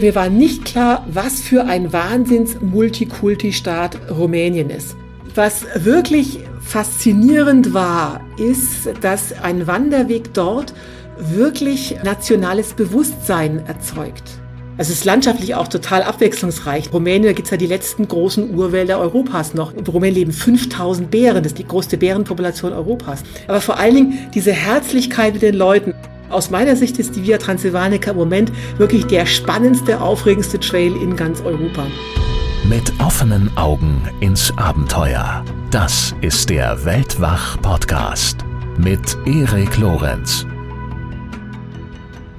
Mir war nicht klar, was für ein Wahnsinns-Multikulti-Staat Rumänien ist. Was wirklich faszinierend war, ist, dass ein Wanderweg dort wirklich nationales Bewusstsein erzeugt. Es ist landschaftlich auch total abwechslungsreich. In Rumänien, gibt es ja die letzten großen Urwälder Europas noch. In Rumänien leben 5000 Bären, das ist die größte Bärenpopulation Europas. Aber vor allen Dingen diese Herzlichkeit mit den Leuten. Aus meiner Sicht ist die Via Transsilvanica im Moment wirklich der spannendste, aufregendste Trail in ganz Europa. Mit offenen Augen ins Abenteuer. Das ist der Weltwach-Podcast mit Erik Lorenz.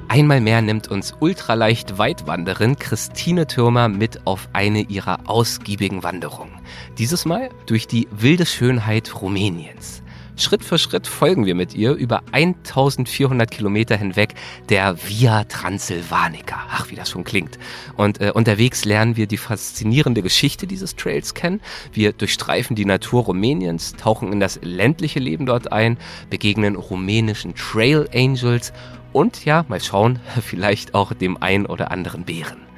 Einmal mehr nimmt uns ultraleicht Weitwanderin Christine Türmer mit auf eine ihrer ausgiebigen Wanderungen. Dieses Mal durch die wilde Schönheit Rumäniens. Schritt für Schritt folgen wir mit ihr über 1400 Kilometer hinweg der Via Transsilvanica. Ach, wie das schon klingt. Und äh, unterwegs lernen wir die faszinierende Geschichte dieses Trails kennen. Wir durchstreifen die Natur Rumäniens, tauchen in das ländliche Leben dort ein, begegnen rumänischen Trail Angels und ja, mal schauen, vielleicht auch dem ein oder anderen Bären.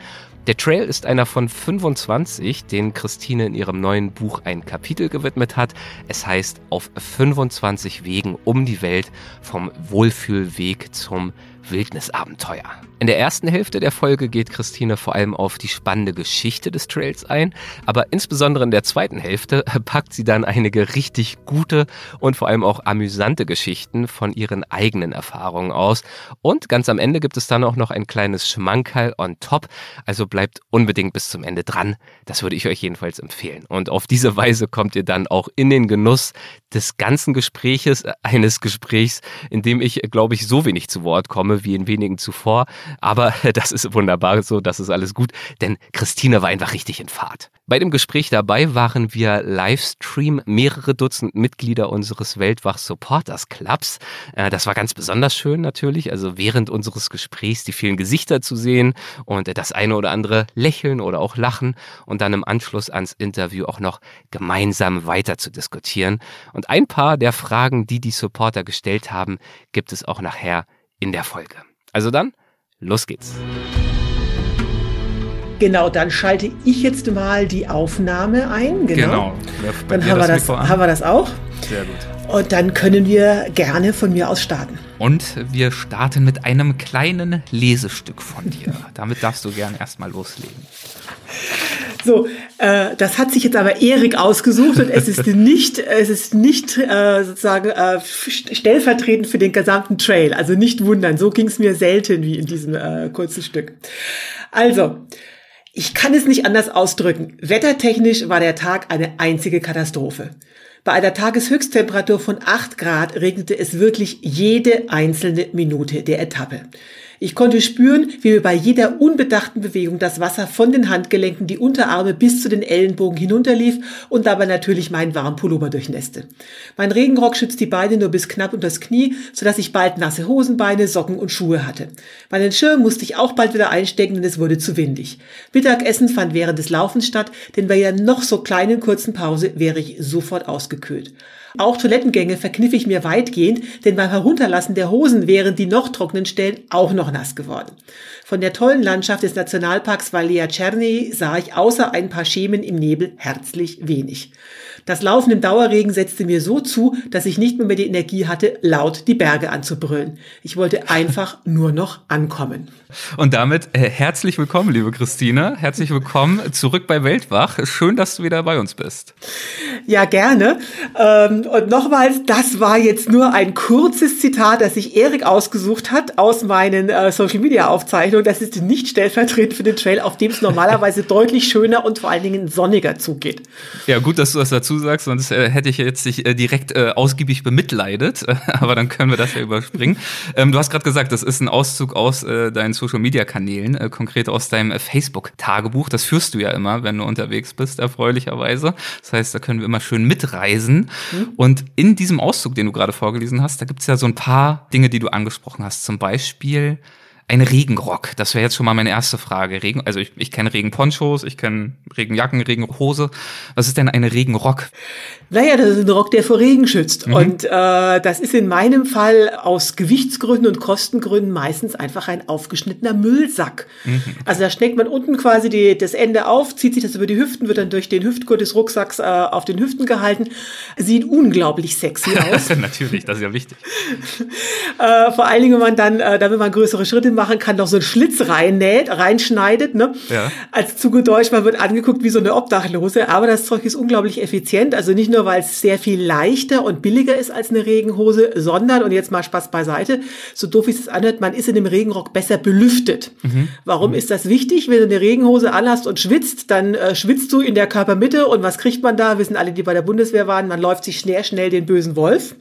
Der Trail ist einer von 25, den Christine in ihrem neuen Buch ein Kapitel gewidmet hat. Es heißt Auf 25 Wegen um die Welt vom Wohlfühlweg zum Wildnisabenteuer. In der ersten Hälfte der Folge geht Christine vor allem auf die spannende Geschichte des Trails ein, aber insbesondere in der zweiten Hälfte packt sie dann einige richtig gute und vor allem auch amüsante Geschichten von ihren eigenen Erfahrungen aus. Und ganz am Ende gibt es dann auch noch ein kleines Schmankerl on top, also bleibt unbedingt bis zum Ende dran. Das würde ich euch jedenfalls empfehlen. Und auf diese Weise kommt ihr dann auch in den Genuss des ganzen Gespräches, eines Gesprächs, in dem ich, glaube ich, so wenig zu Wort komme wie in wenigen zuvor. Aber das ist wunderbar so, das ist alles gut, denn Christine war einfach richtig in Fahrt. Bei dem Gespräch dabei waren wir Livestream mehrere Dutzend Mitglieder unseres Weltwach Supporters Clubs. Äh, das war ganz besonders schön natürlich, also während unseres Gesprächs die vielen Gesichter zu sehen und das eine oder andere lächeln oder auch lachen und dann im Anschluss ans Interview auch noch gemeinsam weiter zu diskutieren. Und ein paar der Fragen, die die Supporter gestellt haben, gibt es auch nachher in der Folge. Also dann, Los geht's. Genau, dann schalte ich jetzt mal die Aufnahme ein. Genau. genau. Dann haben wir, das, haben wir das auch. Sehr gut. Und dann können wir gerne von mir aus starten. Und wir starten mit einem kleinen Lesestück von dir. Damit darfst du gerne erstmal loslegen. So, äh, das hat sich jetzt aber Erik ausgesucht und es ist nicht, es ist nicht äh, sozusagen äh, stellvertretend für den gesamten Trail. Also nicht wundern, so ging es mir selten wie in diesem äh, kurzen Stück. Also, ich kann es nicht anders ausdrücken. Wettertechnisch war der Tag eine einzige Katastrophe. Bei einer Tageshöchsttemperatur von 8 Grad regnete es wirklich jede einzelne Minute der Etappe. Ich konnte spüren, wie mir bei jeder unbedachten Bewegung das Wasser von den Handgelenken die Unterarme bis zu den Ellenbogen hinunterlief und dabei natürlich meinen warmen Pullover durchnässte. Mein Regenrock schützt die Beine nur bis knapp unter das Knie, sodass ich bald nasse Hosenbeine, Socken und Schuhe hatte. Meinen Schirm musste ich auch bald wieder einstecken, denn es wurde zu windig. Mittagessen fand während des Laufens statt, denn bei einer noch so kleinen kurzen Pause wäre ich sofort ausgekühlt. Auch Toilettengänge verkniff ich mir weitgehend, denn beim Herunterlassen der Hosen wären die noch trockenen Stellen auch noch nass geworden. Von der tollen Landschaft des Nationalparks Valea Cerny sah ich außer ein paar Schemen im Nebel herzlich wenig. Das Laufen im Dauerregen setzte mir so zu, dass ich nicht mehr, mehr die Energie hatte, laut die Berge anzubrüllen. Ich wollte einfach nur noch ankommen. Und damit äh, herzlich willkommen, liebe Christine. Herzlich willkommen zurück bei Weltwach. Schön, dass du wieder bei uns bist. Ja, gerne. Ähm, und nochmals, das war jetzt nur ein kurzes Zitat, das sich Erik ausgesucht hat aus meinen äh, Social Media Aufzeichnungen. Das ist nicht stellvertretend für den Trail, auf dem es normalerweise deutlich schöner und vor allen Dingen sonniger zugeht. Ja, gut, dass du das dazu sagst, sonst äh, hätte ich jetzt dich äh, direkt äh, ausgiebig bemitleidet. Aber dann können wir das ja überspringen. Ähm, du hast gerade gesagt, das ist ein Auszug aus äh, deinen Social Media Kanälen, äh, konkret aus deinem äh, Facebook Tagebuch. Das führst du ja immer, wenn du unterwegs bist, erfreulicherweise. Das heißt, da können wir immer schön mitreisen. Mhm. Und in diesem Auszug, den du gerade vorgelesen hast, da gibt es ja so ein paar Dinge, die du angesprochen hast. Zum Beispiel ein Regenrock? Das wäre jetzt schon mal meine erste Frage. Regen, also ich, ich kenne Regenponchos, ich kenne Regenjacken, Regenhose. Was ist denn ein Regenrock? Naja, das ist ein Rock, der vor Regen schützt. Mhm. Und äh, das ist in meinem Fall aus Gewichtsgründen und Kostengründen meistens einfach ein aufgeschnittener Müllsack. Mhm. Also da steckt man unten quasi die, das Ende auf, zieht sich das über die Hüften, wird dann durch den Hüftgurt des Rucksacks äh, auf den Hüften gehalten. Sieht unglaublich sexy aus. Natürlich, das ist ja wichtig. äh, vor allen Dingen, wenn man dann, äh, damit man größere Schritte machen kann, noch so einen Schlitz reinnäht, reinschneidet. Ne? Ja. Als zugedeutscht, man wird angeguckt wie so eine Obdachlose. Aber das Zeug ist unglaublich effizient. Also nicht nur, weil es sehr viel leichter und billiger ist als eine Regenhose, sondern, und jetzt mal Spaß beiseite, so doof wie es anhört, man ist in dem Regenrock besser belüftet. Mhm. Warum mhm. ist das wichtig? Wenn du eine Regenhose anhast und schwitzt, dann äh, schwitzt du in der Körpermitte und was kriegt man da? Wissen alle, die bei der Bundeswehr waren, man läuft sich schnell, schnell den bösen Wolf.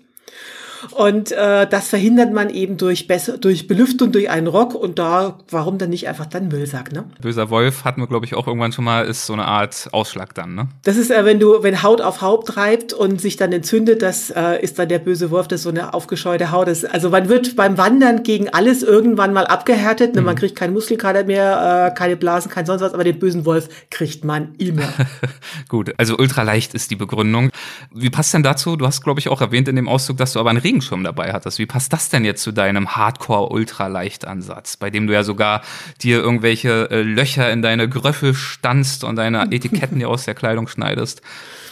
Und äh, das verhindert man eben durch besser, durch Belüftung, durch einen Rock und da, warum dann nicht einfach dann Müllsack, ne? Böser Wolf hatten wir, glaube ich, auch irgendwann schon mal, ist so eine Art Ausschlag dann, ne? Das ist, äh, wenn du, wenn Haut auf Haut treibt und sich dann entzündet, das äh, ist dann der böse Wolf, das ist so eine aufgescheute Haut. Das, also man wird beim Wandern gegen alles irgendwann mal abgehärtet, ne? Mhm. man kriegt keinen Muskelkater mehr, äh, keine Blasen, kein sonst was, aber den bösen Wolf kriegt man immer. Gut, also ultraleicht ist die Begründung. Wie passt denn dazu? Du hast, glaube ich, auch erwähnt in dem Auszug, dass du aber einen Regenschirm dabei hattest. Wie passt das denn jetzt zu deinem Hardcore-Ultraleicht-Ansatz, bei dem du ja sogar dir irgendwelche äh, Löcher in deine Gröffel stanzt und deine Etiketten dir aus der Kleidung schneidest?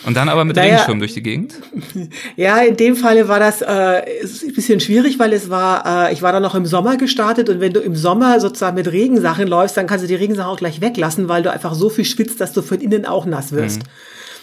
Und dann aber mit naja, Regenschirm durch die Gegend? Ja, in dem Falle war das äh, ein bisschen schwierig, weil es war, äh, ich war da noch im Sommer gestartet und wenn du im Sommer sozusagen mit Regensachen läufst, dann kannst du die Regensachen auch gleich weglassen, weil du einfach so viel schwitzt, dass du von innen auch nass wirst. Mhm.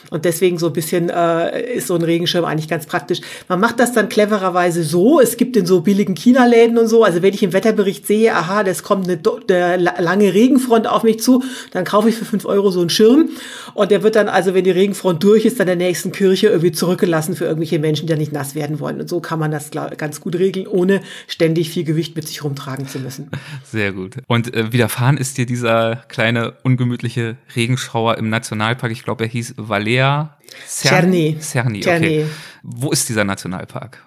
Und deswegen so ein bisschen äh, ist so ein Regenschirm eigentlich ganz praktisch. Man macht das dann clevererweise so. Es gibt in so billigen China-Läden und so. Also wenn ich im Wetterbericht sehe, aha, das kommt eine, eine lange Regenfront auf mich zu, dann kaufe ich für fünf Euro so einen Schirm. Und der wird dann also, wenn die Regenfront durch ist, dann der nächsten Kirche irgendwie zurückgelassen für irgendwelche Menschen, die ja nicht nass werden wollen. Und so kann man das ganz gut regeln, ohne ständig viel Gewicht mit sich rumtragen zu müssen. Sehr gut. Und äh, widerfahren ist dir dieser kleine ungemütliche Regenschauer im Nationalpark. Ich glaube, er hieß Valer Alea Cerny. Cerny, okay. Wo ist dieser Nationalpark?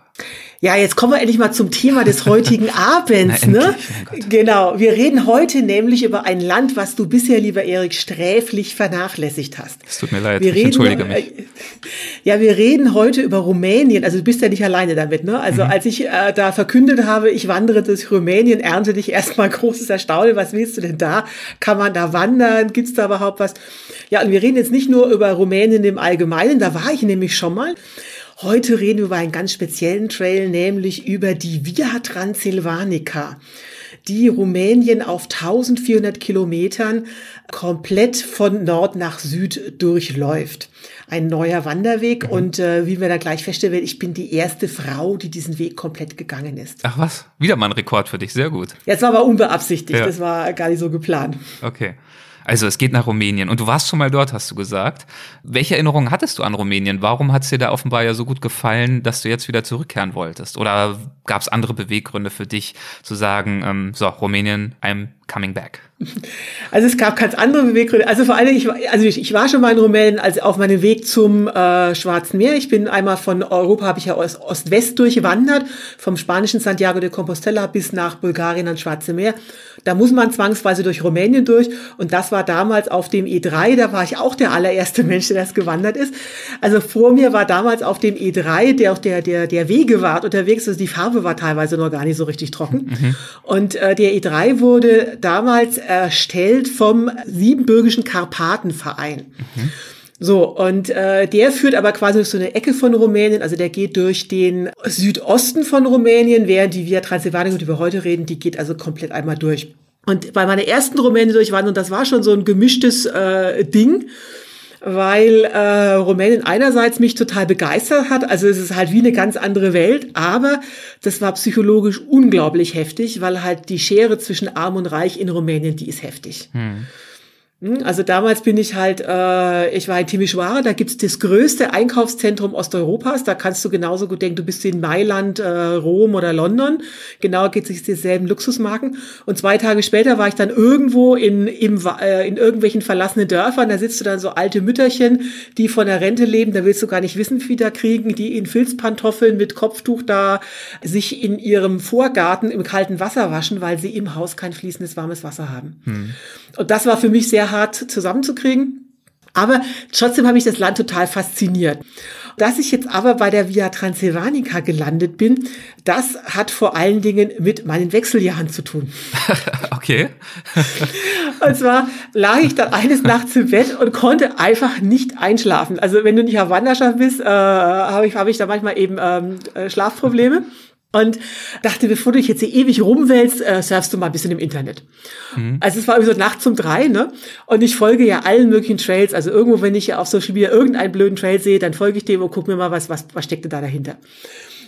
Ja, jetzt kommen wir endlich mal zum Thema des heutigen Abends. Na, ne? Genau. Wir reden heute nämlich über ein Land, was du bisher, lieber Erik, sträflich vernachlässigt hast. Es tut mir leid, wir ich reden, entschuldige mich. Äh, ja, wir reden heute über Rumänien. Also du bist ja nicht alleine damit. Ne? Also mhm. als ich äh, da verkündet habe, ich wandere durch Rumänien, ernte dich erstmal großes Erstaunen. Was willst du denn da? Kann man da wandern? Gibt's da überhaupt was? Ja, und wir reden jetzt nicht nur über Rumänien im Allgemeinen. Da war ich nämlich schon mal. Heute reden wir über einen ganz speziellen Trail, nämlich über die Via Transilvanica, die Rumänien auf 1400 Kilometern komplett von Nord nach Süd durchläuft. Ein neuer Wanderweg mhm. und äh, wie wir da gleich feststellen, ich bin die erste Frau, die diesen Weg komplett gegangen ist. Ach was, wieder mal ein Rekord für dich, sehr gut. Jetzt war aber unbeabsichtigt, ja. das war gar nicht so geplant. Okay. Also es geht nach Rumänien. Und du warst schon mal dort, hast du gesagt. Welche Erinnerungen hattest du an Rumänien? Warum hat es dir da offenbar ja so gut gefallen, dass du jetzt wieder zurückkehren wolltest? Oder gab es andere Beweggründe für dich zu sagen, ähm, so, Rumänien, I'm coming back? Also es gab ganz andere Beweggründe. Also vor allem, ich, also ich, ich war schon mal in Rumänien, also auf meinem Weg zum äh, Schwarzen Meer. Ich bin einmal von Europa, habe ich ja Ost-West durchwandert, vom spanischen Santiago de Compostela bis nach Bulgarien ans Schwarze Meer. Da muss man zwangsweise durch Rumänien durch. Und das war damals auf dem E3, da war ich auch der allererste Mensch, der das gewandert ist. Also vor mir war damals auf dem E3, der auch der, der, der Wegewart unterwegs, also die Farbe war teilweise noch gar nicht so richtig trocken. Mhm. Und äh, der E3 wurde damals erstellt vom Siebenbürgischen Karpatenverein. Mhm. So, und äh, der führt aber quasi durch so eine Ecke von Rumänien, also der geht durch den Südosten von Rumänien, während die Via Transylvanica, die wir heute reden, die geht also komplett einmal durch. Und bei meiner ersten Rumänien durchwandern, das war schon so ein gemischtes äh, Ding, weil äh, Rumänien einerseits mich total begeistert hat, also es ist halt wie eine ganz andere Welt, aber das war psychologisch unglaublich heftig, weil halt die Schere zwischen Arm und Reich in Rumänien, die ist heftig. Hm. Hm, also damals bin ich halt, äh, ich war in Timișoara, da gibt's das größte Einkaufszentrum Osteuropas. Da kannst du genauso gut denken, du bist in Mailand, äh, Rom oder London. Genau geht es dieselben Luxusmarken. Und zwei Tage später war ich dann irgendwo in, im, äh, in irgendwelchen verlassenen Dörfern. Da sitzt du dann so alte Mütterchen, die von der Rente leben. Da willst du gar nicht wissen, wie da kriegen, die in Filzpantoffeln mit Kopftuch da sich in ihrem Vorgarten im kalten Wasser waschen, weil sie im Haus kein fließendes warmes Wasser haben. Hm. Und das war für mich sehr hart zusammenzukriegen. Aber trotzdem habe ich das Land total fasziniert. Dass ich jetzt aber bei der Via Transylvanica gelandet bin, das hat vor allen Dingen mit meinen Wechseljahren zu tun. okay. und zwar lag ich dann eines Nachts im Bett und konnte einfach nicht einschlafen. Also wenn du nicht auf Wanderschaft bist, äh, habe ich, hab ich da manchmal eben ähm, äh, Schlafprobleme. Und dachte, bevor du dich jetzt hier ewig rumwälzt, äh, surfst du mal ein bisschen im Internet. Mhm. Also es war irgendwie so nachts um drei, ne? Und ich folge ja allen möglichen Trails. Also irgendwo, wenn ich ja auf Social Media irgendeinen blöden Trail sehe, dann folge ich dem und guck mir mal, was, was, was steckt da dahinter.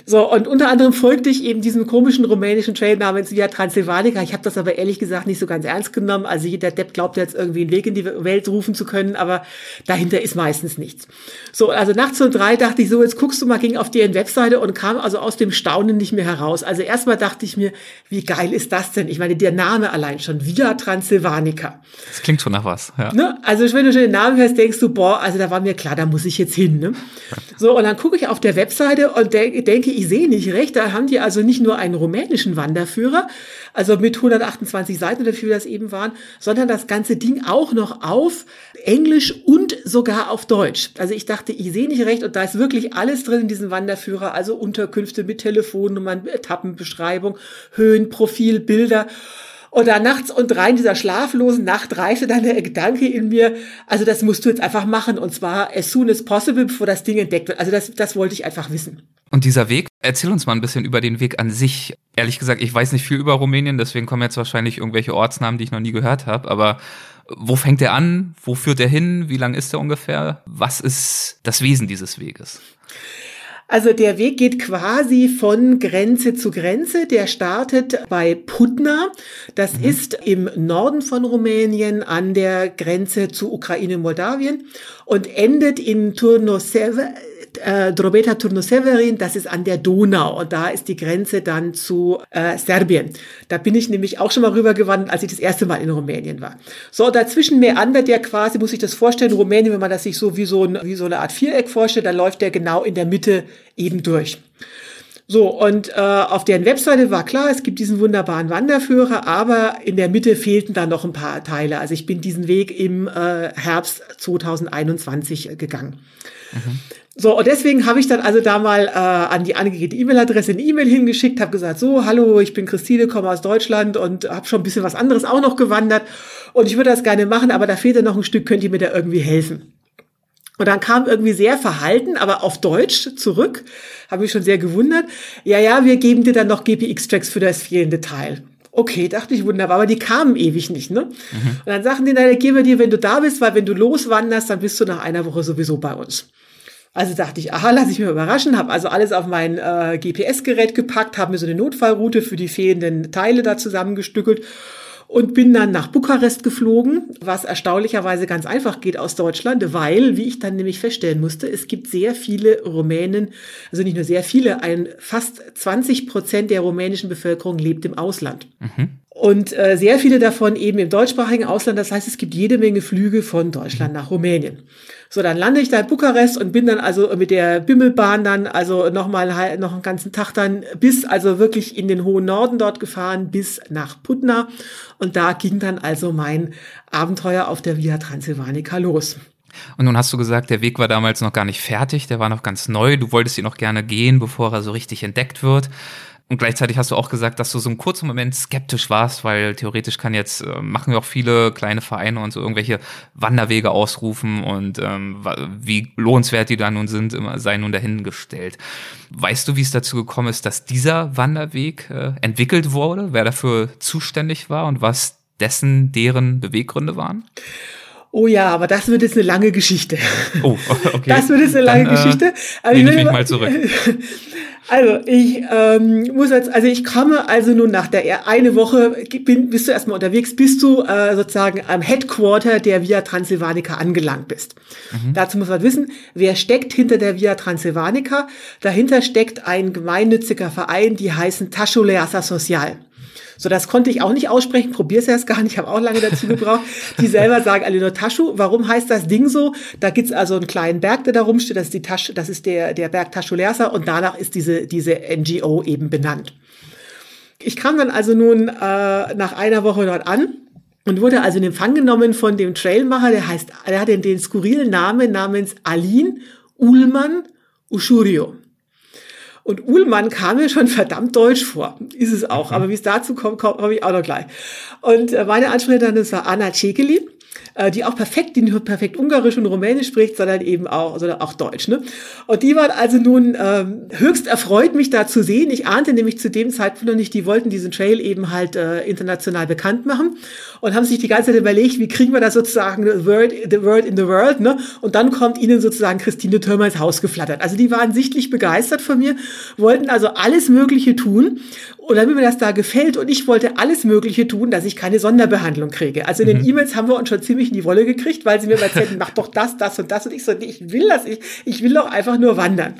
So, und unter anderem folgte ich eben diesem komischen rumänischen Trail namens Via Transylvanica. Ich habe das aber ehrlich gesagt nicht so ganz ernst genommen. Also jeder Depp glaubt jetzt irgendwie einen Weg in die Welt rufen zu können, aber dahinter ist meistens nichts. So, also nachts um drei dachte ich so, jetzt guckst du mal, ging auf deren Webseite und kam also aus dem Staunen nicht mehr heraus. Also erstmal dachte ich mir, wie geil ist das denn? Ich meine, der Name allein schon, Via Transylvanica. Das klingt schon nach was, ja. Ne? Also wenn du schon den Namen hörst, denkst du, boah, also da war mir klar, da muss ich jetzt hin. Ne? So, und dann gucke ich auf der Webseite und de denke, ich sehe nicht recht. Da haben die also nicht nur einen rumänischen Wanderführer, also mit 128 Seiten oder wie das eben waren, sondern das ganze Ding auch noch auf Englisch und sogar auf Deutsch. Also ich dachte, ich sehe nicht recht und da ist wirklich alles drin in diesem Wanderführer, also Unterkünfte mit Telefonnummern, Etappenbeschreibung, Höhen, Profil, Bilder. Und da nachts und rein dieser schlaflosen Nacht reifte dann der Gedanke in mir, also das musst du jetzt einfach machen und zwar as soon as possible, bevor das Ding entdeckt wird. Also das, das wollte ich einfach wissen. Und dieser Weg, erzähl uns mal ein bisschen über den Weg an sich. Ehrlich gesagt, ich weiß nicht viel über Rumänien, deswegen kommen jetzt wahrscheinlich irgendwelche Ortsnamen, die ich noch nie gehört habe, aber wo fängt er an? Wo führt er hin? Wie lang ist er ungefähr? Was ist das Wesen dieses Weges? Also der Weg geht quasi von Grenze zu Grenze. Der startet bei Putna. Das mhm. ist im Norden von Rumänien an der Grenze zu Ukraine-Moldawien und endet in Turnoseve äh, Drobeta Turnoseverin, das ist an der Donau und da ist die Grenze dann zu äh, Serbien. Da bin ich nämlich auch schon mal rübergewandert, als ich das erste Mal in Rumänien war. So, dazwischen meandert der quasi, muss ich das vorstellen, Rumänien, wenn man das sich so wie so, ein, wie so eine Art Viereck vorstellt, dann läuft der genau in der Mitte eben durch. So, und äh, auf deren Webseite war klar, es gibt diesen wunderbaren Wanderführer, aber in der Mitte fehlten dann noch ein paar Teile. Also ich bin diesen Weg im äh, Herbst 2021 gegangen. Mhm. So, und deswegen habe ich dann also da mal äh, an die angegebene E-Mail-Adresse eine E-Mail hingeschickt, habe gesagt, so, hallo, ich bin Christine, komme aus Deutschland und habe schon ein bisschen was anderes auch noch gewandert und ich würde das gerne machen, aber da fehlt ja noch ein Stück, könnt ihr mir da irgendwie helfen? Und dann kam irgendwie sehr verhalten, aber auf Deutsch zurück, habe mich schon sehr gewundert. Ja, ja, wir geben dir dann noch GPX-Tracks für das fehlende Teil. Okay, dachte ich wunderbar, aber die kamen ewig nicht, ne? Mhm. Und dann sagten die, na, geben wir dir, wenn du da bist, weil wenn du loswanderst, dann bist du nach einer Woche sowieso bei uns. Also dachte ich, aha, lass ich mich überraschen, habe also alles auf mein äh, GPS-Gerät gepackt, habe mir so eine Notfallroute für die fehlenden Teile da zusammengestückelt und bin dann nach Bukarest geflogen, was erstaunlicherweise ganz einfach geht aus Deutschland, weil, wie ich dann nämlich feststellen musste, es gibt sehr viele Rumänen, also nicht nur sehr viele, ein fast 20 Prozent der rumänischen Bevölkerung lebt im Ausland. Mhm. Und äh, sehr viele davon eben im deutschsprachigen Ausland. Das heißt, es gibt jede Menge Flüge von Deutschland nach Rumänien. So, dann lande ich da in Bukarest und bin dann also mit der Bimmelbahn dann also nochmal noch einen ganzen Tag dann bis also wirklich in den hohen Norden dort gefahren bis nach Putna und da ging dann also mein Abenteuer auf der Via Transylvanica los. Und nun hast du gesagt, der Weg war damals noch gar nicht fertig, der war noch ganz neu. Du wolltest ihn noch gerne gehen, bevor er so richtig entdeckt wird. Und gleichzeitig hast du auch gesagt, dass du so einen kurzen Moment skeptisch warst, weil theoretisch kann jetzt, äh, machen ja auch viele kleine Vereine und so irgendwelche Wanderwege ausrufen und ähm, wie lohnenswert die da nun sind, immer sei nun dahingestellt. Weißt du, wie es dazu gekommen ist, dass dieser Wanderweg äh, entwickelt wurde, wer dafür zuständig war und was dessen, deren Beweggründe waren? Oh ja, aber das wird jetzt eine lange Geschichte. Oh, okay. Das wird jetzt eine lange Dann, äh, Geschichte. Aber ich, ich mich mal zurück. Also ich ähm, muss jetzt, also ich komme also nun nach der eine Woche bin, bist du erstmal unterwegs, bis du äh, sozusagen am Headquarter der Via Transylvanica angelangt bist. Mhm. Dazu muss man wissen, wer steckt hinter der Via Transylvanica? Dahinter steckt ein gemeinnütziger Verein, die heißen Taschuleasa Social. So, das konnte ich auch nicht aussprechen, probier's erst gar nicht, habe auch lange dazu gebraucht. Die selber sagen alle nur Taschu. Warum heißt das Ding so? Da gibt's also einen kleinen Berg, der da rumsteht, das ist die Tasche, das ist der, der Berg Taschulersa und danach ist diese, diese NGO eben benannt. Ich kam dann also nun äh, nach einer Woche dort an und wurde also in Empfang genommen von dem Trailmacher, der heißt, der hat den, den skurrilen Namen namens Alin Ullmann Ushurio. Und Uhlmann kam mir schon verdammt deutsch vor. Ist es auch. Mhm. Aber wie es dazu kommt, komme ich auch noch gleich. Und äh, meine Ansprechpartnerin, das war Anna Cekeli äh, die auch perfekt, die nicht perfekt Ungarisch und Rumänisch spricht, sondern eben auch, sondern auch Deutsch. Ne? Und die waren also nun ähm, höchst erfreut, mich da zu sehen. Ich ahnte nämlich zu dem Zeitpunkt noch nicht, die wollten diesen Trail eben halt äh, international bekannt machen und haben sich die ganze Zeit überlegt, wie kriegen wir das sozusagen the word, the word in the world. Ne? Und dann kommt ihnen sozusagen Christine Thürmer ins Haus geflattert. Also die waren sichtlich begeistert von mir, wollten also alles Mögliche tun. Und dann, wie mir das da gefällt, und ich wollte alles Mögliche tun, dass ich keine Sonderbehandlung kriege. Also in den mhm. E-Mails haben wir uns schon ziemlich in die Wolle gekriegt, weil sie mir erzählten, mach doch das, das und das. Und ich so, nee, ich will das, ich, ich will doch einfach nur wandern.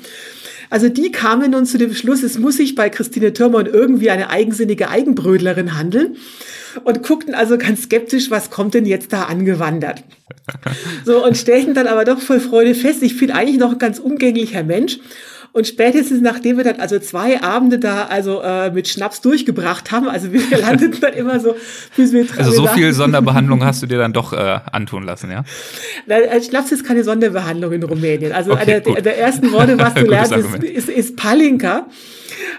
Also die kamen nun zu dem Schluss, es muss sich bei Christine Thürmann irgendwie eine eigensinnige Eigenbrödlerin handeln und guckten also ganz skeptisch, was kommt denn jetzt da angewandert. So, und stellten dann aber doch voll Freude fest, ich bin eigentlich noch ein ganz umgänglicher Mensch und spätestens nachdem wir dann also zwei Abende da also äh, mit Schnaps durchgebracht haben, also wir landeten dann immer so, bis wir Also so viel Sonderbehandlung hast du dir dann doch äh, antun lassen, ja? Nein, äh, Schnaps ist keine Sonderbehandlung in Rumänien. Also okay, einer der ersten Worte, was du lernst, ist, ist, ist Palinka.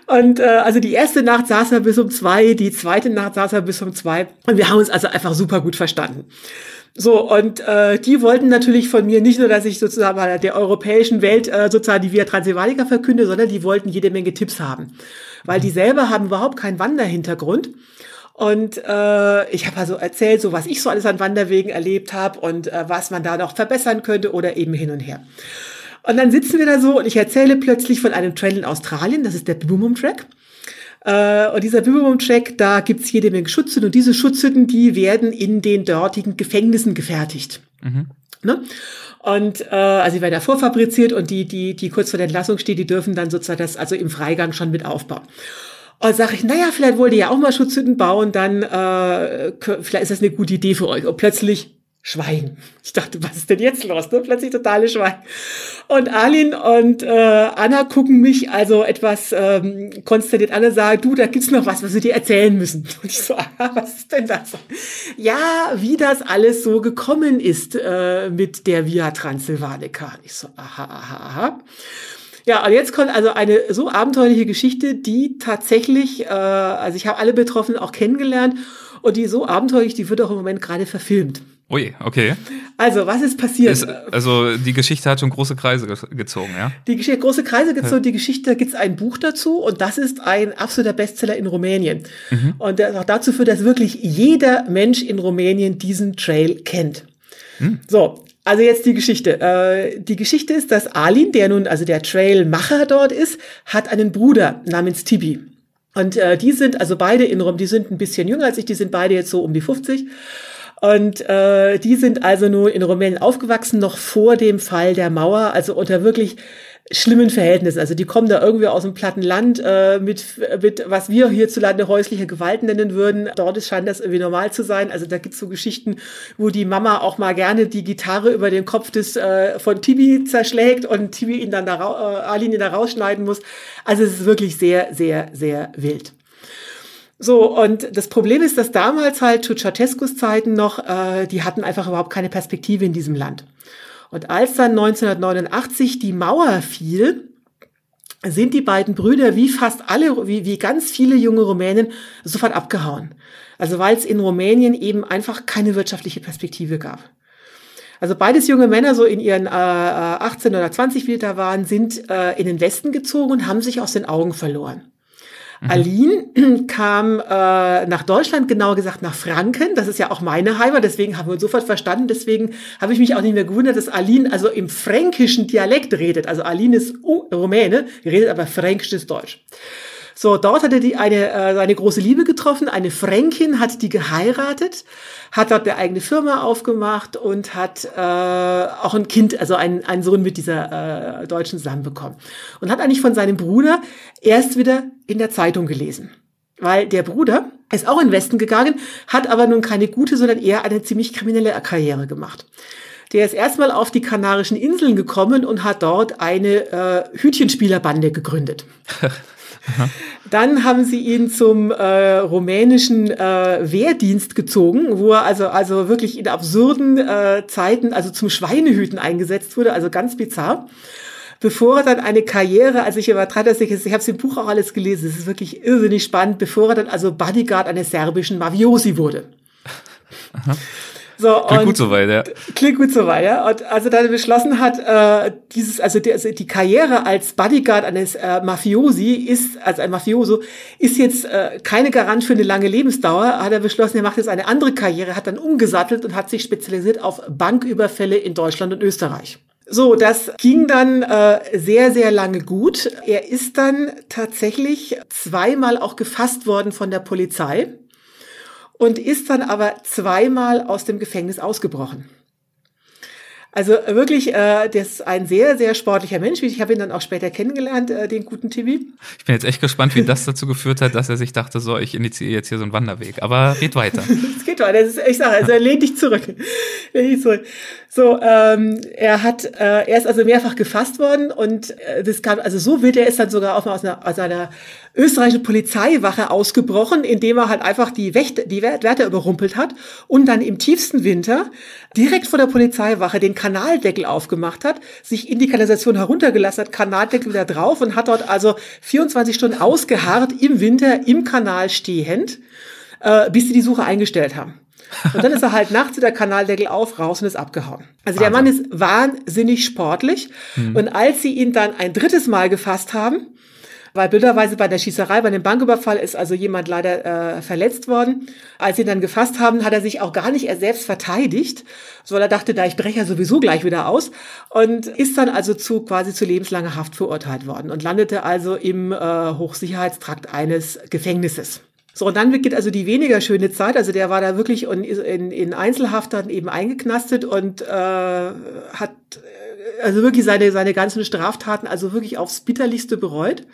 Und äh, also die erste Nacht saß er bis um zwei, die zweite Nacht saß er bis um zwei. Und wir haben uns also einfach super gut verstanden. So, und äh, die wollten natürlich von mir nicht nur, dass ich sozusagen bei der europäischen Welt äh, sozusagen die Via Transylvanica verkünde, sondern die wollten jede Menge Tipps haben. Weil die selber haben überhaupt keinen Wanderhintergrund. Und äh, ich habe also erzählt, so was ich so alles an Wanderwegen erlebt habe und äh, was man da noch verbessern könnte oder eben hin und her. Und dann sitzen wir da so und ich erzähle plötzlich von einem Trail in Australien, das ist der Boomum Track. Äh, und dieser Bibelbaum-Check, da gibt's jede Menge Schutzhütten und diese Schutzhütten, die werden in den dortigen Gefängnissen gefertigt. Mhm. Ne? Und äh, also die werden da vorfabriziert und die, die, die kurz vor der Entlassung stehen, die dürfen dann sozusagen das also im Freigang schon mit aufbauen. Und sage ich, naja, vielleicht wollt ihr ja auch mal Schutzhütten bauen, dann äh, vielleicht ist das eine gute Idee für euch. Und plötzlich Schweigen. Ich dachte, was ist denn jetzt los? Ne? Plötzlich totale Schweigen. Und Alin und äh, Anna gucken mich also etwas ähm, konsterniert an und sagen, du, da gibt's noch was, was wir dir erzählen müssen. Und ich so, aha, was ist denn das? Ja, wie das alles so gekommen ist äh, mit der Via Transylvanica. Und ich so, aha, aha, aha. Ja, und jetzt kommt also eine so abenteuerliche Geschichte, die tatsächlich, äh, also ich habe alle Betroffenen auch kennengelernt und die so abenteuerlich, die wird auch im Moment gerade verfilmt. Ui, okay. Also, was ist passiert? Ist, also, die Geschichte hat schon große Kreise gezogen, ja? Die Geschichte, große Kreise gezogen, die Geschichte, da gibt's ein Buch dazu und das ist ein absoluter Bestseller in Rumänien. Mhm. Und der auch dazu führt, dass wirklich jeder Mensch in Rumänien diesen Trail kennt. Mhm. So, also jetzt die Geschichte. Äh, die Geschichte ist, dass Alin, der nun also der Trailmacher dort ist, hat einen Bruder namens Tibi. Und äh, die sind also beide in Rom, die sind ein bisschen jünger als ich, die sind beide jetzt so um die 50. Und äh, die sind also nur in Rumänien aufgewachsen, noch vor dem Fall der Mauer, also unter wirklich schlimmen Verhältnissen. Also die kommen da irgendwie aus dem platten Land äh, mit, mit, was wir hierzulande häusliche Gewalt nennen würden. Dort scheint das irgendwie normal zu sein. Also da gibt's so Geschichten, wo die Mama auch mal gerne die Gitarre über den Kopf des äh, von Tibi zerschlägt und Tibi ihn dann da, äh, Alin ihn da rausschneiden muss. Also es ist wirklich sehr, sehr, sehr wild. So, und das Problem ist, dass damals halt zu Ceausescus Zeiten noch, äh, die hatten einfach überhaupt keine Perspektive in diesem Land. Und als dann 1989 die Mauer fiel, sind die beiden Brüder wie fast alle, wie, wie ganz viele junge Rumänen sofort abgehauen. Also weil es in Rumänien eben einfach keine wirtschaftliche Perspektive gab. Also beides junge Männer, so in ihren äh, 18 oder 20, wie da waren, sind äh, in den Westen gezogen und haben sich aus den Augen verloren. Mhm. Aline kam äh, nach Deutschland, genauer gesagt nach Franken. Das ist ja auch meine Heimat, deswegen haben wir uns sofort verstanden. Deswegen habe ich mich auch nicht mehr gewundert, dass Aline also im fränkischen Dialekt redet. Also Aline ist Rumäne, redet aber fränkisches Deutsch. So, dort hat er die, eine, äh, seine große Liebe getroffen, eine Fränkin, hat die geheiratet, hat dort eine eigene Firma aufgemacht und hat äh, auch ein Kind, also einen, einen Sohn mit dieser äh, Deutschen zusammenbekommen. Und hat eigentlich von seinem Bruder erst wieder in der Zeitung gelesen. Weil der Bruder ist auch in den Westen gegangen, hat aber nun keine gute, sondern eher eine ziemlich kriminelle Karriere gemacht. Der ist erstmal auf die Kanarischen Inseln gekommen und hat dort eine äh, Hütchenspielerbande gegründet. Dann haben sie ihn zum äh, rumänischen äh, Wehrdienst gezogen, wo er also, also wirklich in absurden äh, Zeiten, also zum Schweinehüten eingesetzt wurde, also ganz bizarr. Bevor er dann eine Karriere, also ich übertreibe das nicht, ich habe es im Buch auch alles gelesen, es ist wirklich irrsinnig spannend, bevor er dann also Bodyguard eines serbischen Mafiosi wurde. Aha. So, klingt gut soweit, ja. Klingt gut soweit, ja. Und also dann beschlossen hat, äh, dieses, also die, also die Karriere als Bodyguard eines äh, Mafiosi ist, als ein Mafioso, ist jetzt äh, keine Garant für eine lange Lebensdauer. Hat er beschlossen, er macht jetzt eine andere Karriere, hat dann umgesattelt und hat sich spezialisiert auf Banküberfälle in Deutschland und Österreich. So, das ging dann äh, sehr, sehr lange gut. Er ist dann tatsächlich zweimal auch gefasst worden von der Polizei und ist dann aber zweimal aus dem Gefängnis ausgebrochen. Also wirklich, äh, der ist ein sehr, sehr sportlicher Mensch. Ich habe ihn dann auch später kennengelernt, äh, den guten Tibi. Ich bin jetzt echt gespannt, wie das dazu geführt hat, dass er sich dachte, so, ich initiiere jetzt hier so einen Wanderweg. Aber geht weiter. es geht weiter. Ist, ich sage, also er lehnt dich zurück. lehnt dich zurück. So, ähm, er hat, äh, er ist also mehrfach gefasst worden und äh, das kam, also so wild, er ist dann sogar auch mal aus einer, aus einer österreichischen Polizeiwache ausgebrochen, indem er halt einfach die, Wächter, die Wärter überrumpelt hat und dann im tiefsten Winter direkt vor der Polizeiwache den Kanaldeckel aufgemacht hat, sich in die Kanalisation heruntergelassen hat, Kanaldeckel wieder drauf und hat dort also 24 Stunden ausgeharrt im Winter im Kanal stehend, äh, bis sie die Suche eingestellt haben. Und dann ist er halt nachts der Kanaldeckel auf, raus und ist abgehauen. Also der Mann ist wahnsinnig sportlich. Hm. Und als sie ihn dann ein drittes Mal gefasst haben, weil blöderweise bei der Schießerei, bei dem Banküberfall ist also jemand leider äh, verletzt worden. Als sie ihn dann gefasst haben, hat er sich auch gar nicht er selbst verteidigt, sondern er dachte, da ich breche ja sowieso gleich wieder aus und ist dann also zu quasi zu lebenslanger Haft verurteilt worden und landete also im äh, Hochsicherheitstrakt eines Gefängnisses. So, und dann beginnt also die weniger schöne Zeit. Also der war da wirklich in, in, in Einzelhaft dann eben eingeknastet und äh, hat äh, also wirklich seine, seine ganzen Straftaten also wirklich aufs bitterlichste bereut.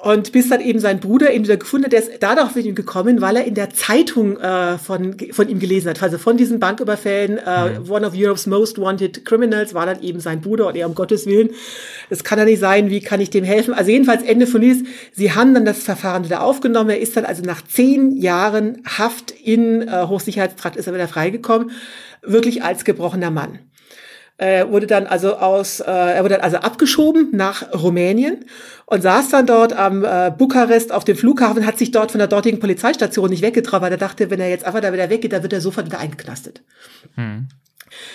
Und bis dann eben sein Bruder ihn wieder gefunden hat, der ist dadurch mit ihm gekommen, weil er in der Zeitung äh, von, von ihm gelesen hat. Also von diesen Banküberfällen, äh, mhm. One of Europe's Most Wanted Criminals war dann eben sein Bruder und er um Gottes Willen, das kann er nicht sein, wie kann ich dem helfen? Also jedenfalls Ende von dies, sie haben dann das Verfahren wieder aufgenommen. Er ist dann also nach zehn Jahren Haft in äh, Hochsicherheitstrakt ist er wieder freigekommen, wirklich als gebrochener Mann. Er wurde dann also aus, äh, er wurde dann also abgeschoben nach Rumänien und saß dann dort am äh, Bukarest auf dem Flughafen, hat sich dort von der dortigen Polizeistation nicht weggetraut, weil er dachte, wenn er jetzt einfach da wieder weggeht, dann wird er sofort wieder eingeknastet. Hm.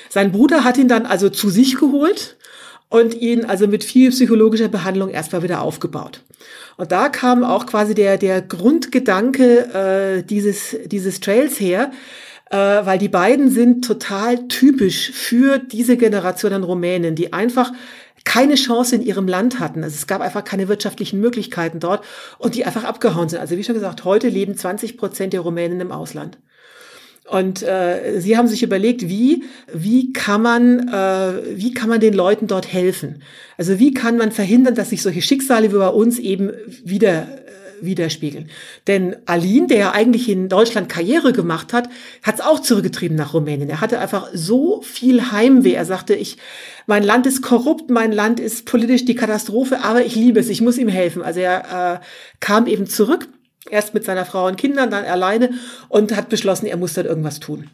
Sein Bruder hat ihn dann also zu sich geholt und ihn also mit viel psychologischer Behandlung erstmal wieder aufgebaut. Und da kam auch quasi der, der Grundgedanke äh, dieses, dieses Trails her, äh, weil die beiden sind total typisch für diese Generation an Rumänen, die einfach keine Chance in ihrem Land hatten. Also es gab einfach keine wirtschaftlichen Möglichkeiten dort und die einfach abgehauen sind. Also wie schon gesagt, heute leben 20 Prozent der Rumänen im Ausland. Und äh, sie haben sich überlegt, wie wie kann man äh, wie kann man den Leuten dort helfen? Also wie kann man verhindern, dass sich solche Schicksale wie bei uns eben wieder widerspiegeln. Denn Alin, der ja eigentlich in Deutschland Karriere gemacht hat, hat es auch zurückgetrieben nach Rumänien. Er hatte einfach so viel Heimweh. Er sagte, ich, mein Land ist korrupt, mein Land ist politisch die Katastrophe, aber ich liebe es, ich muss ihm helfen. Also er äh, kam eben zurück, erst mit seiner Frau und Kindern, dann alleine und hat beschlossen, er muss dort irgendwas tun.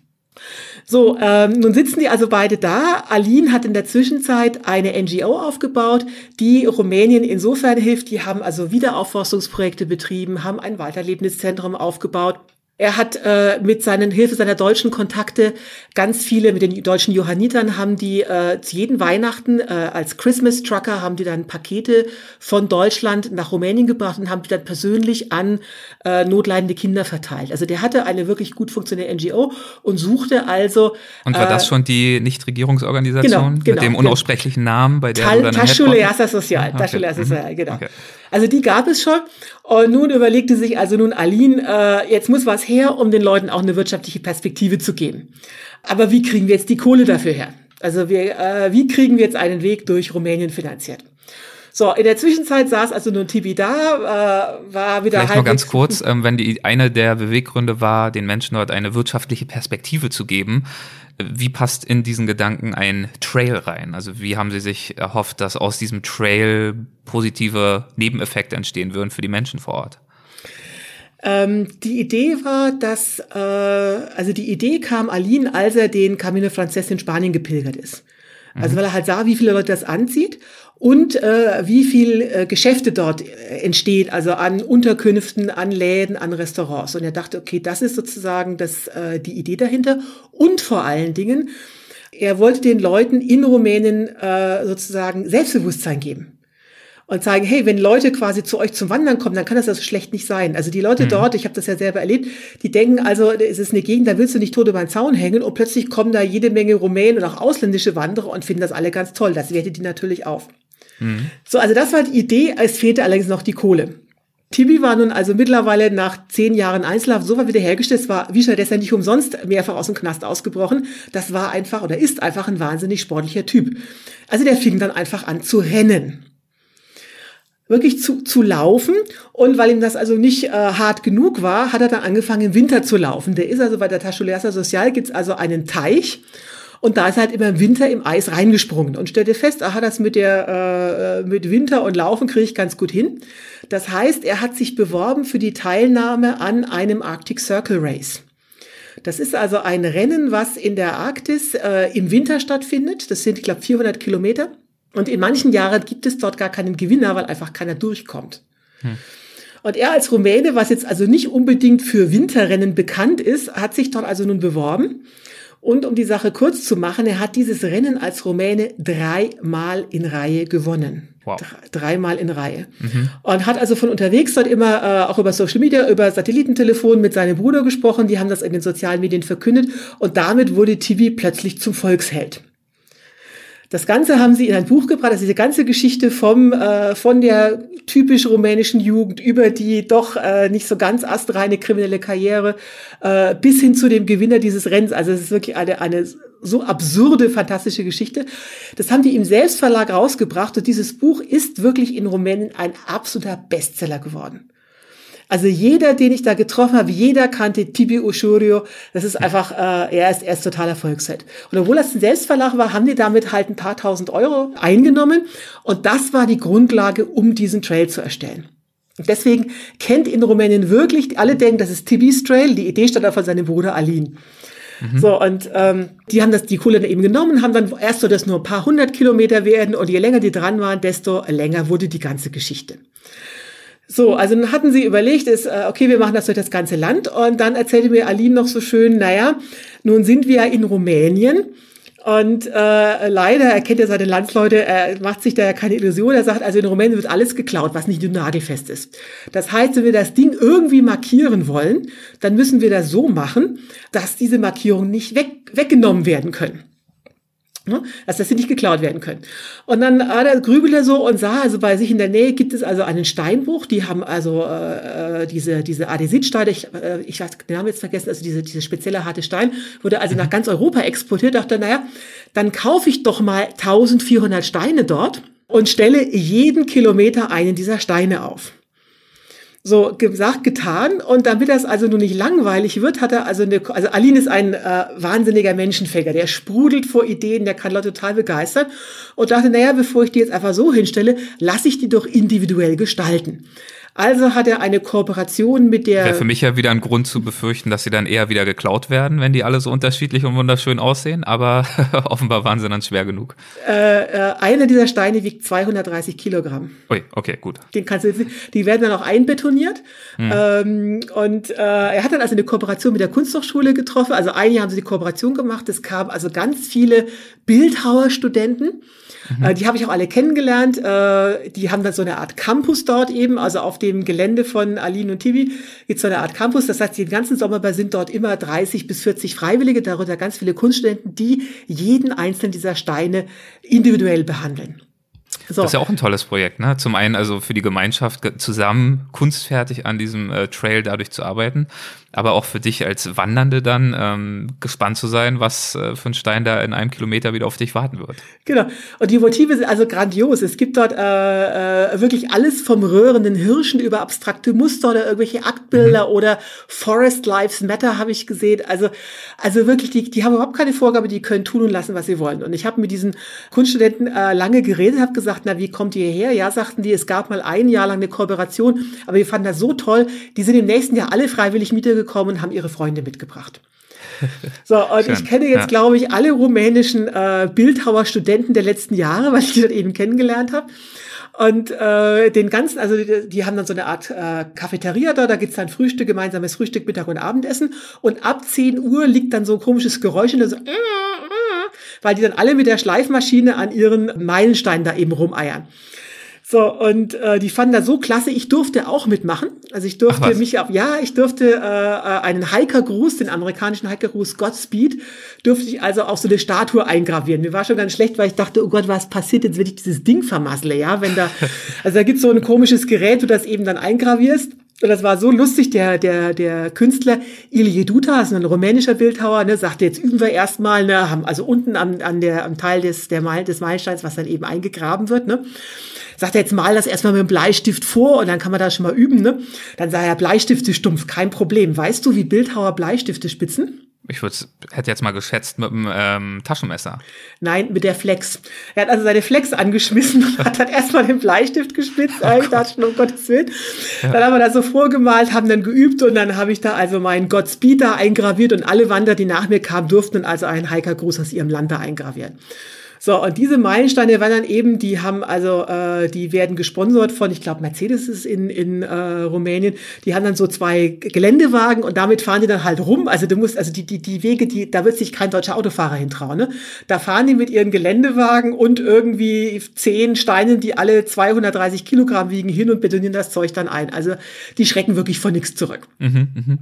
So, ähm, nun sitzen die also beide da. Aline hat in der Zwischenzeit eine NGO aufgebaut, die Rumänien insofern hilft. Die haben also Wiederaufforstungsprojekte betrieben, haben ein Weiterlebenszentrum aufgebaut Er hat äh, mit seinen Hilfe seiner deutschen Kontakte ganz viele, mit den deutschen Johannitern haben die äh, zu jeden Weihnachten äh, als Christmas Trucker haben die dann Pakete von Deutschland nach Rumänien gebracht und haben die dann persönlich an äh, notleidende Kinder verteilt. Also der hatte eine wirklich gut funktionierende NGO und suchte also. Und war äh, das schon die Nichtregierungsorganisation genau, genau, mit dem unaussprechlichen Namen, bei der Tal, du dann Taschuleasa Social, okay. Taschuleasa Mhm. Social, genau. Okay. Also die gab es schon. Und nun überlegte sich also nun Aline, äh, jetzt muss was her, um den Leuten auch eine wirtschaftliche Perspektive zu geben. Aber wie kriegen wir jetzt die Kohle dafür her? Also wir, äh, wie kriegen wir jetzt einen Weg durch Rumänien finanziert? So, in der Zwischenzeit saß also nun Tibi da, äh, war wieder Vielleicht noch ganz kurz, ähm, wenn die eine der Beweggründe war, den Menschen dort eine wirtschaftliche Perspektive zu geben, äh, wie passt in diesen Gedanken ein Trail rein? Also wie haben Sie sich erhofft, dass aus diesem Trail positive Nebeneffekte entstehen würden für die Menschen vor Ort? Ähm, die Idee war, dass, äh, also die Idee kam Aline, als er den Camino Frances in Spanien gepilgert ist. Also weil er halt sah, wie viele Leute das anzieht und äh, wie viel äh, Geschäfte dort äh, entsteht, also an Unterkünften, an Läden, an Restaurants. Und er dachte, okay, das ist sozusagen das, äh, die Idee dahinter. Und vor allen Dingen, er wollte den Leuten in Rumänien äh, sozusagen Selbstbewusstsein geben und sagen, hey, wenn Leute quasi zu euch zum Wandern kommen, dann kann das ja so schlecht nicht sein. Also die Leute dort, ich habe das ja selber erlebt, die denken also, es ist eine Gegend, da willst du nicht tot über den Zaun hängen und plötzlich kommen da jede Menge Rumänen und auch ausländische Wanderer und finden das alle ganz toll. Das wertet die natürlich auf. So, also das war die Idee, es fehlte allerdings noch die Kohle. Tibi war nun also mittlerweile nach zehn Jahren Einzelhaft so weit wiederhergestellt, es war, wie schon, der ist ja nicht umsonst mehrfach aus dem Knast ausgebrochen. Das war einfach oder ist einfach ein wahnsinnig sportlicher Typ. Also der fing dann einfach an zu rennen wirklich zu, zu laufen. Und weil ihm das also nicht äh, hart genug war, hat er dann angefangen, im Winter zu laufen. Der ist also bei der Taschulersa Social gibt's also einen Teich. Und da ist er halt immer im Winter im Eis reingesprungen und stellte fest, aha, das mit der äh, mit Winter und Laufen kriege ich ganz gut hin. Das heißt, er hat sich beworben für die Teilnahme an einem Arctic Circle Race. Das ist also ein Rennen, was in der Arktis äh, im Winter stattfindet. Das sind, ich glaube, 400 Kilometer. Und in manchen Jahren gibt es dort gar keinen Gewinner, weil einfach keiner durchkommt. Und er als Rumäne, was jetzt also nicht unbedingt für Winterrennen bekannt ist, hat sich dort also nun beworben. Und um die Sache kurz zu machen, er hat dieses Rennen als Rumäne dreimal in Reihe gewonnen. Wow. Dre- Dreimal in Reihe. Und hat also von unterwegs dort immer äh, auch über Social Media, über Satellitentelefon mit seinem Bruder gesprochen. Die haben das in den sozialen Medien verkündet. Und damit wurde Tibi plötzlich zum Volksheld. Das Ganze haben sie in ein Buch gebracht, also diese ganze Geschichte vom, äh, von der typisch rumänischen Jugend über die doch äh, nicht so ganz astreine kriminelle Karriere äh, bis hin zu dem Gewinner dieses Rennens. Also es ist wirklich eine, eine so absurde, fantastische Geschichte. Das haben die im Selbstverlag rausgebracht und dieses Buch ist wirklich in Rumänien ein absoluter Bestseller geworden. Also jeder, den ich da getroffen habe, jeder kannte Tibi Ushurio. Das ist einfach, äh, er ist, er ist total Erfolgsheld. Und obwohl das ein Selbstverlag war, haben die damit halt ein paar tausend Euro eingenommen. Und das war die Grundlage, um diesen Trail zu erstellen. Und deswegen kennt in Rumänien wirklich, alle denken, das ist Tibis Trail. Die Idee stammt von seinem Bruder Alin. So, und ähm, die haben das, die Kohle eben genommen, haben dann erst so, dass nur ein paar hundert Kilometer werden und je länger die dran waren, desto länger wurde die ganze Geschichte. So, also dann hatten sie überlegt, ist, äh, okay, wir machen das durch das ganze Land. Und dann erzählte mir Aline noch so schön, naja, nun sind wir ja in Rumänien. Und äh, leider, er kennt ja seine Landsleute, er macht sich da ja keine Illusion. Er sagt, also in Rumänien wird alles geklaut, was nicht nagelfest ist. Das heißt, wenn wir das Ding irgendwie markieren wollen, dann müssen wir das so machen, dass diese Markierungen nicht weg, weggenommen werden können. Ne? Also, dass sie nicht geklaut werden können. Und dann war der Grübeler so und sah, also bei sich in der Nähe gibt es also einen Steinbruch, die haben also äh, äh, diese, diese Adesitsteine, ich, äh, ich weiß den Namen jetzt vergessen, also diese, diese spezielle harte Stein, wurde also nach ganz Europa exportiert, dachte, naja, dann kaufe ich doch mal 1400 Steine dort und stelle jeden Kilometer einen dieser Steine auf. So gesagt, getan. Und damit das also nur nicht langweilig wird, hat er also eine, also Aline ist ein äh, wahnsinniger Menschenfänger, der sprudelt vor Ideen, der kann Leute total begeistern und dachte, naja, bevor ich die jetzt einfach so hinstelle, lasse ich die doch individuell gestalten. Also hat er eine Kooperation mit der. Wäre für mich ja wieder ein Grund zu befürchten, dass sie dann eher wieder geklaut werden, wenn die alle so unterschiedlich und wunderschön aussehen. Aber offenbar waren sie dann schwer genug. Äh, äh, einer dieser Steine wiegt 230 Kilogramm. Ui, okay, gut. Den kannst du, die werden dann auch einbetoniert. Hm. Ähm, und äh, er hat dann also eine Kooperation mit der Kunsthochschule getroffen. Also ein Jahr haben sie die Kooperation gemacht. Es kamen also ganz viele Bildhauerstudenten. Mhm. Äh, die habe ich auch alle kennengelernt. Äh, die haben dann so eine Art Campus dort eben, also auf dem Gelände von Aline und Tibi gibt so eine Art Campus. Das heißt, den ganzen Sommer sind dort immer 30 bis 40 Freiwillige, darunter ganz viele Kunststudenten, die jeden einzelnen dieser Steine individuell behandeln. So. Das ist ja auch ein tolles Projekt, ne? Zum einen also für die Gemeinschaft zusammen kunstfertig an diesem äh, Trail dadurch zu arbeiten aber auch für dich als Wandernde dann ähm, gespannt zu sein, was äh, für ein Stein da in einem Kilometer wieder auf dich warten wird. Genau. Und die Motive sind also grandios. Es gibt dort äh, äh, wirklich alles vom röhrenden Hirschen über abstrakte Muster oder irgendwelche Aktbilder mhm. oder Forest Lives Matter habe ich gesehen. Also, also wirklich, die, die haben überhaupt keine Vorgabe, die können tun und lassen, was sie wollen. Und ich habe mit diesen Kunststudenten äh, lange geredet, habe gesagt, na, wie kommt ihr her? Ja, sagten die, es gab mal ein Jahr lang eine Kooperation, aber wir fanden das so toll, die sind im nächsten Jahr alle freiwillig Miete gekommen und haben ihre Freunde mitgebracht. So, und Schön. ich kenne jetzt, ja. glaube ich, alle rumänischen äh, Bildhauerstudenten der letzten Jahre, weil ich die dort eben kennengelernt habe. Und äh, den ganzen, also die, die haben dann so eine Art äh, Cafeteria da, da gibt's dann Frühstück, gemeinsames Frühstück, Mittag und Abendessen. Und ab 10 Uhr liegt dann so ein komisches Geräusch und dann so, äh, äh, weil die dann alle mit der Schleifmaschine an ihren Meilenstein da eben rumeiern. So, und äh, die fanden das so klasse, ich durfte auch mitmachen. Also ich durfte mich auf, ja, ich durfte äh, äh, einen Hiker-Gruß, den amerikanischen Hiker-Gruß Godspeed, durfte ich also auf so eine Statue eingravieren. Mir war schon ganz schlecht, weil ich dachte, oh Gott, was passiert jetzt, wenn ich dieses Ding vermassle, ja, wenn da, also da gibt's so ein komisches Gerät, du das eben dann eingravierst. Und das war so lustig, der, der, der Künstler Ilie Duta, ist ein rumänischer Bildhauer, ne, sagte, jetzt üben wir erstmal, ne, haben also unten am, an der, am Teil des, der Meil, des Meilensteins, was dann eben eingegraben wird, ne, sagt er jetzt mal das erstmal mit dem Bleistift vor und dann kann man da schon mal üben, ne? Dann sah er Bleistifte stumpf, kein Problem. Weißt du, wie Bildhauer Bleistifte spitzen? Ich würde, hätte jetzt mal geschätzt mit dem ähm, Taschenmesser. Nein, mit der Flex. Er hat also seine Flex angeschmissen und hat dann erstmal den Bleistift gespitzt. Oh ich dachte schon, um Gottes Willen. Ja. Dann haben wir das so vorgemalt, haben dann geübt und dann habe ich da also meinen Godspeed da eingraviert und alle Wanderer, die nach mir kamen, durften dann also einen Hiker-Gruß aus ihrem Land da eingravieren. So, und diese Meilensteine waren dann eben, die haben also, äh, die werden gesponsert von, ich glaube, Mercedes ist in, in äh, Rumänien, die haben dann so zwei Geländewagen und damit fahren die dann halt rum. Also du musst, also die, die, die Wege, die, da wird sich kein deutscher Autofahrer hintrauen. Ne? Da fahren die mit ihren Geländewagen und irgendwie zehn Steinen, die alle 230 Kilogramm wiegen, hin und betonieren das Zeug dann ein. Also die schrecken wirklich vor nichts zurück. Mhm, mh.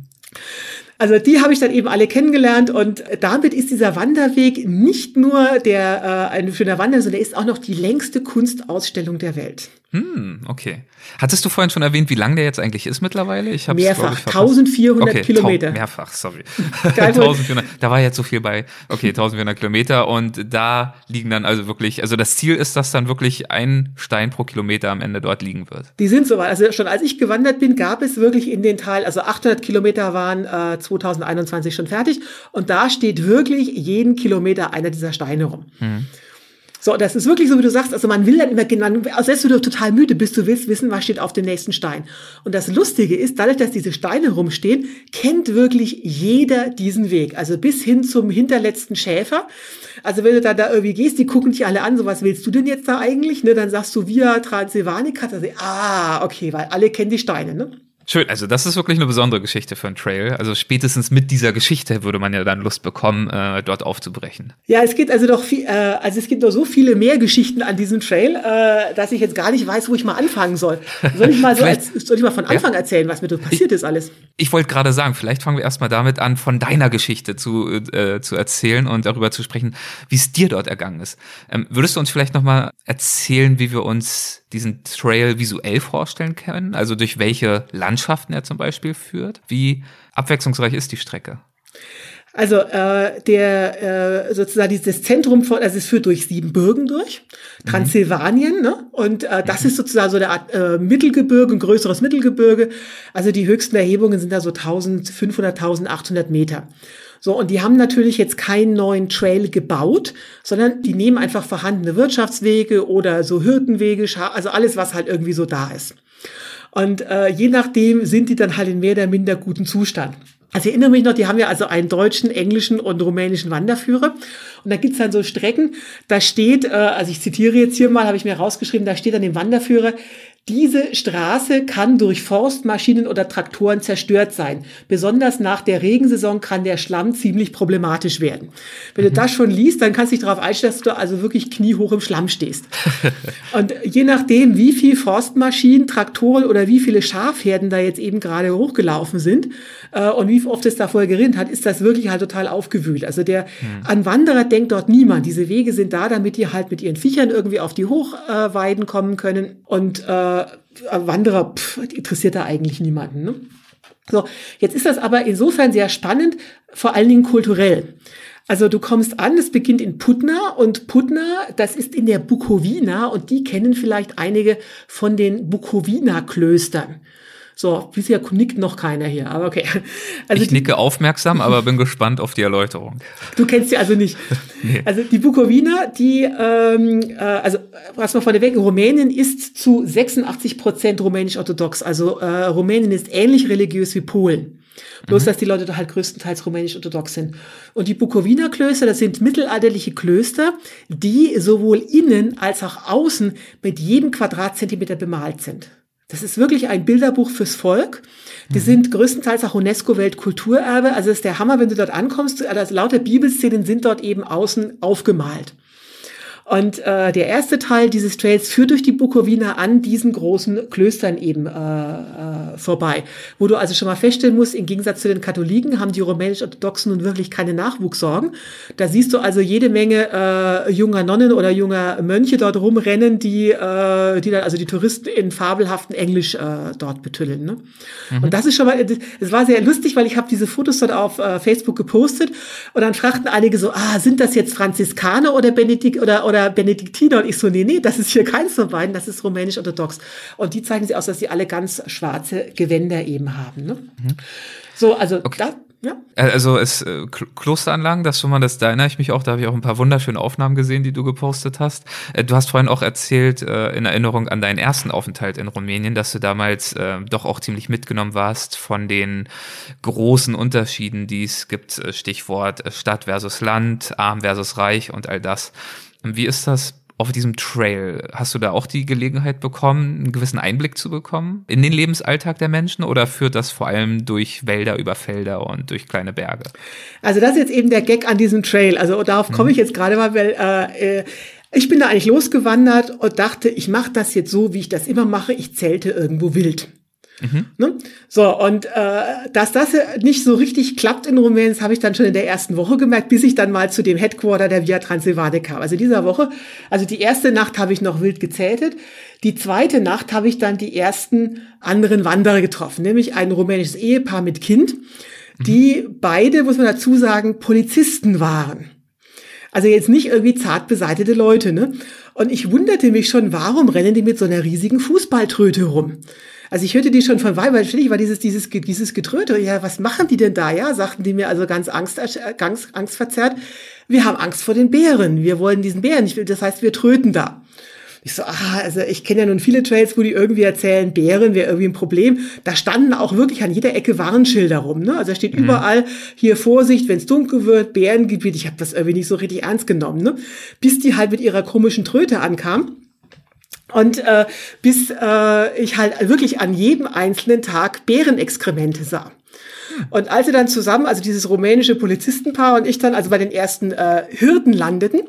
Also die habe ich dann eben alle kennengelernt und damit ist dieser Wanderweg nicht nur der äh, ein schöner Wanderweg, sondern er ist auch noch die längste Kunstausstellung der Welt. Hm, okay. Hattest du vorhin schon erwähnt, wie lang der jetzt eigentlich ist mittlerweile? Ich hab's, mehrfach, ich, 1400 okay, Kilometer. Mehrfach, sorry. 1400, da war jetzt so viel bei. Okay, 1400 Kilometer und da liegen dann also wirklich, also das Ziel ist, dass dann wirklich ein Stein pro Kilometer am Ende dort liegen wird. Die sind so weit. Also schon als ich gewandert bin, gab es wirklich in den Teil, also 800 Kilometer waren äh, 2021 schon fertig und da steht wirklich jeden Kilometer einer dieser Steine rum. Hm. So, das ist wirklich so, wie du sagst, also man will dann immer, man, selbst wenn du total müde bist, du willst wissen, was steht auf dem nächsten Stein. Und das Lustige ist, dadurch, dass diese Steine rumstehen, kennt wirklich jeder diesen Weg. Also bis hin zum hinterletzten Schäfer. Also wenn du da, da irgendwie gehst, die gucken dich alle an, so was willst du denn jetzt da eigentlich? Ne? Dann sagst du Via Transylvanica, also, ah, okay, weil alle kennen die Steine, ne? Schön, also das ist wirklich eine besondere Geschichte für einen Trail. Also spätestens mit dieser Geschichte würde man ja dann Lust bekommen, äh, dort aufzubrechen. Ja, es gibt also doch viel, äh, also es gibt noch so viele mehr Geschichten an diesem Trail, äh, dass ich jetzt gar nicht weiß, wo ich mal anfangen soll. Soll ich mal so als, soll ich mal von Anfang ja? erzählen, was mir da passiert ich, ist alles? Ich wollte gerade sagen, vielleicht fangen wir erstmal damit an, von deiner Geschichte zu, äh, zu erzählen und darüber zu sprechen, wie es dir dort ergangen ist. Ähm, würdest du uns vielleicht nochmal erzählen, wie wir uns diesen Trail visuell vorstellen können? Also durch welche Landschaften er zum Beispiel führt? Wie abwechslungsreich ist die Strecke? Also äh, der äh, sozusagen dieses Zentrum von, also es führt durch Siebenbürgen durch. Transsilvanien, mhm. ne? Und äh, das mhm. ist sozusagen so eine Art äh, Mittelgebirge, ein größeres Mittelgebirge. Also die höchsten Erhebungen sind da so 1500, 1800 Meter. So, und die haben natürlich jetzt keinen neuen Trail gebaut, sondern die nehmen einfach vorhandene Wirtschaftswege oder so Hürdenwege, also alles, was halt irgendwie so da ist. Und äh, je nachdem sind die dann halt in mehr oder minder guten Zustand. Also ich erinnere mich noch, die haben ja also einen deutschen, englischen und rumänischen Wanderführer. Und da gibt's dann so Strecken, da steht, äh, also ich zitiere jetzt hier mal, habe ich mir rausgeschrieben, da steht an dem Wanderführer, diese Straße kann durch Forstmaschinen oder Traktoren zerstört sein. Besonders nach der Regensaison kann der Schlamm ziemlich problematisch werden. Wenn mhm. du das schon liest, dann kannst du dich darauf einstellen, dass du also wirklich kniehoch im Schlamm stehst. und je nachdem, wie viel Forstmaschinen, Traktoren oder wie viele Schafherden da jetzt eben gerade hochgelaufen sind äh, und wie oft es da vorher gerinnt hat, ist das wirklich halt total aufgewühlt. Also der mhm. an Wanderer denkt dort niemand. Diese Wege sind da, damit die halt mit ihren Viechern irgendwie auf die Hochweiden kommen können und äh, Wanderer pff, interessiert da eigentlich niemanden. Ne? So, jetzt ist das aber insofern sehr spannend, vor allen Dingen kulturell. Also du kommst an, es beginnt in Putna und Putna, das ist in der Bukowina und die kennen vielleicht einige von den Bukowina-Klöstern. So, bisher nickt noch keiner hier, aber okay. Also ich nicke aufmerksam, aber bin gespannt auf die Erläuterung. Du kennst sie also nicht. nee. Also die Bukowina, die, ähm, äh, also was man von der Weg, Rumänien ist zu 86 Prozent rumänisch-orthodox. Also äh, Rumänien ist ähnlich religiös wie Polen. Bloß, mhm. dass die Leute da halt größtenteils rumänisch-orthodox sind. Und die Bukowina-Klöster, das sind mittelalterliche Klöster, die sowohl innen als auch außen mit jedem Quadratzentimeter bemalt sind. Das ist wirklich ein Bilderbuch fürs Volk. Die mhm. sind größtenteils auch UNESCO-Weltkulturerbe. Also ist der Hammer, wenn du dort ankommst. Also lauter Bibelszenen sind dort eben außen aufgemalt. Und äh, der erste Teil dieses Trails führt durch die Bukowina an diesen großen Klöstern eben äh, äh, vorbei. Wo du also schon mal feststellen musst, im Gegensatz zu den Katholiken haben die rumänisch-orthodoxen nun wirklich keine Nachwuchssorgen. Da siehst du also jede Menge äh, junger Nonnen oder junger Mönche dort rumrennen, die, äh, die dann also die Touristen in fabelhaften Englisch äh, dort betüllen. Ne? Mhm. Und das ist schon mal, es war sehr lustig, weil ich habe diese Fotos dort auf äh, Facebook gepostet und dann fragten einige so, ah, sind das jetzt Franziskaner oder Benedikt oder, oder oder Benediktiner. Und ich so, nee, nee, das ist hier keins von beiden, das ist rumänisch-orthodox. Und die zeigen sie aus, dass sie alle ganz schwarze Gewänder eben haben. Ne? Mhm. So, also okay. da, ja. Äh, also es äh, Klosteranlagen, das schon mal, das da erinnere ich mich auch, da habe ich auch ein paar wunderschöne Aufnahmen gesehen, die du gepostet hast. Äh, du hast vorhin auch erzählt, äh, in Erinnerung an deinen ersten Aufenthalt in Rumänien, dass du damals äh, doch auch ziemlich mitgenommen warst von den großen Unterschieden, die es gibt, äh, Stichwort Stadt versus Land, arm versus reich und all das. Wie ist das auf diesem Trail? Hast du da auch die Gelegenheit bekommen, einen gewissen Einblick zu bekommen in den Lebensalltag der Menschen oder führt das vor allem durch Wälder über Felder und durch kleine Berge? Also das ist jetzt eben der Gag an diesem Trail. Also darauf komme ich mhm. jetzt gerade mal, weil äh, äh, ich bin da eigentlich losgewandert und dachte, ich mache das jetzt so, wie ich das immer mache. Ich zählte irgendwo wild. Mhm. Ne? So, und äh, dass das nicht so richtig klappt in Rumänien, das habe ich dann schon in der ersten Woche gemerkt, bis ich dann mal zu dem Headquarter der Via Transilvane kam. Also dieser Woche, also die erste Nacht habe ich noch wild gezeltet. Die zweite Nacht habe ich dann die ersten anderen Wanderer getroffen, nämlich ein rumänisches Ehepaar mit Kind, die mhm. beide, muss man dazu sagen, Polizisten waren. Also jetzt nicht irgendwie zart beseitete Leute, ne? Und ich wunderte mich schon, warum rennen die mit so einer riesigen Fußballtröte rum? Also ich hörte die schon von weil ständig war dieses, dieses, dieses Getröte. Ja, was machen die denn da? Ja, sagten die mir also ganz Angst, ganz angstverzerrt. Wir haben Angst vor den Bären. Wir wollen diesen Bären nicht. Das heißt, wir tröten da. Ich so, ah, also ich kenne ja nun viele Trails, wo die irgendwie erzählen, Bären wäre irgendwie ein Problem. Da standen auch wirklich an jeder Ecke Warnschilder rum. Ne? Also da steht mhm. überall hier Vorsicht, wenn es dunkel wird, Bärengebiet. Ich habe das irgendwie nicht so richtig ernst genommen. Ne? Bis die halt mit ihrer komischen Tröte ankam. Und äh, bis äh, ich halt wirklich an jedem einzelnen Tag Bärenexkremente sah. Und als wir dann zusammen, also dieses rumänische Polizistenpaar und ich dann also bei den ersten äh, Hirten landeten,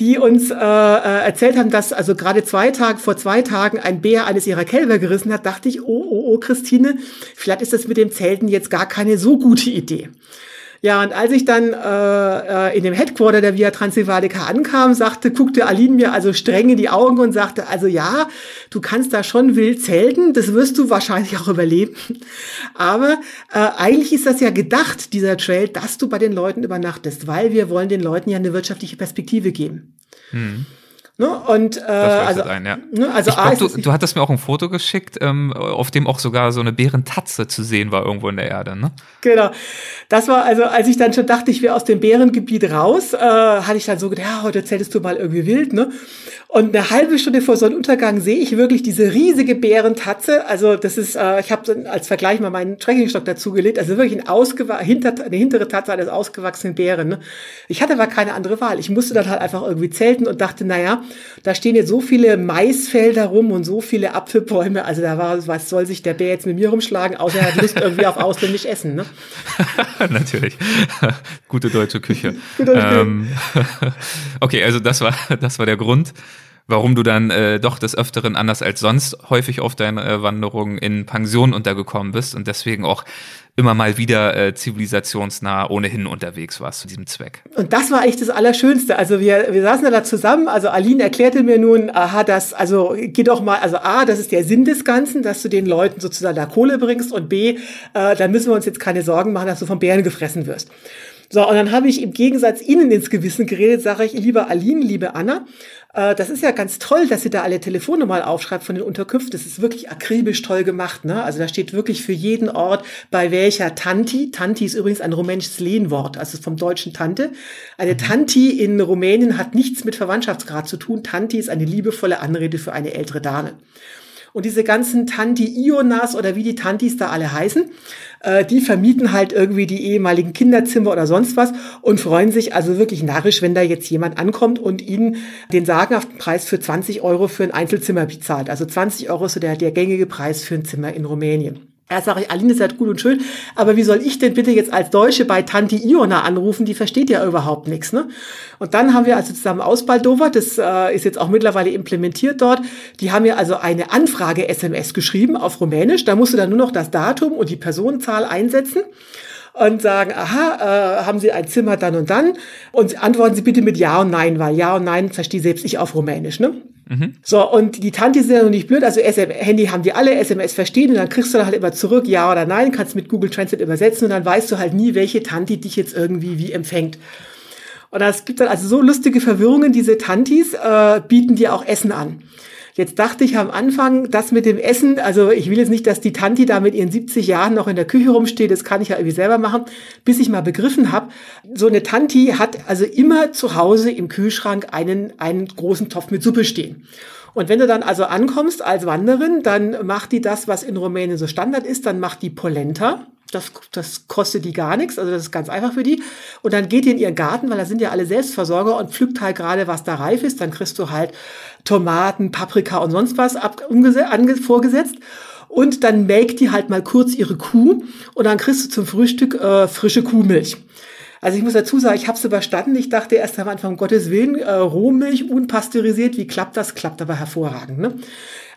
die uns äh, äh, erzählt haben, dass also gerade zwei Tage vor zwei Tagen ein Bär eines ihrer Kälber gerissen hat, dachte ich, oh, oh, oh, Christine, vielleicht ist das mit dem Zelten jetzt gar keine so gute Idee. Ja, und als ich dann äh, äh, in dem Headquarter der Via Transsilvanica ankam, sagte, guckte Aline mir also streng in die Augen und sagte, also ja, du kannst da schon wild zelten, das wirst du wahrscheinlich auch überleben. Aber äh, eigentlich ist das ja gedacht, dieser Trail, dass du bei den Leuten übernachtest, weil wir wollen den Leuten ja eine wirtschaftliche Perspektive geben. Hm. Ne? Und äh, also, ein, ja. ne? also glaub, du, du hattest mir auch ein Foto geschickt, ähm, auf dem auch sogar so eine Bärentatze zu sehen war irgendwo in der Erde, ne? Genau. Das war also, als ich dann schon dachte, ich wäre aus dem Bärengebiet raus, äh, hatte ich dann so gedacht, ja, heute zähltest du mal irgendwie wild, ne? Und eine halbe Stunde vor Sonnenuntergang sehe ich wirklich diese riesige Bärentatze. Also das ist, äh, ich habe als Vergleich mal meinen Trekkingstock dazugelegt. Also wirklich ein ausgewa hinter, eine hintere Tatze eines ausgewachsenen Bären. Ne? Ich hatte aber keine andere Wahl. Ich musste dann halt einfach irgendwie zelten und dachte, naja, da stehen jetzt so viele Maisfelder rum und so viele Apfelbäume. Also da war, was soll sich der Bär jetzt mit mir rumschlagen, außer er hat Lust irgendwie auf ausländisch Essen. Ne? Natürlich. Gute deutsche Küche. Gute deutsche ähm, okay, also das war, das war der Grund warum du dann äh, doch des Öfteren anders als sonst häufig auf deinen äh, Wanderungen in Pension untergekommen bist und deswegen auch immer mal wieder äh, zivilisationsnah ohnehin unterwegs warst zu diesem Zweck. Und das war echt das Allerschönste. Also wir, wir saßen da zusammen, also Aline erklärte mir nun, aha, das, also geh doch mal, also A, das ist der Sinn des Ganzen, dass du den Leuten sozusagen da Kohle bringst und B, äh, da müssen wir uns jetzt keine Sorgen machen, dass du vom Bären gefressen wirst. So, und dann habe ich im Gegensatz Ihnen ins Gewissen geredet, sage ich, liebe Aline, liebe Anna, äh, das ist ja ganz toll, dass ihr da alle Telefonnummern aufschreibt von den Unterkünften. Das ist wirklich akribisch toll gemacht. Ne? Also da steht wirklich für jeden Ort, bei welcher Tanti. Tanti ist übrigens ein rumänisches Lehnwort, also vom deutschen Tante. Eine mhm. Tanti in Rumänien hat nichts mit Verwandtschaftsgrad zu tun. Tanti ist eine liebevolle Anrede für eine ältere Dame. Und diese ganzen Tanti-Ionas oder wie die Tantis da alle heißen, äh, die vermieten halt irgendwie die ehemaligen Kinderzimmer oder sonst was und freuen sich also wirklich narrisch, wenn da jetzt jemand ankommt und ihnen den sagenhaften Preis für 20 Euro für ein Einzelzimmer bezahlt. Also 20 Euro ist so der, der gängige Preis für ein Zimmer in Rumänien. Ja, sage ich, Aline ist halt gut und schön, aber wie soll ich denn bitte jetzt als Deutsche bei Tante Iona anrufen? Die versteht ja überhaupt nichts. Ne? Und dann haben wir also zusammen ausbaldowert, das äh, ist jetzt auch mittlerweile implementiert dort. Die haben ja also eine Anfrage-SMS geschrieben auf Rumänisch. Da musst du dann nur noch das Datum und die Personenzahl einsetzen und sagen, aha, äh, haben Sie ein Zimmer dann und dann? Und antworten Sie bitte mit Ja und Nein, weil Ja und Nein verstehe selbst ich auf Rumänisch. Ne? Mhm. So, und die Tante ist ja noch nicht blöd, also SM Handy haben die alle, SMS verstehen und dann kriegst du dann halt immer zurück, ja oder nein, kannst mit Google Translate übersetzen und dann weißt du halt nie, welche Tante dich jetzt irgendwie wie empfängt. Und es gibt dann also so lustige Verwirrungen, diese Tantis äh, bieten dir auch Essen an. Jetzt dachte ich am Anfang, das mit dem Essen, also ich will jetzt nicht, dass die Tanti da mit ihren 70 Jahren noch in der Küche rumsteht, das kann ich ja irgendwie selber machen, bis ich mal begriffen habe, so eine Tanti hat also immer zu Hause im Kühlschrank einen, einen großen Topf mit Suppe stehen. Und wenn du dann also ankommst als Wanderin, dann macht die das, was in Rumänien so Standard ist, dann macht die Polenta. Das, das kostet die gar nichts, also das ist ganz einfach für die. Und dann geht die in ihren Garten, weil da sind ja alle Selbstversorger und pflückt halt gerade, was da reif ist. Dann kriegst du halt Tomaten, Paprika und sonst was ab, vorgesetzt. Und dann melkt die halt mal kurz ihre Kuh und dann kriegst du zum Frühstück äh, frische Kuhmilch. Also ich muss dazu sagen, ich habe es überstanden. Ich dachte erst am Anfang, um Gottes Willen, äh, Rohmilch unpasteurisiert, wie klappt das? Klappt aber hervorragend. Ne?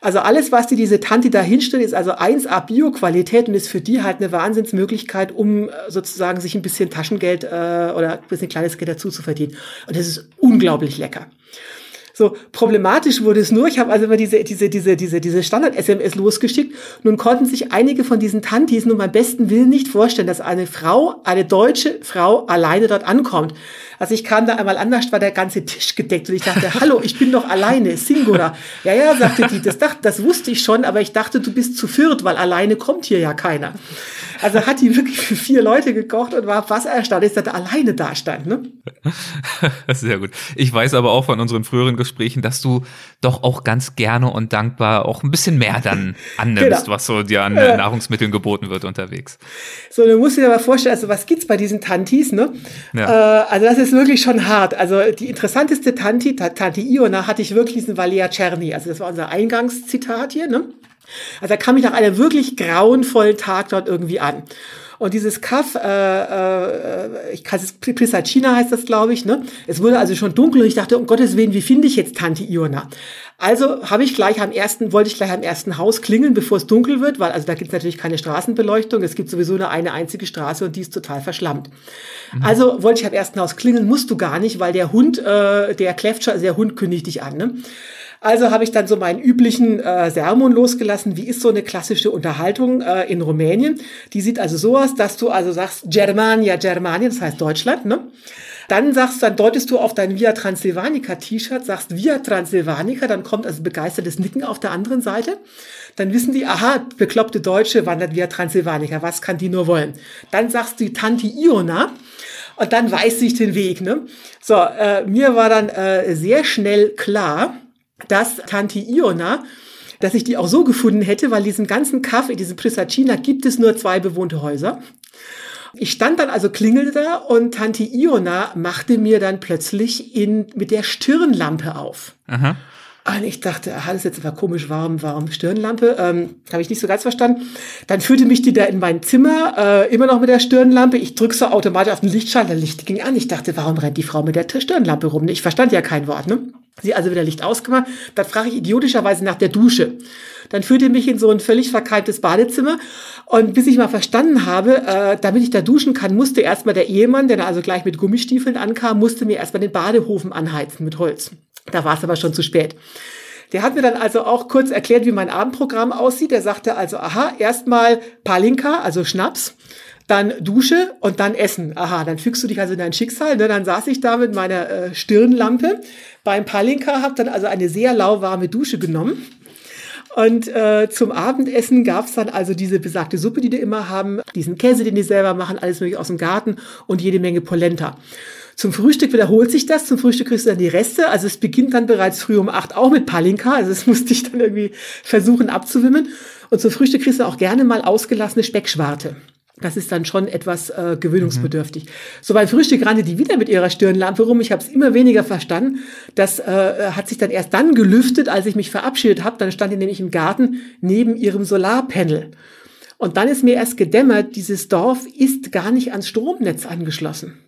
Also alles, was dir diese Tante da hinstellt, ist also 1A Bio-Qualität und ist für die halt eine Wahnsinnsmöglichkeit, um äh, sozusagen sich ein bisschen Taschengeld äh, oder ein bisschen kleines Geld dazu zu verdienen. Und das ist unglaublich lecker. So problematisch wurde es nur, ich habe also immer diese, diese, diese, diese, diese Standard-SMS losgeschickt. Nun konnten sich einige von diesen Tantis nur beim besten Willen nicht vorstellen, dass eine Frau, eine deutsche Frau alleine dort ankommt. Also ich kam da einmal anders, war der ganze Tisch gedeckt und ich dachte, hallo, ich bin doch alleine, Singular. Ja, ja, sagte die, das, dachte, das wusste ich schon, aber ich dachte, du bist zu viert, weil alleine kommt hier ja keiner. Also hat die wirklich für vier Leute gekocht und war fast erstaunt, dass er alleine da stand. Ne? Sehr gut. Ich weiß aber auch von unseren früheren Gesprächen, dass du doch auch ganz gerne und dankbar auch ein bisschen mehr dann annimmst, genau. was so dir an äh, Nahrungsmitteln geboten wird unterwegs. So, du musst dir aber vorstellen, also was gibt's bei diesen Tantis, ne? Ja. Äh, also das ist wirklich schon hart. Also die interessanteste Tanti, Tanti Iona, hatte ich wirklich diesen Valia Czerny. Also das war unser Eingangszitat hier, ne? Also da kam ich nach einem wirklich grauenvollen Tag dort irgendwie an. Und dieses Kaff, äh, äh, ich kann es Pisacina heißt das, glaube ich, ne? Es wurde also schon dunkel und ich dachte, um Gottes Willen, wie finde ich jetzt Tante Iona? Also habe ich gleich am ersten, wollte ich gleich am ersten Haus klingeln, bevor es dunkel wird, weil also da gibt es natürlich keine Straßenbeleuchtung. Es gibt sowieso nur eine einzige Straße und die ist total verschlammt. Mhm. Also wollte ich am ersten Haus klingeln, musst du gar nicht, weil der Hund, äh, der Kläftscher, also der Hund kündigt dich an. Ne? Also habe ich dann so meinen üblichen äh, Sermon losgelassen. Wie ist so eine klassische Unterhaltung äh, in Rumänien? Die sieht also so aus, dass du also sagst Germania, Germania, das heißt Deutschland, ne? Dann sagst, dann deutest du auf dein Via Transylvanica T-Shirt, sagst Via Transylvanica, dann kommt also begeistertes Nicken auf der anderen Seite. Dann wissen die, aha, bekloppte Deutsche wandert Via Transylvanica, was kann die nur wollen? Dann sagst du Tanti Iona und dann weiß ich den Weg. Ne? So, äh, mir war dann äh, sehr schnell klar, dass Tanti Iona dass ich die auch so gefunden hätte, weil diesen ganzen Kaffee, diese Prisacina, gibt es nur zwei bewohnte Häuser. Ich stand dann also klingelte da und Tante Iona machte mir dann plötzlich in, mit der Stirnlampe auf. Aha. Und ich dachte, aha, das ist jetzt aber komisch, warum, warum Stirnlampe? Ähm, Habe ich nicht so ganz verstanden. Dann führte mich die da in mein Zimmer, äh, immer noch mit der Stirnlampe. Ich drücke so automatisch auf den Lichtschalter, Licht ging an. Ich dachte, warum rennt die Frau mit der Stirnlampe rum? Ich verstand ja kein Wort, ne? Sie also wieder Licht ausgemacht. Dann frage ich idiotischerweise nach der Dusche. Dann führte mich in so ein völlig verkalktes Badezimmer. Und bis ich mal verstanden habe, äh, damit ich da duschen kann, musste erstmal der Ehemann, der da also gleich mit Gummistiefeln ankam, musste mir erstmal den Badehofen anheizen mit Holz. Da war es aber schon zu spät. Der hat mir dann also auch kurz erklärt, wie mein Abendprogramm aussieht. Er sagte also, aha, erstmal Palinka, also Schnaps, dann Dusche und dann Essen. Aha, dann fügst du dich also in dein Schicksal. Ne? Dann saß ich da mit meiner äh, Stirnlampe beim Palinka, habe dann also eine sehr lauwarme Dusche genommen. Und äh, zum Abendessen gab's dann also diese besagte Suppe, die die immer haben, diesen Käse, den die selber machen, alles mögliche aus dem Garten und jede Menge Polenta. Zum Frühstück wiederholt sich das. Zum Frühstück kriegst du dann die Reste. Also es beginnt dann bereits früh um acht auch mit Palinka. Also das musste ich dann irgendwie versuchen abzuwimmen. Und zum Frühstück kriegst du auch gerne mal ausgelassene Speckschwarte. Das ist dann schon etwas äh, gewöhnungsbedürftig. Mhm. So beim Frühstück rannte die wieder mit ihrer Stirnlampe rum. Ich habe es immer weniger verstanden. Das äh, hat sich dann erst dann gelüftet, als ich mich verabschiedet habe. Dann stand die nämlich im Garten neben ihrem Solarpanel. Und dann ist mir erst gedämmert, dieses Dorf ist gar nicht ans Stromnetz angeschlossen.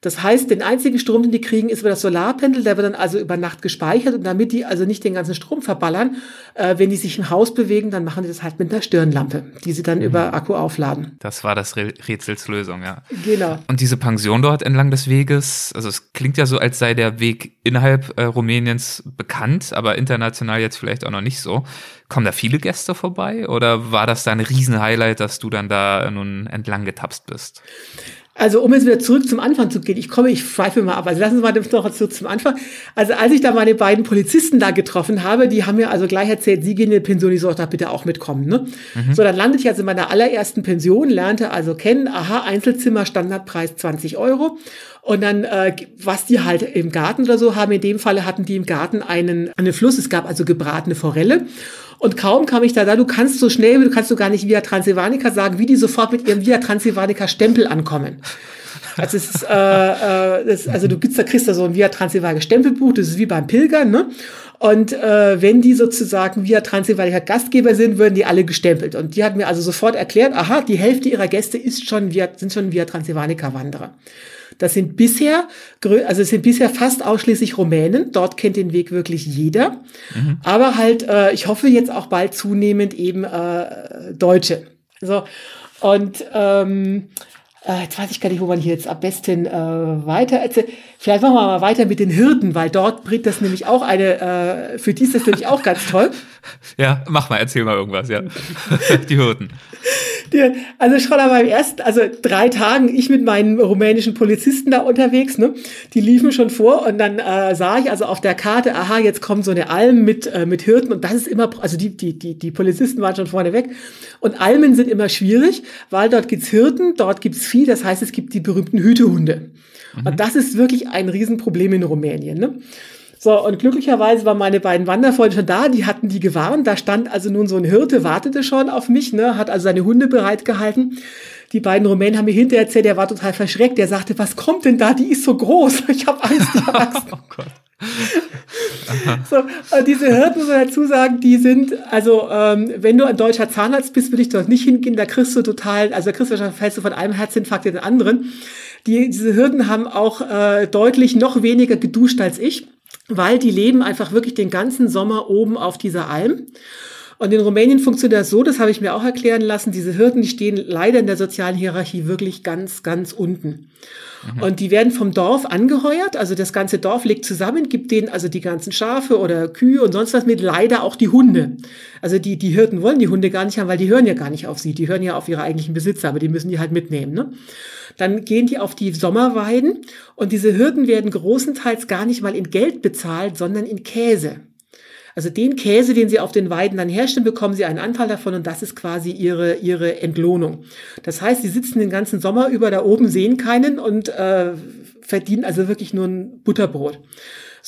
Das heißt, den einzigen Strom, den die kriegen, ist über das Solarpanel, der wird dann also über Nacht gespeichert und damit die also nicht den ganzen Strom verballern, äh, wenn die sich im Haus bewegen, dann machen die das halt mit einer Stirnlampe, die sie dann mhm. über Akku aufladen. Das war das Rätselslösung, ja. Genau. Und diese Pension dort entlang des Weges, also es klingt ja so, als sei der Weg innerhalb äh, Rumäniens bekannt, aber international jetzt vielleicht auch noch nicht so. Kommen da viele Gäste vorbei oder war das da ein Riesenhighlight, dass du dann da nun entlang getapst bist? Also um jetzt wieder zurück zum Anfang zu gehen, ich komme, ich schweife mal ab. Also lassen Sie mal noch zurück zum Anfang. Also als ich da meine beiden Polizisten da getroffen habe, die haben mir also gleich erzählt, Sie gehen in die Pension, ich sollte da bitte auch mitkommen. Ne? Mhm. So, dann landete ich also in meiner allerersten Pension, lernte also kennen, aha, Einzelzimmer, Standardpreis 20 Euro. Und dann, äh, was die halt im Garten oder so haben, in dem Falle hatten die im Garten einen, einen Fluss, es gab also gebratene Forelle. Und kaum kam ich da da, du kannst so schnell, du kannst so gar nicht Via Transylvanica sagen, wie die sofort mit ihrem Via Transylvanica Stempel ankommen. Also, es ist, äh, äh, das, also du gibst, da kriegst du so ein Via Transylvanica Stempelbuch, das ist wie beim Pilgern, ne? Und äh, wenn die sozusagen via Transylvanica Gastgeber sind, würden die alle gestempelt. Und die hat mir also sofort erklärt, aha, die Hälfte ihrer Gäste ist schon via, sind schon via Transylvanica Wanderer. Das sind bisher, also es sind bisher fast ausschließlich Rumänen. Dort kennt den Weg wirklich jeder. Mhm. Aber halt, äh, ich hoffe jetzt auch bald zunehmend eben äh, Deutsche. So. Und ähm, äh, jetzt weiß ich gar nicht, wo man hier jetzt am besten äh, weiter erzählt. Vielleicht machen wir mal weiter mit den Hirten, weil dort bringt das nämlich auch eine, äh, für die ist das nämlich auch ganz toll. Ja, mach mal, erzähl mal irgendwas, ja. die Hirten. Die, also schon an meinem ersten, also drei Tagen, ich mit meinen rumänischen Polizisten da unterwegs, ne, die liefen schon vor und dann äh, sah ich also auf der Karte, aha, jetzt kommt so eine Alm mit, äh, mit Hirten und das ist immer, also die, die, die, die Polizisten waren schon vorne weg und Almen sind immer schwierig, weil dort gibt's Hirten, dort gibt's Vieh, das heißt, es gibt die berühmten Hütehunde. Mhm. Und das ist wirklich ein Riesenproblem in Rumänien. Ne? So, und glücklicherweise waren meine beiden Wanderfreunde schon da, die hatten die gewarnt. Da stand also nun so ein Hirte, wartete schon auf mich, ne, hat also seine Hunde bereitgehalten. Die beiden Rumänen haben mir hinterher erzählt, der war total verschreckt. Der sagte, was kommt denn da? Die ist so groß. Ich habe Angst, ich hab Angst. oh Gott. so, und diese Hirten, muss man dazu sagen, die sind, also ähm, wenn du ein deutscher Zahnarzt bist, würde ich dort nicht hingehen, da kriegst du total, also da kriegst du fällst du von einem Herzinfarkt in den anderen. Die, diese Hirten haben auch äh, deutlich noch weniger geduscht als ich weil die leben einfach wirklich den ganzen Sommer oben auf dieser Alm. Und in Rumänien funktioniert das so, das habe ich mir auch erklären lassen, diese Hirten, die stehen leider in der sozialen Hierarchie wirklich ganz, ganz unten. Mhm. Und die werden vom Dorf angeheuert, also das ganze Dorf legt zusammen, gibt denen also die ganzen Schafe oder Kühe und sonst was mit, leider auch die Hunde. Also die, die Hirten wollen die Hunde gar nicht haben, weil die hören ja gar nicht auf sie, die hören ja auf ihre eigentlichen Besitzer, aber die müssen die halt mitnehmen. Ne? Dann gehen die auf die Sommerweiden und diese Hürden werden großenteils gar nicht mal in Geld bezahlt, sondern in Käse. Also den Käse, den sie auf den Weiden dann herstellen, bekommen sie einen Anteil davon und das ist quasi ihre, ihre Entlohnung. Das heißt, sie sitzen den ganzen Sommer über da oben, sehen keinen und äh, verdienen also wirklich nur ein Butterbrot.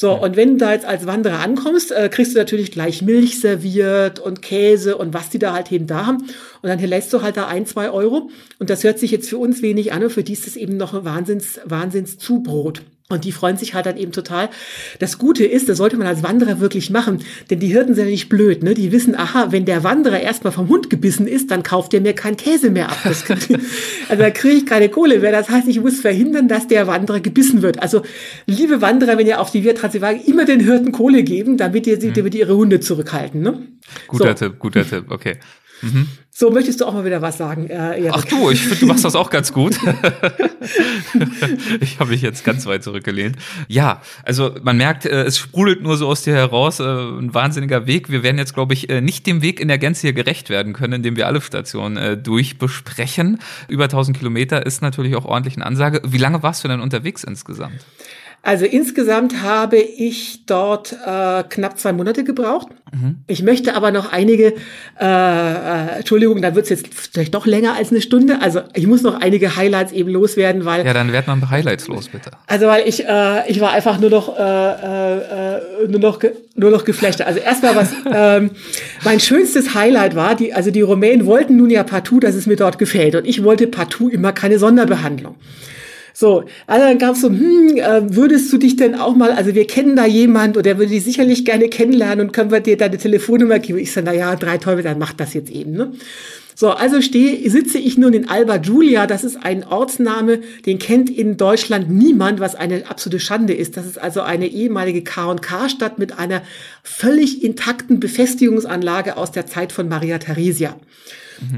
So, und wenn du da jetzt als Wanderer ankommst, äh, kriegst du natürlich gleich Milch serviert und Käse und was die da halt eben da haben. Und dann lässt du halt da ein, zwei Euro. Und das hört sich jetzt für uns wenig an und für die ist es eben noch ein Wahnsinns, Wahnsinns Zubrot. Und die freuen sich halt dann eben total. Das Gute ist, das sollte man als Wanderer wirklich machen, denn die Hirten sind ja nicht blöd, ne? Die wissen, aha, wenn der Wanderer erstmal vom Hund gebissen ist, dann kauft der mir keinen Käse mehr ab. Also da kriege ich keine Kohle mehr. Das heißt, ich muss verhindern, dass der Wanderer gebissen wird. Also, liebe Wanderer, wenn ihr auf die Via Transsilvanik immer den Hirten Kohle geben, damit ihr, mhm. damit ihr ihre Hunde zurückhalten, ne? Guter so. Tipp, guter Tipp, okay. Mhm. So, möchtest du auch mal wieder was sagen? Äh, Ach du, ich finde, du machst das auch ganz gut. ich habe mich jetzt ganz weit zurückgelehnt. Ja, also man merkt, äh, es sprudelt nur so aus dir heraus, äh, ein wahnsinniger Weg. Wir werden jetzt, glaube ich, äh, nicht dem Weg in der Gänze hier gerecht werden können, indem wir alle Stationen äh, durchbesprechen. Über 1000 Kilometer ist natürlich auch ordentlich eine Ansage. Wie lange warst du denn unterwegs insgesamt? Also insgesamt habe ich dort äh, knapp zwei Monate gebraucht. Mhm. Ich möchte aber noch einige, äh, äh, Entschuldigung, da wird es jetzt vielleicht doch länger als eine Stunde. Also ich muss noch einige Highlights eben loswerden, weil. Ja, dann werd mal Highlights los, bitte. Also weil ich, äh, ich war einfach nur noch, äh, äh, nur noch, nur noch geflecht. Also erstmal was, ähm, mein schönstes Highlight war, die, also die Rumänen wollten nun ja partout, dass es mir dort gefällt. Und ich wollte partout immer keine Sonderbehandlung. So, also dann gab es so, hm, äh, würdest du dich denn auch mal, also wir kennen da jemand oder der würde dich sicherlich gerne kennenlernen und können wir dir deine Telefonnummer geben? Ich sage, na ja, drei Teufel, dann mach das jetzt eben, ne? So, also stehe, sitze ich nun in Alba Giulia. Das ist ein Ortsname, den kennt in Deutschland niemand, was eine absolute Schande ist. Das ist also eine ehemalige K&K-Stadt mit einer völlig intakten Befestigungsanlage aus der Zeit von Maria Theresia.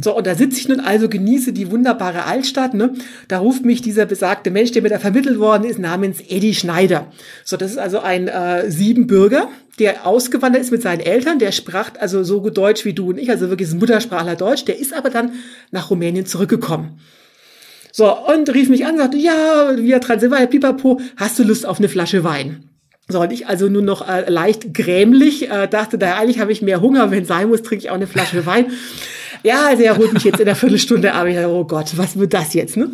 So, und da sitze ich nun also, genieße die wunderbare Altstadt. Ne? Da ruft mich dieser besagte Mensch, der mir da vermittelt worden ist, namens Eddie Schneider. So, das ist also ein äh, Siebenbürger, der ausgewandert ist mit seinen Eltern. Der sprach also so gut Deutsch wie du und ich, also wirklich Muttersprachler Deutsch. Der ist aber dann nach Rumänien zurückgekommen. So, und rief mich an, sagte, ja, via Transylvania, pipapo, hast du Lust auf eine Flasche Wein? So, und ich also nur noch äh, leicht grämlich, äh, dachte, da eigentlich habe ich mehr Hunger, wenn sein muss, trinke ich auch eine Flasche Wein. Ja, also er holt mich jetzt in der Viertelstunde ab. Ich dachte, oh Gott, was wird das jetzt, ne?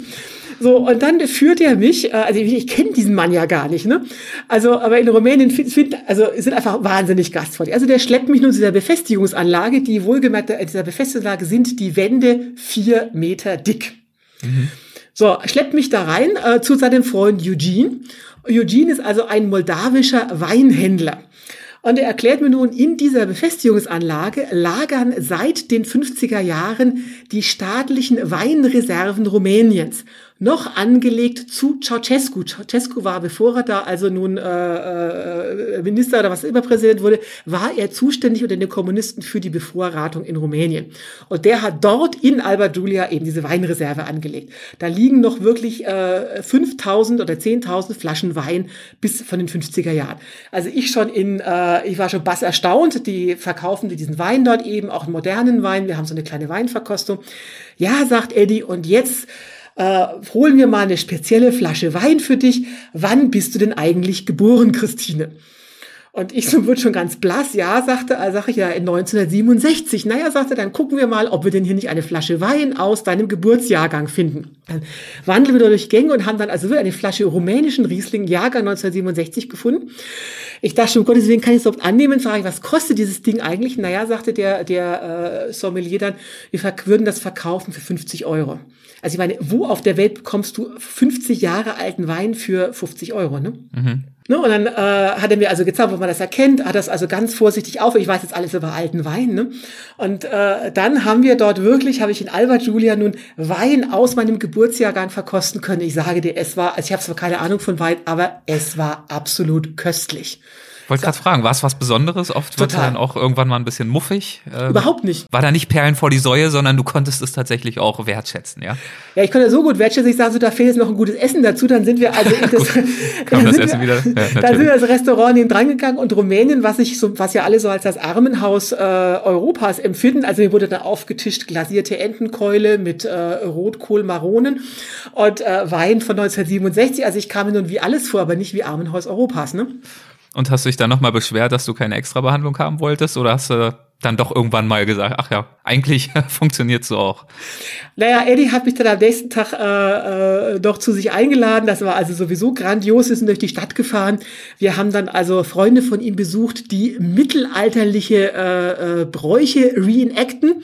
So, und dann führt er mich, äh, also ich, ich kenne diesen Mann ja gar nicht, ne? Also, aber in Rumänien find, find, also sind einfach wahnsinnig gastfreundlich. Also der schleppt mich nun zu dieser Befestigungsanlage, die wohlgemerkt, in dieser Befestigungsanlage sind die Wände vier Meter dick. Mhm. So, schleppt mich da rein äh, zu seinem Freund Eugene. Eugene ist also ein moldawischer Weinhändler. Und er erklärt mir nun, in dieser Befestigungsanlage lagern seit den 50er Jahren die staatlichen Weinreserven Rumäniens noch angelegt zu Ceausescu. Ceausescu war, bevor er da also nun äh, äh, Minister oder was immer Präsident wurde, war er zuständig unter den Kommunisten für die Bevorratung in Rumänien. Und der hat dort in Alba Giulia eben diese Weinreserve angelegt. Da liegen noch wirklich äh, 5000 oder 10.000 Flaschen Wein bis von den 50er Jahren. Also ich schon in, äh, ich war schon bass erstaunt, die verkaufen diesen Wein dort eben, auch einen modernen Wein. Wir haben so eine kleine Weinverkostung. Ja, sagt Eddie, und jetzt äh, holen wir mal eine spezielle Flasche Wein für dich. Wann bist du denn eigentlich geboren, Christine? Und ich so wird schon ganz blass. Ja, sagte, äh, sag ich ja, in 1967. Naja, sagte, dann gucken wir mal, ob wir denn hier nicht eine Flasche Wein aus deinem Geburtsjahrgang finden. Dann wandeln wir durch Gänge und haben dann also eine Flasche rumänischen Riesling Jahrgang 1967 gefunden. Ich dachte schon, um Gottes Willen kann ich es überhaupt annehmen? Frage ich, was kostet dieses Ding eigentlich? Naja, sagte der, der äh, Sommelier dann, wir würden das verkaufen für 50 Euro. Also ich meine, wo auf der Welt bekommst du 50 Jahre alten Wein für 50 Euro, ne? Mhm. Ne, und dann äh, hat er mir also gezeigt, wo man das erkennt, hat das also ganz vorsichtig auf. Ich weiß jetzt alles über alten Wein. Ne? Und äh, dann haben wir dort wirklich, habe ich in Alba Giulia nun Wein aus meinem Geburtsjahrgang verkosten können. Ich sage dir, es war, also ich habe zwar keine Ahnung von Wein, aber es war absolut köstlich. Wollte gerade fragen, war es was Besonderes? Oft wird dann auch irgendwann mal ein bisschen muffig. Ähm, Überhaupt nicht. War da nicht Perlen vor die Säue, sondern du konntest es tatsächlich auch wertschätzen, ja? Ja, ich konnte so gut wertschätzen, ich sage so, da fehlt jetzt noch ein gutes Essen dazu, dann sind wir also in das, Kam dann das sind Essen wir, wieder? Ja, dann sind wir das Restaurant neben dran gegangen und Rumänien, was ich so, was ja alle so als das Armenhaus äh, Europas empfinden. Also mir wurde da aufgetischt glasierte Entenkeule mit äh, Rotkohl, Maronen und äh, Wein von 1967. Also ich kam mir nun wie alles vor, aber nicht wie Armenhaus Europas, ne? Und hast du dich dann nochmal beschwert, dass du keine extra Behandlung haben wolltest? Oder hast du dann doch irgendwann mal gesagt, ach ja, eigentlich funktioniert so auch? Naja, Eddie hat mich dann am nächsten Tag äh, äh, doch zu sich eingeladen. Das war also sowieso grandios. Sind durch die Stadt gefahren. Wir haben dann also Freunde von ihm besucht, die mittelalterliche äh, äh, Bräuche reenacten.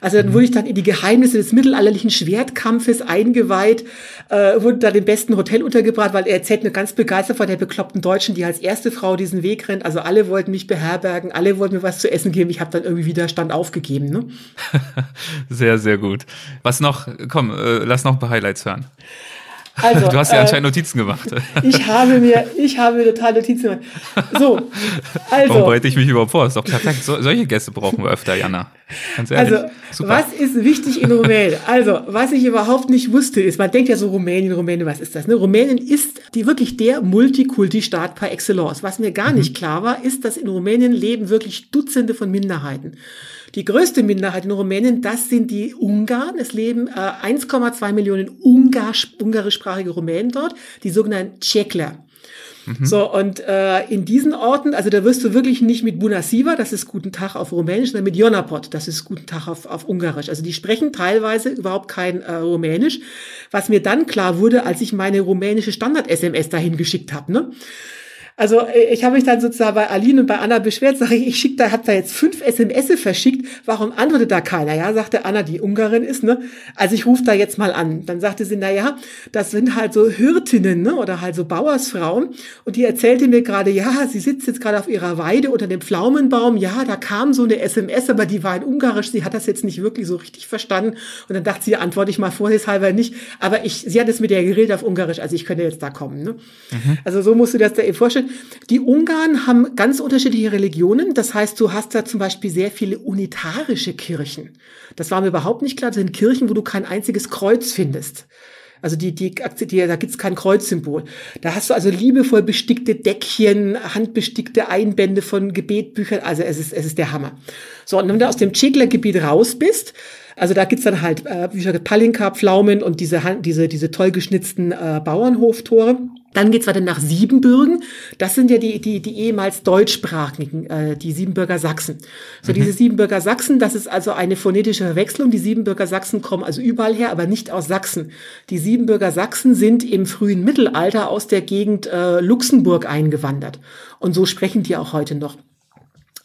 Also dann wurde ich dann in die Geheimnisse des mittelalterlichen Schwertkampfes eingeweiht, äh, wurde da im besten Hotel untergebracht, weil er erzählt mir ganz begeistert von der bekloppten Deutschen, die als erste Frau diesen Weg rennt. Also alle wollten mich beherbergen, alle wollten mir was zu essen geben. Ich habe dann irgendwie Widerstand aufgegeben. Ne? Sehr, sehr gut. Was noch? Komm, äh, lass noch ein paar Highlights hören. Also, Du hast ja äh, anscheinend Notizen gemacht. Ich habe mir, ich habe mir total Notizen gemacht. So, Warum also, bereite ich mich überhaupt vor? Ist doch perfekt. So, solche Gäste brauchen wir öfter, Jana. Ganz ehrlich. also, Super. was ist wichtig in Rumänien? Also, was ich überhaupt nicht wusste, ist, man denkt ja so Rumänien, Rumänien, was ist das? Ne? Rumänien ist die wirklich der Multikulti-Staat par excellence. Was mir gar nicht klar war, ist, dass in Rumänien leben wirklich Dutzende von Minderheiten. Die größte Minderheit in Rumänien, das sind die Ungarn. Es leben äh, 1,2 Millionen Ungarisch, ungarischsprachige Rumänen dort, die sogenannten Tschekler. So, und äh, in diesen Orten, also da wirst du wirklich nicht mit Bună ziua, das ist Guten Tag auf Rumänisch, sondern mit Jonapot, das ist Guten Tag auf, auf Ungarisch. Also die sprechen teilweise überhaupt kein äh, Rumänisch, was mir dann klar wurde, als ich meine rumänische Standard-SMS dahin geschickt habe. Ne? Also äh, ich habe mich dann sozusagen bei Aline und bei Anna beschwert, sage ich, ich schicke da, hab da jetzt fünf SMS verschickt, warum antwortet da keiner? Ja, sagte Anna, die Ungarin ist, ne? Also ich rufe da jetzt mal an. Dann sagte sie, na ja, das sind halt so Hirtinnen, ne? Oder halt so Bauersfrauen. Und die erzählte mir gerade, ja, sie sitzt jetzt gerade auf ihrer Weide unter dem Pflaumenbaum. Ja, da kam so eine SMS, aber die war in Ungarisch. Sie hat das jetzt nicht wirklich so richtig verstanden. Und dann dachte sie, antworte ich mal vorsichtshalber nicht. Aber ich, sie hat es mit der geredet auf Ungarisch, also ich könnte jetzt da kommen. Ne? Also so musst du das da eben vorstellen. Die Ungarn haben ganz unterschiedliche Religionen. Das heißt, du hast da zum Beispiel sehr viele unitarische Kirchen. Das war mir überhaupt nicht klar. Das sind Kirchen, wo du kein einziges Kreuz findest. Also die, die, die da gibt's kein Kreuzsymbol. Da hast du also liebevoll bestickte Deckchen, handbestickte Einbände von Gebetbüchern. Also es ist, es ist der Hammer. So, und wenn du aus dem Tschegler-Gebiet raus bist, also da gibt's dann halt, äh, gesagt, Palinka, Pflaumen und diese, diese, diese toll geschnitzten äh, Bauernhoftore. Dann geht's weiter nach Siebenbürgen. Das sind ja die, die, die ehemals deutschsprachigen, äh, die Siebenbürger Sachsen. So diese Siebenbürger Sachsen, das ist also eine phonetische Verwechslung. Die Siebenbürger Sachsen kommen also überall her, aber nicht aus Sachsen. Die Siebenbürger Sachsen sind im frühen Mittelalter aus der Gegend äh, Luxemburg eingewandert. Und so sprechen die auch heute noch.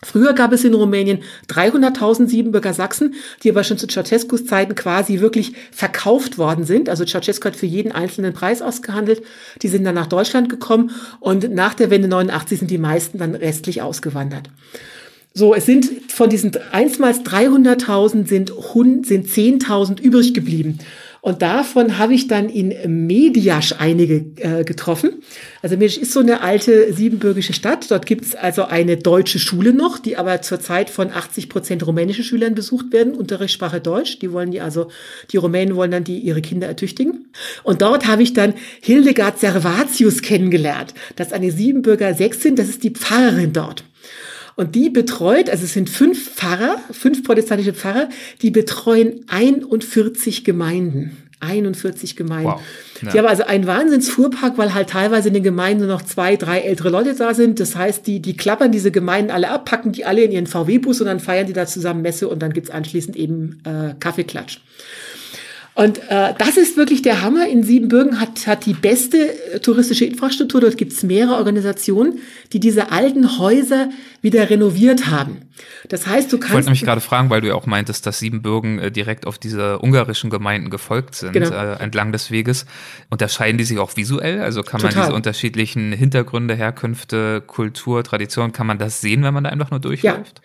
Früher gab es in Rumänien 300.000 Siebenbürger Sachsen, die aber schon zu Ceausescus Zeiten quasi wirklich verkauft worden sind. Also Ceausescu hat für jeden einzelnen Preis ausgehandelt. Die sind dann nach Deutschland gekommen und nach der Wende 89 sind die meisten dann restlich ausgewandert. So, es sind von diesen einstmals 300.000 sind, sind 10.000 übrig geblieben. Und davon habe ich dann in Mediasch einige äh, getroffen. Also Mediasch ist so eine alte siebenbürgische Stadt. Dort gibt es also eine deutsche Schule noch, die aber zurzeit von 80 Prozent rumänischen Schülern besucht werden, Unterrichtssprache Deutsch. Die wollen die also, die Rumänen wollen dann die ihre Kinder ertüchtigen. Und dort habe ich dann Hildegard Servatius kennengelernt. Das ist eine Siebenbürger Sechsin, das ist die Pfarrerin dort. Und die betreut, also es sind fünf Pfarrer, fünf protestantische Pfarrer, die betreuen 41 Gemeinden. 41 Gemeinden. Wow. Ja. Die haben also einen Wahnsinnsfuhrpark, weil halt teilweise in den Gemeinden nur noch zwei, drei ältere Leute da sind. Das heißt, die, die klappern diese Gemeinden alle ab, packen die alle in ihren VW-Bus und dann feiern die da zusammen Messe und dann gibt's anschließend eben äh, Kaffeeklatsch. Und äh, das ist wirklich der Hammer. In Siebenbürgen hat, hat die beste äh, touristische Infrastruktur. Dort gibt es mehrere Organisationen, die diese alten Häuser wieder renoviert haben. Das heißt, du Ich wollte kannst. nämlich gerade fragen, weil du ja auch meintest, dass Siebenbürgen äh, direkt auf diese ungarischen Gemeinden gefolgt sind, Genau. äh, entlang des Weges. Unterscheiden die sich auch visuell? Also kann man Total. diese unterschiedlichen Hintergründe, Herkünfte, Kultur, Tradition, kann man das sehen, wenn man da einfach nur durchläuft?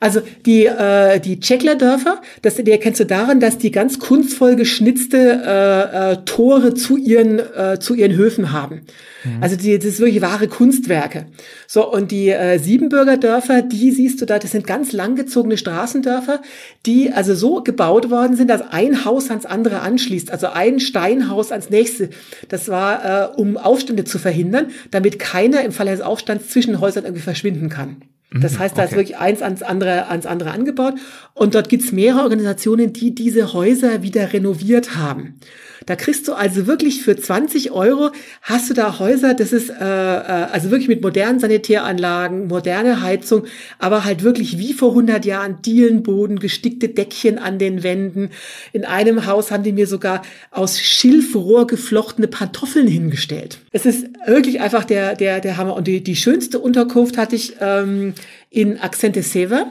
Also die, äh, die Tschekler-Dörfer, das die erkennst du daran, dass die ganz kunstvoll geschnitzte äh, äh, Tore zu ihren, äh, zu ihren Höfen haben. Mhm. Also die, das ist wirklich wahre Kunstwerke. So, und die äh, Siebenbürger Dörfer, die siehst du da, das sind ganz langgezogene Straßendörfer, die also so gebaut worden sind, dass ein Haus ans andere anschließt, also ein Steinhaus ans nächste. Das war, äh, um Aufstände zu verhindern, damit keiner im Falle des Aufstands zwischen Häusern irgendwie verschwinden kann. Das mhm, heißt, da okay. ist wirklich eins ans andere, ans andere angebaut. Und dort gibt's mehrere Organisationen, die diese Häuser wieder renoviert haben. Da kriegst du also wirklich für 20 Euro hast du da Häuser, das ist äh, äh, also wirklich mit modernen Sanitäranlagen, moderne Heizung, aber halt wirklich wie vor 100 Jahren Dielenboden, gestickte Deckchen an den Wänden. In einem Haus haben die mir sogar aus Schilfrohr geflochtene Pantoffeln hingestellt. Es ist wirklich einfach der der der Hammer. Und die die schönste Unterkunft hatte ich ähm, in Accente Seva.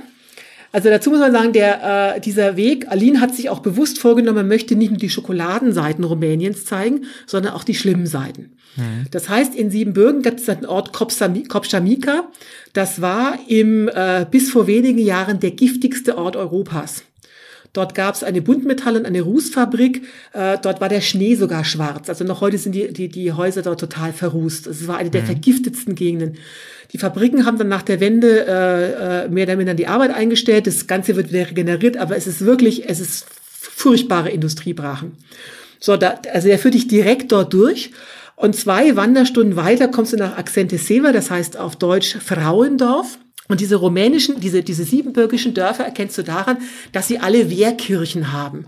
Also dazu muss man sagen, der, äh, dieser Weg, Aline hat sich auch bewusst vorgenommen, man möchte nicht nur die Schokoladenseiten Rumäniens zeigen, sondern auch die schlimmen Seiten. Mhm. Das heißt, in Siebenbürgen gibt es einen Ort Kopschamika. Das war im, äh, bis vor wenigen Jahren der giftigste Ort Europas. Dort gab es eine Buntmetall- und eine Rußfabrik. Äh, dort war der Schnee sogar schwarz. Also noch heute sind die, die, die Häuser dort total verrußt. Es war eine der mhm. vergiftetsten Gegenden. Die Fabriken haben dann nach der Wende äh, äh, mehr oder minder die Arbeit eingestellt. Das Ganze wird wieder regeneriert, aber es ist wirklich, es ist furchtbare Industriebrachen. So, da, also er führt dich direkt dort durch. Und zwei Wanderstunden weiter kommst du nach Accente Seva, das heißt auf Deutsch Frauendorf. Und diese rumänischen, diese, diese siebenbürgischen Dörfer erkennst du daran, dass sie alle Wehrkirchen haben.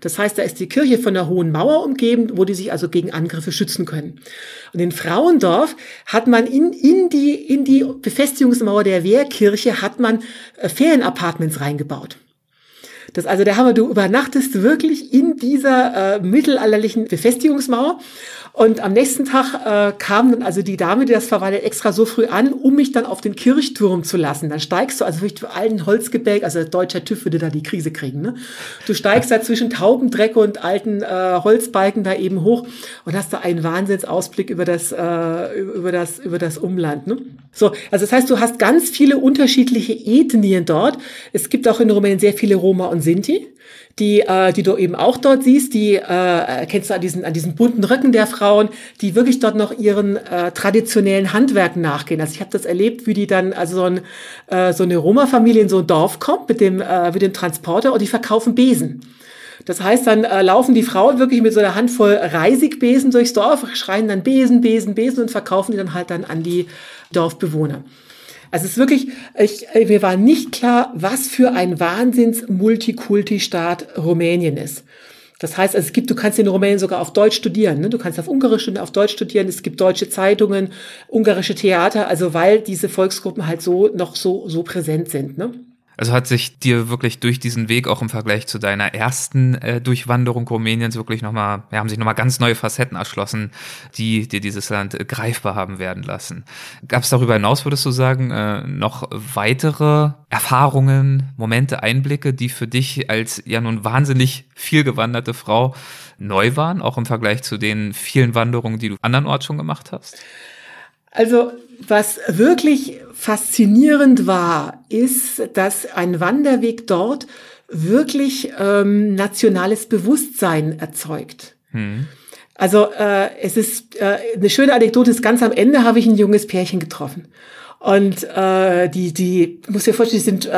Das heißt, da ist die Kirche von einer hohen Mauer umgeben, wo die sich also gegen Angriffe schützen können. Und in Frauendorf hat man in, in, die, in die Befestigungsmauer der Wehrkirche hat man äh, Ferienapartments reingebaut. Das also der Hammer, du übernachtest wirklich in dieser äh, mittelalterlichen Befestigungsmauer und am nächsten Tag äh, kam dann also die Dame, die das verwaltet, extra so früh an, um mich dann auf den Kirchturm zu lassen. Dann steigst du also wirklich für alten Holzgebälk, also deutscher TÜV würde da die Krise kriegen. Ne? Du steigst da zwischen Taubendrecke und alten äh, Holzbalken da eben hoch und hast da einen Wahnsinnsausblick über das, äh, über das, über das Umland. Ne? So, also das heißt, du hast ganz viele unterschiedliche Ethnien dort. Es gibt auch in Rumänien sehr viele Roma und Sinti die, äh, die du eben auch dort siehst, die äh, kennst du an diesen, an diesen bunten Rücken der Frauen, die wirklich dort noch ihren äh, traditionellen Handwerken nachgehen. Also ich habe das erlebt, wie die dann, also so, ein, äh, so eine Roma-Familie in so ein Dorf kommt mit dem, äh, mit dem Transporter und die verkaufen Besen. Das heißt, dann äh, laufen die Frauen wirklich mit so einer Handvoll Reisigbesen durchs Dorf, schreien dann Besen, Besen, Besen und verkaufen die dann halt dann an die Dorfbewohner. Also es ist wirklich, ich, mir war nicht klar, was für ein Wahnsinns-Multikulti-Staat Rumänien ist. Das heißt, also es gibt, du kannst in Rumänien sogar auf Deutsch studieren. Ne? Du kannst auf Ungarisch und auf Deutsch studieren. Es gibt deutsche Zeitungen, ungarische Theater, also weil diese Volksgruppen halt so noch so so präsent sind. Ne? Also hat sich dir wirklich durch diesen Weg auch im Vergleich zu deiner ersten äh, Durchwanderung Rumäniens wirklich nochmal, ja, haben sich nochmal ganz neue Facetten erschlossen, die dir dieses Land äh, greifbar haben werden lassen. Gab es darüber hinaus, würdest du sagen, äh, noch weitere Erfahrungen, Momente, Einblicke, die für dich als ja nun wahnsinnig viel gewanderte Frau neu waren, auch im Vergleich zu den vielen Wanderungen, die du andernorts schon gemacht hast? Also was wirklich faszinierend war, ist, dass ein Wanderweg dort wirklich ähm, nationales Bewusstsein erzeugt. Hm. Also äh, es ist äh, eine schöne Anekdote, ist ganz am Ende habe ich ein junges Pärchen getroffen. Und äh, die, die, muss dir vorstellen, die sind äh,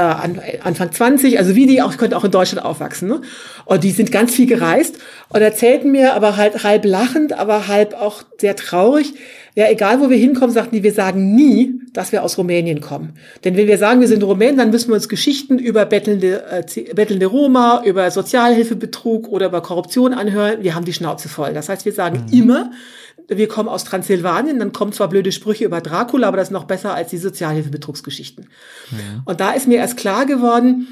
Anfang 20, also wie die auch, könnten auch in Deutschland aufwachsen. Ne? Und die sind ganz viel gereist und erzählten mir aber halt halb lachend, aber halb auch sehr traurig, ja, egal wo wir hinkommen, sagten die, wir sagen nie, dass wir aus Rumänien kommen. Denn wenn wir sagen, wir sind Rumänen, dann müssen wir uns Geschichten über bettelnde, äh, bettelnde Roma, über Sozialhilfebetrug oder über Korruption anhören. Wir haben die Schnauze voll. Das heißt, wir sagen mhm. immer, wir kommen aus Transsilvanien, dann kommen zwar blöde Sprüche über Dracula, aber das ist noch besser als die Sozialhilfebetrugsgeschichten. Ja. Und da ist mir erst klar geworden,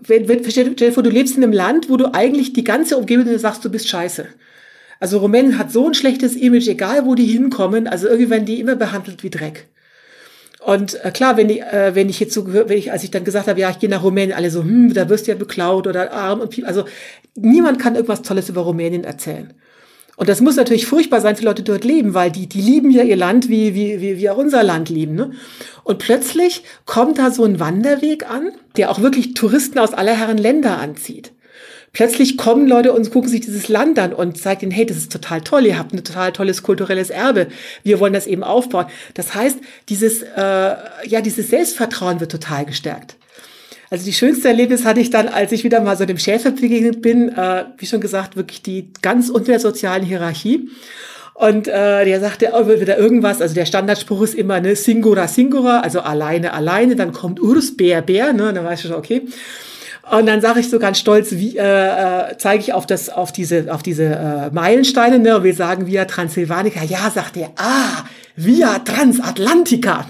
wenn, wenn, stell dir vor, du lebst in einem Land, wo du eigentlich die ganze Umgebung sagst, du bist scheiße. Also Rumänien hat so ein schlechtes Image, egal wo die hinkommen, also irgendwie werden die immer behandelt wie Dreck. Und äh, klar, wenn ich, äh, wenn ich jetzt so, wenn ich, als ich dann gesagt habe, ja, ich gehe nach Rumänien, alle so, hm, da wirst du ja beklaut oder arm und also niemand kann irgendwas Tolles über Rumänien erzählen. Und das muss natürlich furchtbar sein für Leute, die dort leben, weil die, die lieben ja ihr Land, wie, wie, wie, wie auch unser Land lieben. Ne? Und plötzlich kommt da so ein Wanderweg an, der auch wirklich Touristen aus aller Herren Länder anzieht. plötzlich kommen Leute und gucken sich dieses Land an und zeigen ihnen, hey, das ist total toll, ihr habt ein total tolles kulturelles Erbe, wir wollen das eben aufbauen. Das heißt, dieses, äh, ja, dieses Selbstvertrauen wird total gestärkt. Also die schönste Erlebnis hatte ich dann, als ich wieder mal so dem Schäfer begegnet bin, äh, wie schon gesagt, wirklich die ganz unter der sozialen Hierarchie. Und äh, der sagte oh, wieder irgendwas, also der Standardspruch ist immer ne Singura Singura, also alleine, alleine, dann kommt Urs, Bär, Bär, ne, dann weißt du schon, okay. Und dann sage ich so ganz stolz, wie äh, äh, zeige ich auf das, auf diese, auf diese äh, Meilensteine, ne? Und wir sagen Via Transsilvanica. Ja, sagt er, ah, Via Transatlantica.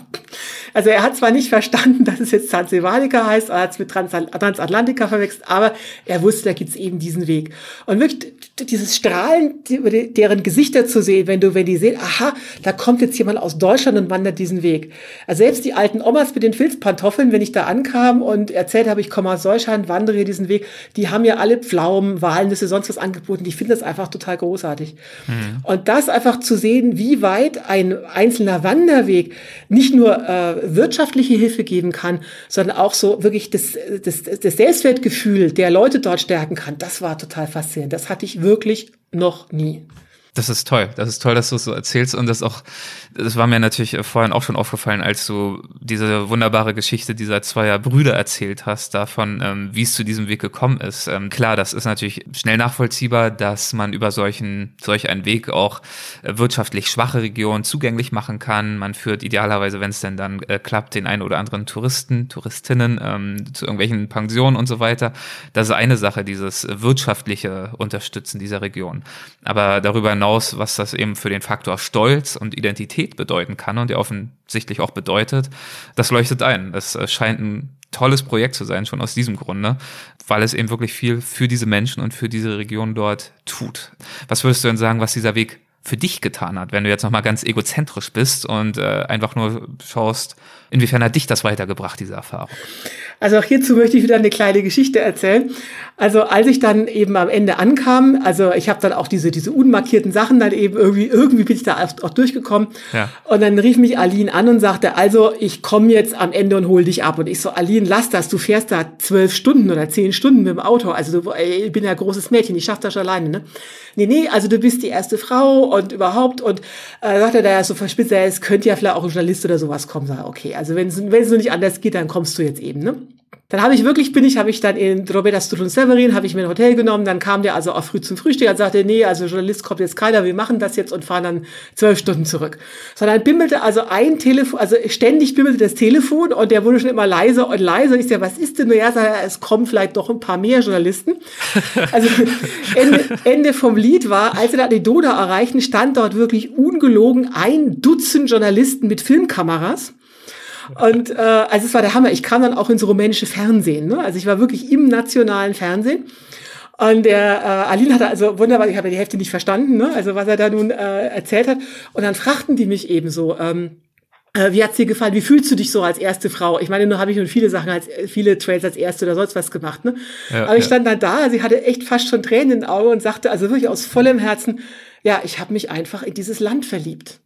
Also er hat zwar nicht verstanden, dass es jetzt Transsilvanica heißt, er hat es mit Transatlantica verwechselt, aber er wusste, da gibt's eben diesen Weg. Und wirklich dieses Strahlen, deren Gesichter zu sehen, wenn du, wenn die sehen, aha, da kommt jetzt jemand aus Deutschland und wandert diesen Weg. Also selbst die alten Omas mit den Filzpantoffeln, wenn ich da ankam und erzählt habe, ich komme aus Deutschland, wandere hier diesen Weg, die haben ja alle Pflaumen, Walnüsse, sonst was angeboten. Ich finde das einfach total großartig. Mhm. Und das einfach zu sehen, wie weit ein einzelner Wanderweg nicht nur äh, wirtschaftliche Hilfe geben kann, sondern auch so wirklich das, das, das Selbstwertgefühl der Leute dort stärken kann. Das war total faszinierend. Das hatte ich wirklich noch nie. Das ist toll. Das ist toll, dass du es so erzählst und das auch, das war mir natürlich vorhin auch schon aufgefallen, als du diese wunderbare Geschichte dieser zweier Brüder erzählt hast, davon, ähm, wie es zu diesem Weg gekommen ist. Ähm, klar, das ist natürlich schnell nachvollziehbar, dass man über solchen, solch einen Weg auch äh, wirtschaftlich schwache Regionen zugänglich machen kann. Man führt idealerweise, wenn es denn dann äh, klappt, den einen oder anderen Touristen, Touristinnen ähm, zu irgendwelchen Pensionen und so weiter. Das ist eine Sache, dieses wirtschaftliche Unterstützen dieser Region. Aber darüber hinaus hinaus, was das eben für den Faktor Stolz und Identität bedeuten kann und der offensichtlich auch bedeutet, das leuchtet ein. Es äh, scheint ein tolles Projekt zu sein, schon aus diesem Grunde, weil es eben wirklich viel für diese Menschen und für diese Region dort tut. Was würdest du denn sagen, was dieser Weg für dich getan hat, wenn du jetzt nochmal ganz egozentrisch bist und äh, einfach nur schaust, inwiefern hat dich das weitergebracht, diese Erfahrung? Also auch hierzu möchte ich wieder eine kleine Geschichte erzählen. Also als ich dann eben am Ende ankam, also ich habe dann auch diese diese unmarkierten Sachen dann eben irgendwie irgendwie bin ich da auch durchgekommen. Ja. Und dann rief mich Aline an und sagte, also ich komme jetzt am Ende und hol dich ab. Und ich so, Aline, lass das, du fährst da zwölf Stunden oder zehn Stunden mit dem Auto. Also du, ich bin ja großes Mädchen, ich schaff das schon alleine. Ne? Nee, nee, also du bist die erste Frau und überhaupt. Und äh, sagte da ja so verspitzt, es könnte ja vielleicht auch ein Journalist oder sowas kommen. Sag, okay, also wenn es wenn es nur nicht anders geht, dann kommst du jetzt eben. Ne? Dann habe ich wirklich, bin ich, habe ich dann in Roberta Studun Severin, habe ich mir ein Hotel genommen, dann kam der also auch früh zum Frühstück und sagte, nee, also Journalist kommt jetzt keiner, wir machen das jetzt und fahren dann zwölf Stunden zurück. Sondern bimmelte also ein Telefon, also ständig bimmelte das Telefon und der wurde schon immer leiser und leiser. Ich sage, was ist denn nur? Ja, es kommen vielleicht doch ein paar mehr Journalisten. Also Ende, Ende vom Lied war, als wir dann die Donau erreichten, stand dort wirklich ungelogen ein Dutzend Journalisten mit Filmkameras. Und äh, also es war der Hammer. Ich kam dann auch ins rumänische Fernsehen. Ne? Also ich war wirklich im nationalen Fernsehen. Und der äh, Aline hatte also wunderbar, ich habe ja die Hälfte nicht verstanden, ne? also was er da nun äh, erzählt hat. Und dann fragten die mich eben so, ähm, äh, wie hat's dir gefallen? Wie fühlst du dich so als erste Frau? Ich meine, nur habe ich nun viele Sachen als viele Trails als erste oder sonst was gemacht, ne? Ja, Aber ich ja. stand dann da, sie hatte echt fast schon Tränen in den Augen und sagte also wirklich aus vollem Herzen, ja, ich habe mich einfach in dieses Land verliebt.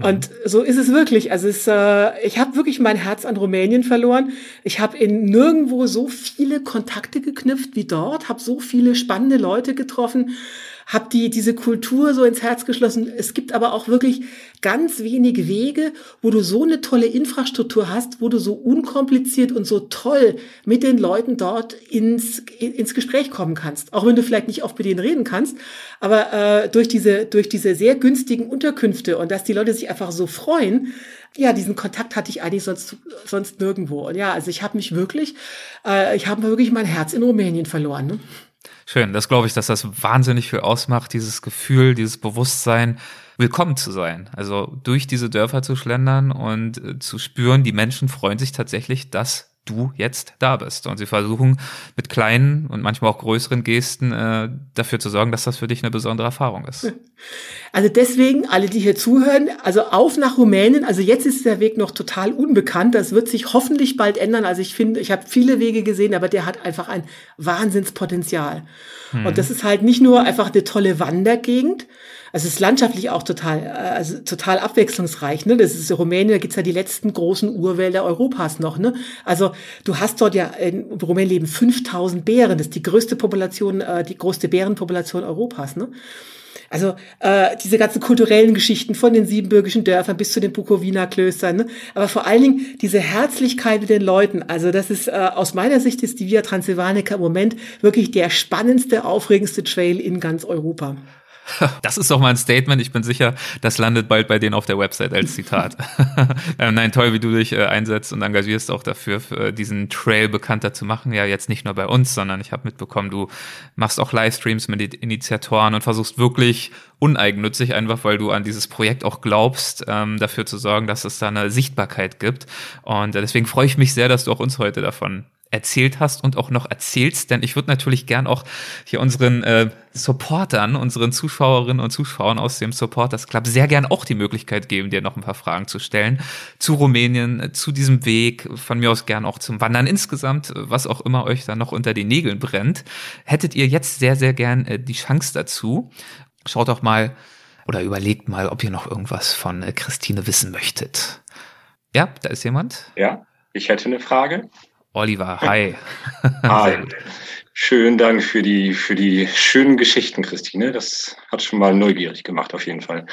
Und so ist es wirklich. Also es, äh, ich habe wirklich mein Herz an Rumänien verloren. Ich habe in nirgendwo so viele Kontakte geknüpft wie dort, habe so viele spannende Leute getroffen habe die diese Kultur so ins Herz geschlossen. Es gibt aber auch wirklich ganz wenige Wege, wo du so eine tolle Infrastruktur hast, wo du so unkompliziert und so toll mit den Leuten dort ins, ins Gespräch kommen kannst. Auch wenn du vielleicht nicht oft mit denen reden kannst, aber äh, durch diese durch diese sehr günstigen Unterkünfte und dass die Leute sich einfach so freuen, ja, diesen Kontakt hatte ich eigentlich sonst, sonst nirgendwo. Und ja, also ich habe mich wirklich, äh, ich habe wirklich mein Herz in Rumänien verloren. Ne? Schön, das glaube ich, dass das wahnsinnig viel ausmacht, dieses Gefühl, dieses Bewusstsein, willkommen zu sein. Also durch diese Dörfer zu schlendern und äh, zu spüren, die Menschen freuen sich tatsächlich, dass du jetzt da bist. Und sie versuchen mit kleinen und manchmal auch größeren Gesten äh, dafür zu sorgen, dass das für dich eine besondere Erfahrung ist. Also deswegen, alle, die hier zuhören, also auf nach Rumänien. Also jetzt ist der Weg noch total unbekannt. Das wird sich hoffentlich bald ändern. Also ich finde, ich habe viele Wege gesehen, aber der hat einfach ein Wahnsinnspotenzial. Hm. Und das ist halt nicht nur einfach eine tolle Wandergegend, also es ist landschaftlich auch total, äh, also total abwechslungsreich. Ne? Das ist Rumänien, da gibt's ja die letzten großen Urwälder Europas noch. Ne? Also du hast dort ja in Rumänien leben 5000 Bären. Das ist die größte Population, äh, die größte Bärenpopulation Europas. Ne? Also äh, diese ganzen kulturellen Geschichten von den siebenbürgischen Dörfern bis zu den Bukowiner Klöstern, ne? aber vor allen Dingen diese Herzlichkeit mit den Leuten. Also das ist äh, aus meiner Sicht ist die Via Transsilvanica im Moment wirklich der spannendste, aufregendste Trail in ganz Europa. Das ist doch mal ein Statement. Ich bin sicher, das landet bald bei denen auf der Website als Zitat. ähm, nein, toll, wie du dich äh, einsetzt und engagierst auch dafür, für, diesen Trail bekannter zu machen. Ja, jetzt nicht nur bei uns, sondern ich habe mitbekommen, du machst auch Livestreams mit Initiatoren und versuchst wirklich uneigennützig, einfach weil du an dieses Projekt auch glaubst, ähm, dafür zu sorgen, dass es da eine Sichtbarkeit gibt. Und äh, deswegen freue ich mich sehr, dass du auch uns heute davon erzählt hast und auch noch erzählst, denn ich würde natürlich gern auch hier unseren äh, Supportern, unseren Zuschauerinnen und Zuschauern aus dem Supporters Club sehr gern auch die Möglichkeit geben, dir noch ein paar Fragen zu stellen zu Rumänien, zu diesem Weg, von mir aus gern auch zum Wandern insgesamt, was auch immer euch da noch unter den Nägeln brennt. Hättet ihr jetzt sehr, sehr gern äh, die Chance dazu. Schaut doch mal oder überlegt mal, ob ihr noch irgendwas von äh, Christine wissen möchtet. Ja, da ist jemand. Ja, ich hätte eine Frage. Oliver, hi. Hi. Schönen Dank für die, für die schönen Geschichten, Christine. Das hat schon mal neugierig gemacht, auf jeden Fall.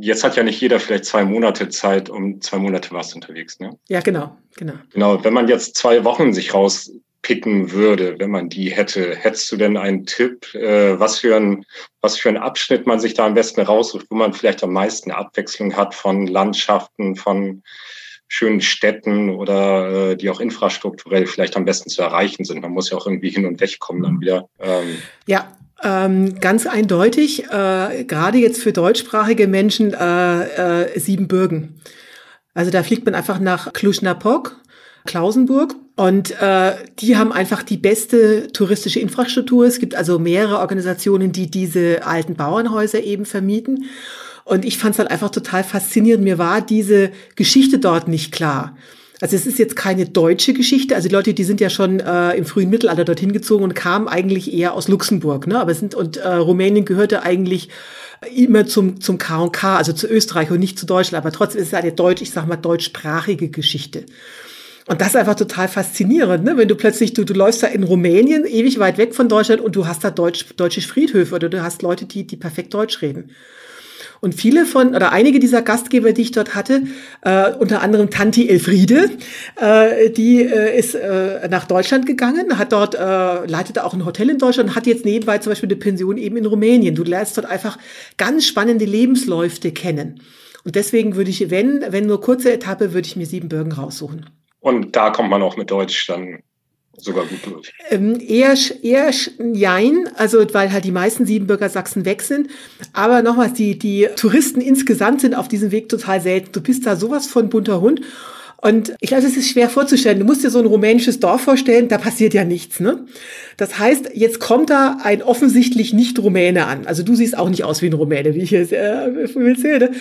Jetzt hat ja nicht jeder vielleicht zwei Monate Zeit, um zwei Monate warst unterwegs, ne? Ja, genau, genau. Genau. Wenn man jetzt zwei Wochen sich rauspicken würde, wenn man die hätte, hättest du denn einen Tipp, äh, was für ein, was für ein Abschnitt man sich da am besten raussucht, wo man vielleicht am meisten Abwechslung hat von Landschaften, von schönen Städten oder äh, die auch infrastrukturell vielleicht am besten zu erreichen sind. Man muss ja auch irgendwie hin und weg kommen dann wieder. Ähm. Ja, ähm, ganz eindeutig, äh, gerade jetzt für deutschsprachige Menschen äh, äh, Siebenbürgen. Also da fliegt man einfach nach Cluj-Napoc, Klausenburg und äh, die haben einfach die beste touristische Infrastruktur. Es gibt also mehrere Organisationen, die diese alten Bauernhäuser eben vermieten. Und ich fand es halt einfach total faszinierend. Mir war diese Geschichte dort nicht klar. Also es ist jetzt keine deutsche Geschichte. Also die Leute, die sind ja schon äh, im frühen Mittelalter dorthin gezogen und kamen eigentlich eher aus Luxemburg. Ne? Aber sind und äh, Rumänien gehörte eigentlich immer zum zum K&K, also zu Österreich und nicht zu Deutschland. Aber trotzdem ist es eine deutsch, ich sag mal deutschsprachige Geschichte. Und das ist einfach total faszinierend, ne? wenn du plötzlich, du, du läufst da in Rumänien, ewig weit weg von Deutschland und du hast da Deutsch, deutsche Friedhöfe oder du hast Leute, die, die perfekt Deutsch reden. Und viele von, oder einige dieser Gastgeber, die ich dort hatte, äh, unter anderem Tanti Elfriede, äh, die äh, ist äh, nach Deutschland gegangen, hat dort, äh, leitete auch ein Hotel in Deutschland, hat jetzt nebenbei zum Beispiel eine Pension eben in Rumänien. Du lernst dort einfach ganz spannende Lebensläufe kennen. Und deswegen würde ich, wenn, wenn nur kurze Etappe, würde ich mir Siebenbürgen raussuchen. Und da kommt man auch mit Deutsch dann sogar gut durch. Ähm, eher, eher jein, also weil halt die meisten Siebenbürger Sachsen weg sind. Aber nochmals, die, die Touristen insgesamt sind auf diesem Weg total selten. Du bist da sowas von bunter Hund. Und ich glaube, es ist schwer vorzustellen. Du musst dir so ein rumänisches Dorf vorstellen, da passiert ja nichts. Ne? Das heißt, jetzt kommt da ein offensichtlich nicht Rumäne an. Also du siehst auch nicht aus wie ein Rumäne, wie ich es äh, erzähle.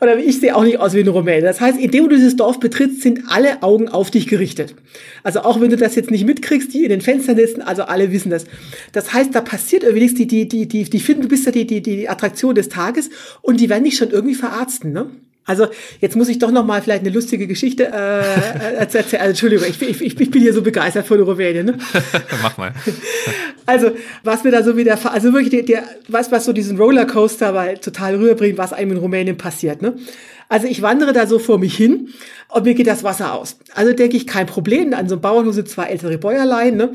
Oder ich sehe auch nicht aus wie ein Rumäne. Das heißt, indem du dieses Dorf betrittst, sind alle Augen auf dich gerichtet. Also auch wenn du das jetzt nicht mitkriegst, die in den Fenstern sitzen, also alle wissen das. Das heißt, da passiert irgendwie. Die, die, die, die, die finden, du bist ja die, die, die Attraktion des Tages und die werden dich schon irgendwie verarzten. Ne? Also jetzt muss ich doch noch mal vielleicht eine lustige Geschichte äh, erzählen. Also, Entschuldigung, ich, ich, ich bin hier so begeistert von Rumänien. Ne? Mach mal. Also was mir da so wieder, also wirklich der, der was was so diesen Rollercoaster weil total rüberbringt, was einem in Rumänien passiert. Ne? Also ich wandere da so vor mich hin und mir geht das Wasser aus. Also denke ich, kein Problem. An so einem Bauernhof sind zwei ältere Bäuerlein. Ne?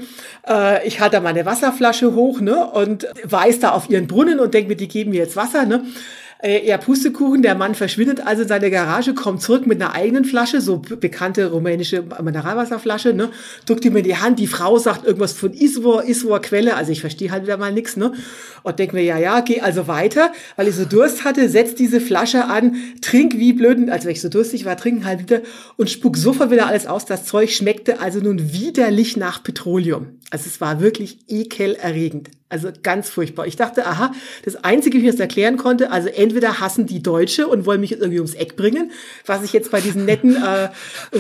Äh, ich halte da meine Wasserflasche hoch ne? und weiß da auf ihren Brunnen und denke mir, die geben mir jetzt Wasser. Ne? Äh, ja, Pustekuchen, der Mann verschwindet also in seine Garage, kommt zurück mit einer eigenen Flasche, so bekannte rumänische Mineralwasserflasche, ne, drückt ihm in die Hand, die Frau sagt irgendwas von Iswor, Iswor Quelle, also ich verstehe halt wieder mal nix, ne, und denk mir, ja, ja, geh also weiter, weil ich so Durst hatte, setz diese Flasche an, trink wie blöden, also wenn ich so durstig war, trinken halt wieder und spuck sofort wieder alles aus, das Zeug schmeckte also nun widerlich nach Petroleum. Also es war wirklich ekelerregend. Also ganz furchtbar. Ich dachte, aha, das Einzige, wie ich das erklären konnte, also entweder hassen die Deutsche und wollen mich irgendwie ums Eck bringen, was ich jetzt bei diesen netten äh,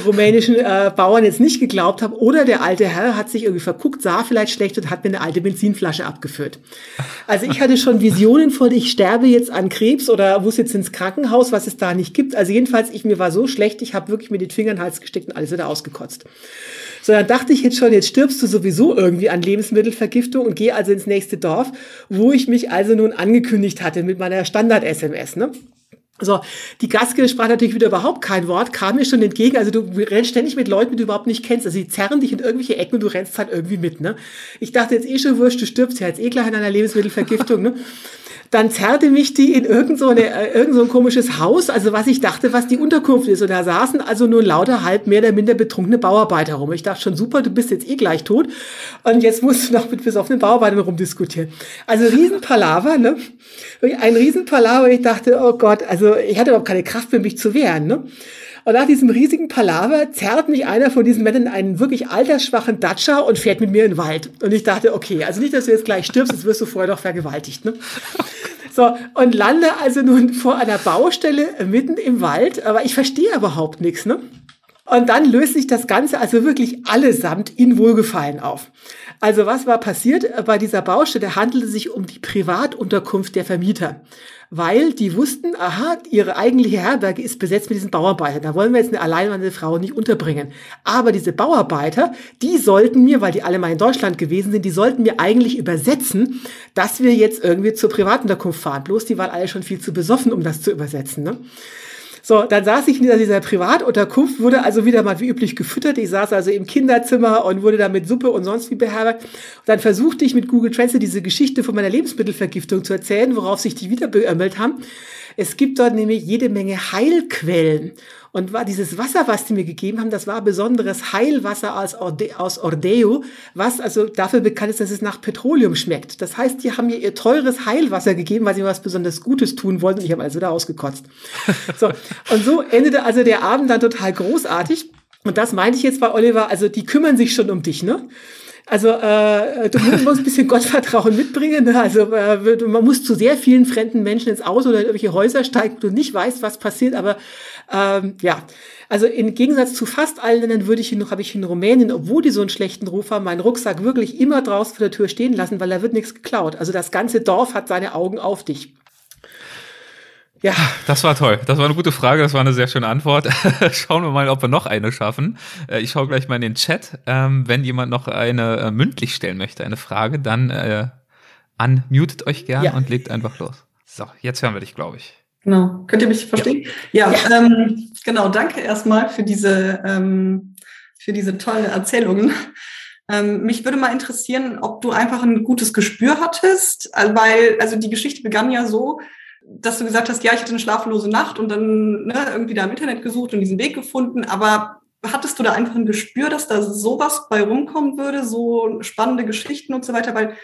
rumänischen äh, Bauern jetzt nicht geglaubt habe, oder der alte Herr hat sich irgendwie verguckt, sah vielleicht schlecht und hat mir eine alte Benzinflasche abgefüllt. Also ich hatte schon Visionen von, ich sterbe jetzt an Krebs oder muss jetzt ins Krankenhaus, was es da nicht gibt. Also jedenfalls, ich mir war so schlecht, ich habe wirklich mir den Finger in den Hals gesteckt und alles wieder ausgekotzt. So, dann dachte ich jetzt schon, jetzt stirbst du sowieso irgendwie an Lebensmittelvergiftung und gehe also ins nächste Dorf, wo ich mich also nun angekündigt hatte mit meiner Standard-SMS. Ne? So, die Gastgeber sprach natürlich wieder überhaupt kein Wort, kam mir schon entgegen. Also du rennst ständig mit Leuten, die du überhaupt nicht kennst. Also die zerren dich in irgendwelche Ecken und du rennst halt irgendwie mit. Ne? Ich dachte jetzt eh schon wurscht, du stirbst ja jetzt eh gleich an einer Lebensmittelvergiftung. ne? dann zerrte mich die in irgend so, eine, äh, irgend so ein komisches Haus, also was ich dachte, was die Unterkunft ist. Und da saßen also nur lauter halb mehr oder minder betrunkene Bauarbeiter rum. Ich dachte schon, super, du bist jetzt eh gleich tot. Und jetzt musst du noch mit besoffenen Bauarbeitern rumdiskutieren. Also Riesenpalaver, ne? Ein Riesenpalaver. Ich dachte, oh Gott, also ich hatte überhaupt keine Kraft für mich zu wehren, ne? Und nach diesem riesigen Palaver zerrt mich einer von diesen Männern einen wirklich altersschwachen Datscher und fährt mit mir in den Wald. Und ich dachte, okay, also nicht, dass du jetzt gleich stirbst, jetzt wirst du vorher doch vergewaltigt. Ne? So, und lande also nun vor einer Baustelle mitten im Wald, aber ich verstehe überhaupt nichts. Ne? Und dann löst sich das Ganze also wirklich allesamt in Wohlgefallen auf. Also was war passiert? Bei dieser Baustelle handelte es sich um die Privatunterkunft der Vermieter weil die wussten, aha, ihre eigentliche Herberge ist besetzt mit diesen Bauarbeitern. Da wollen wir jetzt eine alleinwandernde Frau nicht unterbringen. Aber diese Bauarbeiter, die sollten mir, weil die alle mal in Deutschland gewesen sind, die sollten mir eigentlich übersetzen, dass wir jetzt irgendwie zur Privatunterkunft fahren. Bloß die waren alle schon viel zu besoffen, um das zu übersetzen. Ne? So, dann saß ich in dieser Privatunterkunft, wurde also wieder mal wie üblich gefüttert. Ich saß also im Kinderzimmer und wurde da mit Suppe und sonst wie beherbergt. Und dann versuchte ich mit Google Translate diese Geschichte von meiner Lebensmittelvergiftung zu erzählen, worauf sich die wieder beömmelt haben. Es gibt dort nämlich jede Menge Heilquellen. Und war dieses Wasser, was die mir gegeben haben, das war besonderes Heilwasser aus, Orde, aus Ordeo, was also dafür bekannt ist, dass es nach Petroleum schmeckt. Das heißt, die haben mir ihr teures Heilwasser gegeben, weil sie mir was besonders Gutes tun wollten. Und ich habe also da ausgekotzt. So. Und so endete also der Abend dann total großartig. Und das meinte ich jetzt bei Oliver, also die kümmern sich schon um dich, ne? Also äh, du musst ein bisschen Gottvertrauen mitbringen. Ne? Also äh, man muss zu sehr vielen fremden Menschen ins Auto oder in irgendwelche Häuser steigen, wo du nicht weißt, was passiert. Aber ähm, ja, also im Gegensatz zu fast allen Ländern würde ich habe ich in Rumänien, obwohl die so einen schlechten Ruf haben, meinen Rucksack wirklich immer draußen vor der Tür stehen lassen, weil da wird nichts geklaut. Also das ganze Dorf hat seine Augen auf dich. Ja. Das war toll. Das war eine gute Frage. Das war eine sehr schöne Antwort. Schauen wir mal, ob wir noch eine schaffen. Äh, ich schaue gleich mal in den Chat. Ähm, wenn jemand noch eine äh, mündlich stellen möchte, eine Frage, dann äh, unmutet euch gern ja. und legt einfach los. So, jetzt hören wir dich, glaube ich. Genau. Könnt ihr mich verstehen? Ja, ja. Ähm, genau. Danke erstmal für diese, ähm, für diese tollen Erzählungen. Ähm, mich würde mal interessieren, ob du einfach ein gutes Gespür hattest, weil, also die Geschichte begann ja so, dass du gesagt hast, ja, ich hatte eine schlaflose Nacht und dann ne, irgendwie da im Internet gesucht und diesen Weg gefunden, aber hattest du da einfach ein Gespür, dass da sowas bei rumkommen würde, so spannende Geschichten und so weiter, weil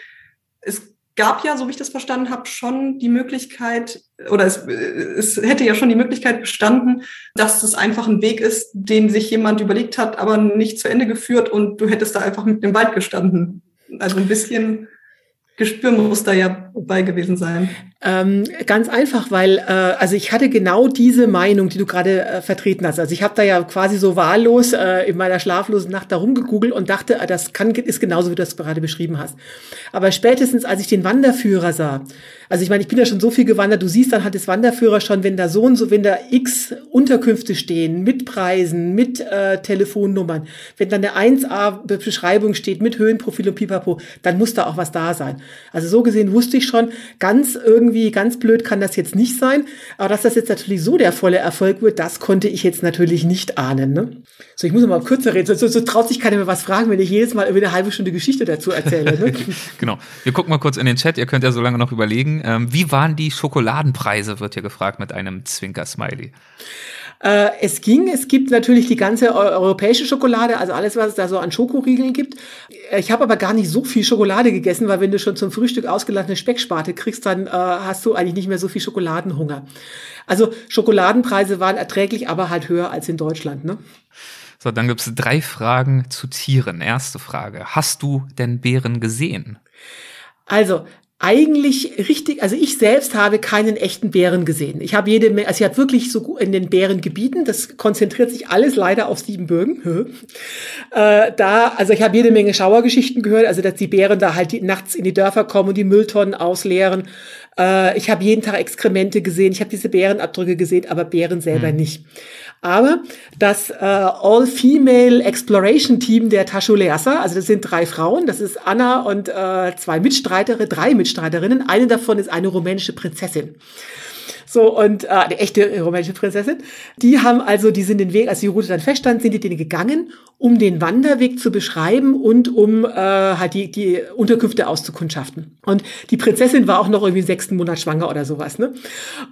es gab ja, so wie ich das verstanden habe, schon die Möglichkeit, oder es, es hätte ja schon die Möglichkeit bestanden, dass es einfach ein Weg ist, den sich jemand überlegt hat, aber nicht zu Ende geführt und du hättest da einfach mit dem Wald gestanden. Also ein bisschen Gespür muss da ja bei gewesen sein. Ähm, ganz einfach, weil äh, also ich hatte genau diese Meinung, die du gerade äh, vertreten hast. Also ich habe da ja quasi so wahllos äh, in meiner schlaflosen Nacht da rumgegoogelt und dachte, äh, das kann ist genauso, wie du das gerade beschrieben hast. Aber spätestens, als ich den Wanderführer sah, also ich meine, ich bin ja schon so viel gewandert, du siehst dann halt das Wanderführer schon, wenn da so und so, wenn da x Unterkünfte stehen, mit Preisen, mit äh, Telefonnummern, wenn dann eine 1A-Beschreibung steht, mit Höhenprofil und Pipapo, dann muss da auch was da sein. Also so gesehen wusste ich schon, ganz irgendwie, ganz blöd kann das jetzt nicht sein. Aber dass das jetzt natürlich so der volle Erfolg wird, das konnte ich jetzt natürlich nicht ahnen. Ne? So, ich muss mal kürzer reden. So, so, traut sich keiner mehr was fragen, wenn ich jedes Mal über eine halbe Stunde Geschichte dazu erzähle. Ne? genau. Wir gucken mal kurz in den Chat. Ihr könnt ja so lange noch überlegen. Ähm, wie waren die Schokoladenpreise, wird hier gefragt mit einem Zwinker-Smiley. Äh, es ging, es gibt natürlich die ganze europäische Schokolade, also alles, was es da so an Schokoriegeln gibt. Ich habe aber gar nicht so viel Schokolade gegessen, weil wenn du schon zum Frühstück ausgelassene Specksparte kriegst, dann äh, hast du eigentlich nicht mehr so viel Schokoladenhunger. Also Schokoladenpreise waren erträglich, aber halt höher als in Deutschland. Ne? So, dann gibt's drei Fragen zu Tieren. Erste Frage. Hast du denn Bären gesehen? Also, eigentlich richtig, also ich selbst habe keinen echten Bären gesehen. Ich habe jede Menge, also ich habe wirklich so in den Bärengebieten, das konzentriert sich alles leider auf Siebenbürgen. äh, da, also ich habe jede Menge Schauergeschichten gehört, also dass die Bären da halt die, nachts in die Dörfer kommen und die Mülltonnen ausleeren. Äh, ich habe jeden Tag Exkremente gesehen, ich habe diese Bärenabdrücke gesehen, aber Bären selber mhm. nicht. Aber das äh, All-Female Exploration Team der Taschuleasa, also das sind drei Frauen, das ist Anna und äh, zwei Mitstreiterinnen, drei Mitstreiterinnen. Eine davon ist eine rumänische Prinzessin. So, und äh, eine echte rumänische Prinzessin. Die haben also, die sind den Weg, als die Route dann feststand, sind die den gegangen, um den Wanderweg zu beschreiben und um äh, halt die, die Unterkünfte auszukundschaften. Und die Prinzessin war auch noch irgendwie im sechsten Monat schwanger oder sowas. Ne?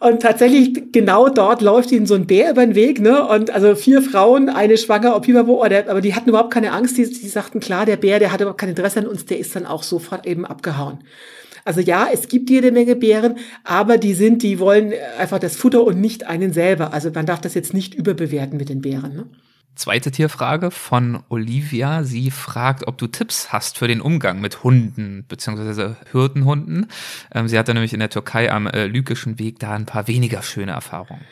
Und tatsächlich genau dort läuft ihnen so ein Bär über den Weg. Ne? Und also vier Frauen, eine schwanger, Opibabo, aber die hatten überhaupt keine Angst. Die, die sagten, klar, der Bär, der hatte überhaupt kein Interesse an uns, der ist dann auch sofort eben abgehauen. Also ja, es gibt jede Menge Bären, aber die sind, die wollen einfach das Futter und nicht einen selber. Also man darf das jetzt nicht überbewerten mit den Bären. Ne? Zweite Tierfrage von Olivia. Sie fragt, ob du Tipps hast für den Umgang mit Hunden bzw. Hürdenhunden. Ähm, sie hatte nämlich in der Türkei am äh, Lykischen Weg da ein paar weniger schöne Erfahrungen.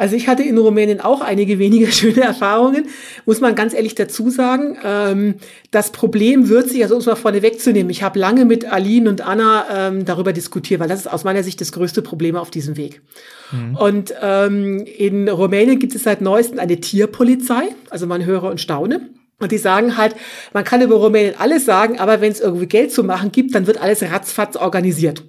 Also ich hatte in Rumänien auch einige weniger schöne Erfahrungen, muss man ganz ehrlich dazu sagen. Ähm, das Problem wird sich, also um es mal vorne wegzunehmen, ich habe lange mit Aline und Anna ähm, darüber diskutiert, weil das ist aus meiner Sicht das größte Problem auf diesem Weg. Mhm. Und ähm, in Rumänien gibt es seit neuestem eine Tierpolizei, also man höre und staune. Und die sagen halt, man kann über Rumänien alles sagen, aber wenn es irgendwie Geld zu machen gibt, dann wird alles ratzfatz organisiert.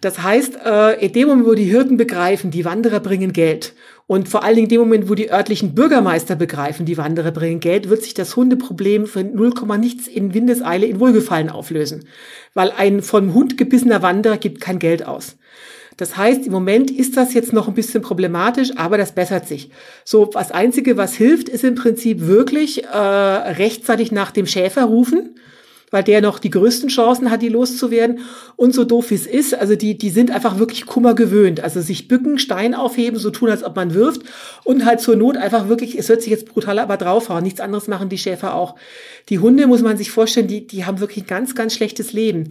Das heißt, äh, in dem Moment, wo die Hirten begreifen, die Wanderer bringen Geld und vor allen Dingen in dem Moment, wo die örtlichen Bürgermeister begreifen, die Wanderer bringen Geld, wird sich das Hundeproblem für 0, nichts in Windeseile in Wohlgefallen auflösen. Weil ein vom Hund gebissener Wanderer gibt kein Geld aus. Das heißt, im Moment ist das jetzt noch ein bisschen problematisch, aber das bessert sich. So, das Einzige, was hilft, ist im Prinzip wirklich äh, rechtzeitig nach dem Schäfer rufen weil der noch die größten Chancen hat, die loszuwerden. Und so doof wie es ist, also die, die sind einfach wirklich Kummer gewöhnt. Also sich bücken, Stein aufheben, so tun, als ob man wirft und halt zur Not einfach wirklich, es hört sich jetzt brutal, aber draufhauen. Nichts anderes machen die Schäfer auch. Die Hunde, muss man sich vorstellen, die, die haben wirklich ein ganz, ganz schlechtes Leben.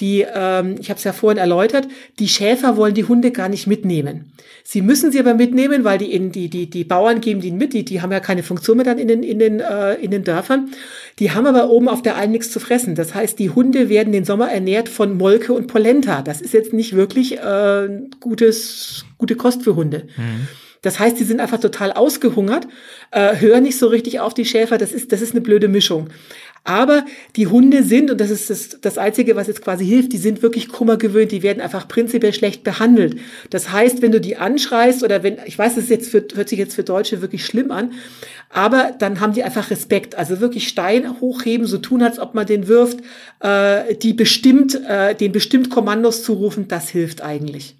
Die, ähm, ich habe es ja vorhin erläutert, die Schäfer wollen die Hunde gar nicht mitnehmen. Sie müssen sie aber mitnehmen, weil die, in, die, die, die Bauern geben die mit, die, die haben ja keine Funktion mehr dann in den, in, den, äh, in den Dörfern. Die haben aber oben auf der Alm nichts zu fressen. Das heißt, die Hunde werden den Sommer ernährt von Molke und Polenta. Das ist jetzt nicht wirklich äh, gutes, gute Kost für Hunde. Mhm. Das heißt, die sind einfach total ausgehungert, äh, hören nicht so richtig auf die Schäfer. Das ist, das ist eine blöde Mischung. Aber die Hunde sind, und das ist das, das Einzige, was jetzt quasi hilft, die sind wirklich kummergewöhnt, die werden einfach prinzipiell schlecht behandelt. Das heißt, wenn du die anschreist oder wenn, ich weiß, das ist jetzt für, hört sich jetzt für Deutsche wirklich schlimm an, aber dann haben die einfach Respekt. Also wirklich Stein hochheben, so tun, als ob man den wirft, äh, die bestimmt, äh, den bestimmt Kommandos zurufen, das hilft eigentlich.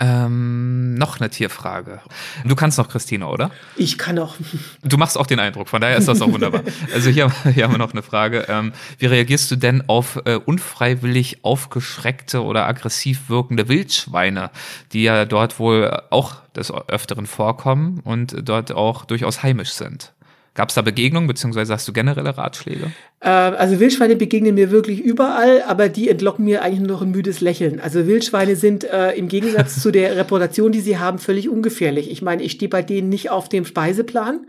Ähm, noch eine Tierfrage. Du kannst noch, Christine, oder? Ich kann noch. Du machst auch den Eindruck, von daher ist das auch wunderbar. Also hier, hier haben wir noch eine Frage. Ähm, wie reagierst du denn auf äh, unfreiwillig aufgeschreckte oder aggressiv wirkende Wildschweine, die ja dort wohl auch des Öfteren vorkommen und dort auch durchaus heimisch sind? Gab es da Begegnungen, beziehungsweise hast du generelle Ratschläge? Äh, also Wildschweine begegnen mir wirklich überall, aber die entlocken mir eigentlich nur noch ein müdes Lächeln. Also Wildschweine sind äh, im Gegensatz zu der Reputation, die sie haben, völlig ungefährlich. Ich meine, ich stehe bei denen nicht auf dem Speiseplan.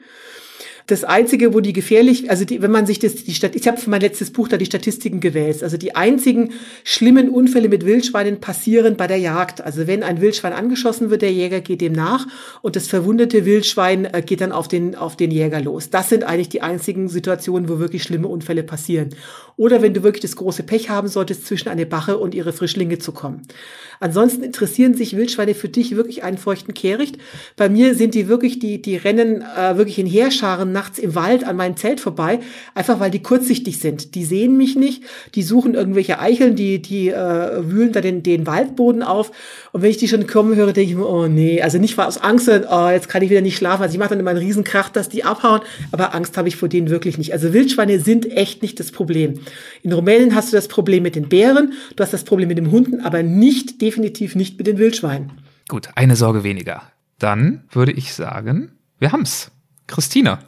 Das Einzige, wo die gefährlich, also die, wenn man sich das, die Stat ich habe für mein letztes Buch da die Statistiken gewälzt. Also die einzigen schlimmen Unfälle mit Wildschweinen passieren bei der Jagd. Also wenn ein Wildschwein angeschossen wird, der Jäger geht dem nach und das verwundete Wildschwein äh, geht dann auf den, auf den Jäger los. Das sind eigentlich die einzigen Situationen, wo wirklich schlimme Unfälle passieren. Oder wenn du wirklich das große Pech haben solltest, zwischen eine Bache und ihre Frischlinge zu kommen. Ansonsten interessieren sich Wildschweine für dich wirklich einen feuchten Kehricht. Bei mir sind die wirklich, die, die rennen äh, wirklich in Heerscharen nachts im Wald an meinem Zelt vorbei, einfach weil die kurzsichtig sind. Die sehen mich nicht, die suchen irgendwelche Eicheln, die, die äh, wühlen da den, den Waldboden auf. Und wenn ich die schon kommen höre, denke ich mir, oh nee, also nicht aus Angst, oh, jetzt kann ich wieder nicht schlafen. Also ich mache dann immer einen Riesenkrach, dass die abhauen, aber Angst habe ich vor denen wirklich nicht. Also Wildschweine sind echt nicht das Problem. In Rumänien hast du das Problem mit den Bären, du hast das Problem mit den Hunden, aber nicht definitiv nicht mit den Wildschweinen. Gut, eine Sorge weniger. Dann würde ich sagen, wir haben's. Christina.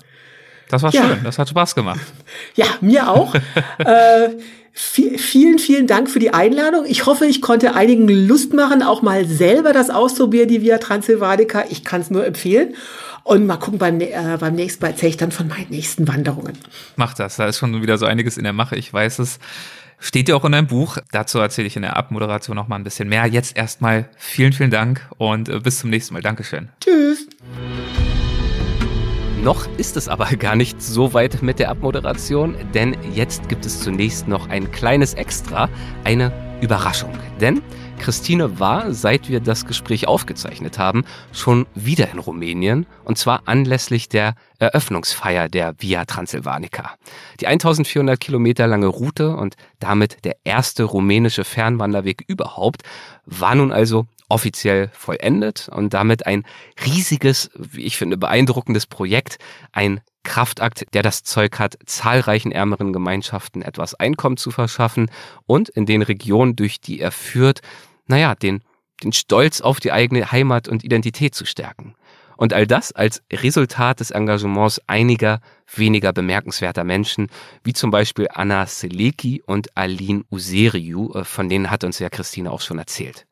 Das war ja. schön, das hat Spaß gemacht. Ja, mir auch. äh, vielen, vielen Dank für die Einladung. Ich hoffe, ich konnte einigen Lust machen, auch mal selber das auszuprobieren, die Via Transylvanica. Ich kann es nur empfehlen. Und mal gucken, beim, äh, beim nächsten Mal erzähle ich dann von meinen nächsten Wanderungen. Mach das, da ist schon wieder so einiges in der Mache, ich weiß es. Steht ja auch in deinem Buch. Dazu erzähle ich in der Abmoderation noch mal ein bisschen mehr. Jetzt erstmal vielen, vielen Dank und äh, bis zum nächsten Mal. Dankeschön. Tschüss. Noch ist es aber gar nicht so weit mit der Abmoderation, denn jetzt gibt es zunächst noch ein kleines Extra, eine Überraschung. Denn Christine war, seit wir das Gespräch aufgezeichnet haben, schon wieder in Rumänien und zwar anlässlich der Eröffnungsfeier der Via Transylvanica. Die 1400 Kilometer lange Route und damit der erste rumänische Fernwanderweg überhaupt war nun also offiziell vollendet und damit ein riesiges, wie ich finde, beeindruckendes Projekt, ein Kraftakt, der das Zeug hat, zahlreichen ärmeren Gemeinschaften etwas Einkommen zu verschaffen und in den Regionen, durch die er führt, naja, den, den Stolz auf die eigene Heimat und Identität zu stärken. Und all das als Resultat des Engagements einiger weniger bemerkenswerter Menschen, wie zum Beispiel Anna Seleki und Aline Useriu, äh, von denen hat uns ja Christine auch schon erzählt.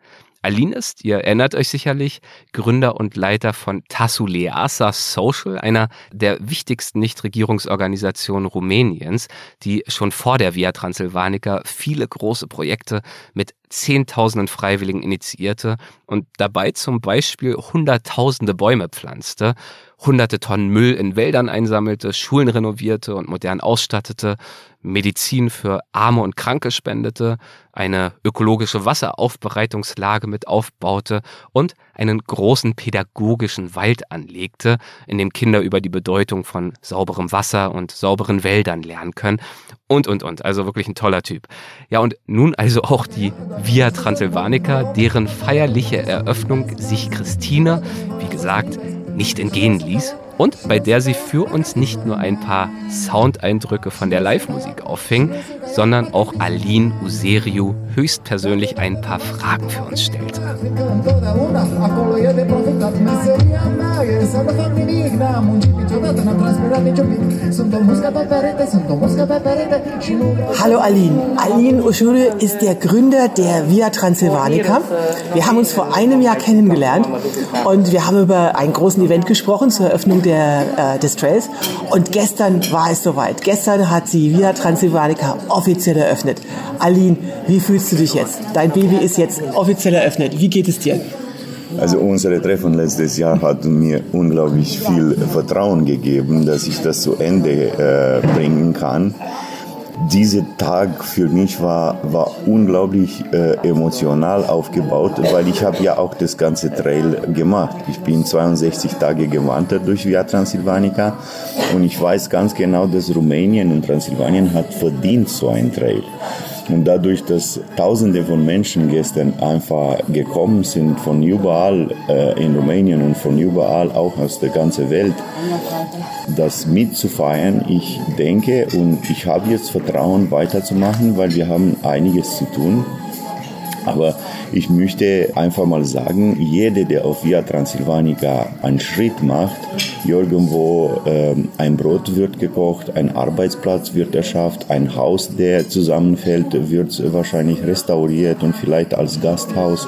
Aline ist, ihr erinnert euch sicherlich, Gründer und Leiter von Tasuleasa Social, einer der wichtigsten Nichtregierungsorganisationen Rumäniens, die schon vor der Via Transylvanica viele große Projekte mit Zehntausenden Freiwilligen initiierte und dabei zum Beispiel Hunderttausende Bäume pflanzte, hunderte Tonnen Müll in Wäldern einsammelte, Schulen renovierte und modern ausstattete, Medizin für Arme und Kranke spendete, eine ökologische Wasseraufbereitungslage mit aufbaute und einen großen pädagogischen Wald anlegte, in dem Kinder über die Bedeutung von sauberem Wasser und sauberen Wäldern lernen können und, und, und. Also wirklich ein toller Typ. Ja, und nun also auch die Via Transylvanica, deren feierliche Eröffnung sich Christine, wie gesagt, nicht entgehen ließ und bei der sie für uns nicht nur ein paar Soundeindrücke von der Live-Musik auffing, sondern auch Aline Useriu höchstpersönlich ein paar Fragen für uns stellte. Hallo Aline. Aline Useriu ist der Gründer der Via Transylvanica. Wir haben uns vor einem Jahr kennengelernt und wir haben über einen großen Event gesprochen zur Eröffnung der, äh, des Trails. Und gestern war es soweit. Gestern hat sie Via Transylvanica offiziell eröffnet. Aline, wie fühlst du dich jetzt? Dein Baby ist jetzt offiziell eröffnet. Wie geht es dir? Also unsere Treffen letztes Jahr hat mir unglaublich viel Vertrauen gegeben, dass ich das zu Ende äh, bringen kann dieser Tag für mich war, war unglaublich äh, emotional aufgebaut, weil ich habe ja auch das ganze Trail gemacht. Ich bin 62 Tage gewandert durch Via Transylvanica und ich weiß ganz genau, dass Rumänien und Transsilvanien hat verdient so ein Trail. Und dadurch, dass Tausende von Menschen gestern einfach gekommen sind von überall äh, in Rumänien und von überall auch aus der ganzen Welt, das mitzufeiern, ich denke und ich habe jetzt Vertrauen weiterzumachen, weil wir haben einiges zu tun. Aber ich möchte einfach mal sagen, jeder, der auf Via Transylvanica einen Schritt macht, irgendwo äh, ein Brot wird gekocht, ein Arbeitsplatz wird erschafft, ein Haus, der zusammenfällt, wird wahrscheinlich restauriert und vielleicht als Gasthaus.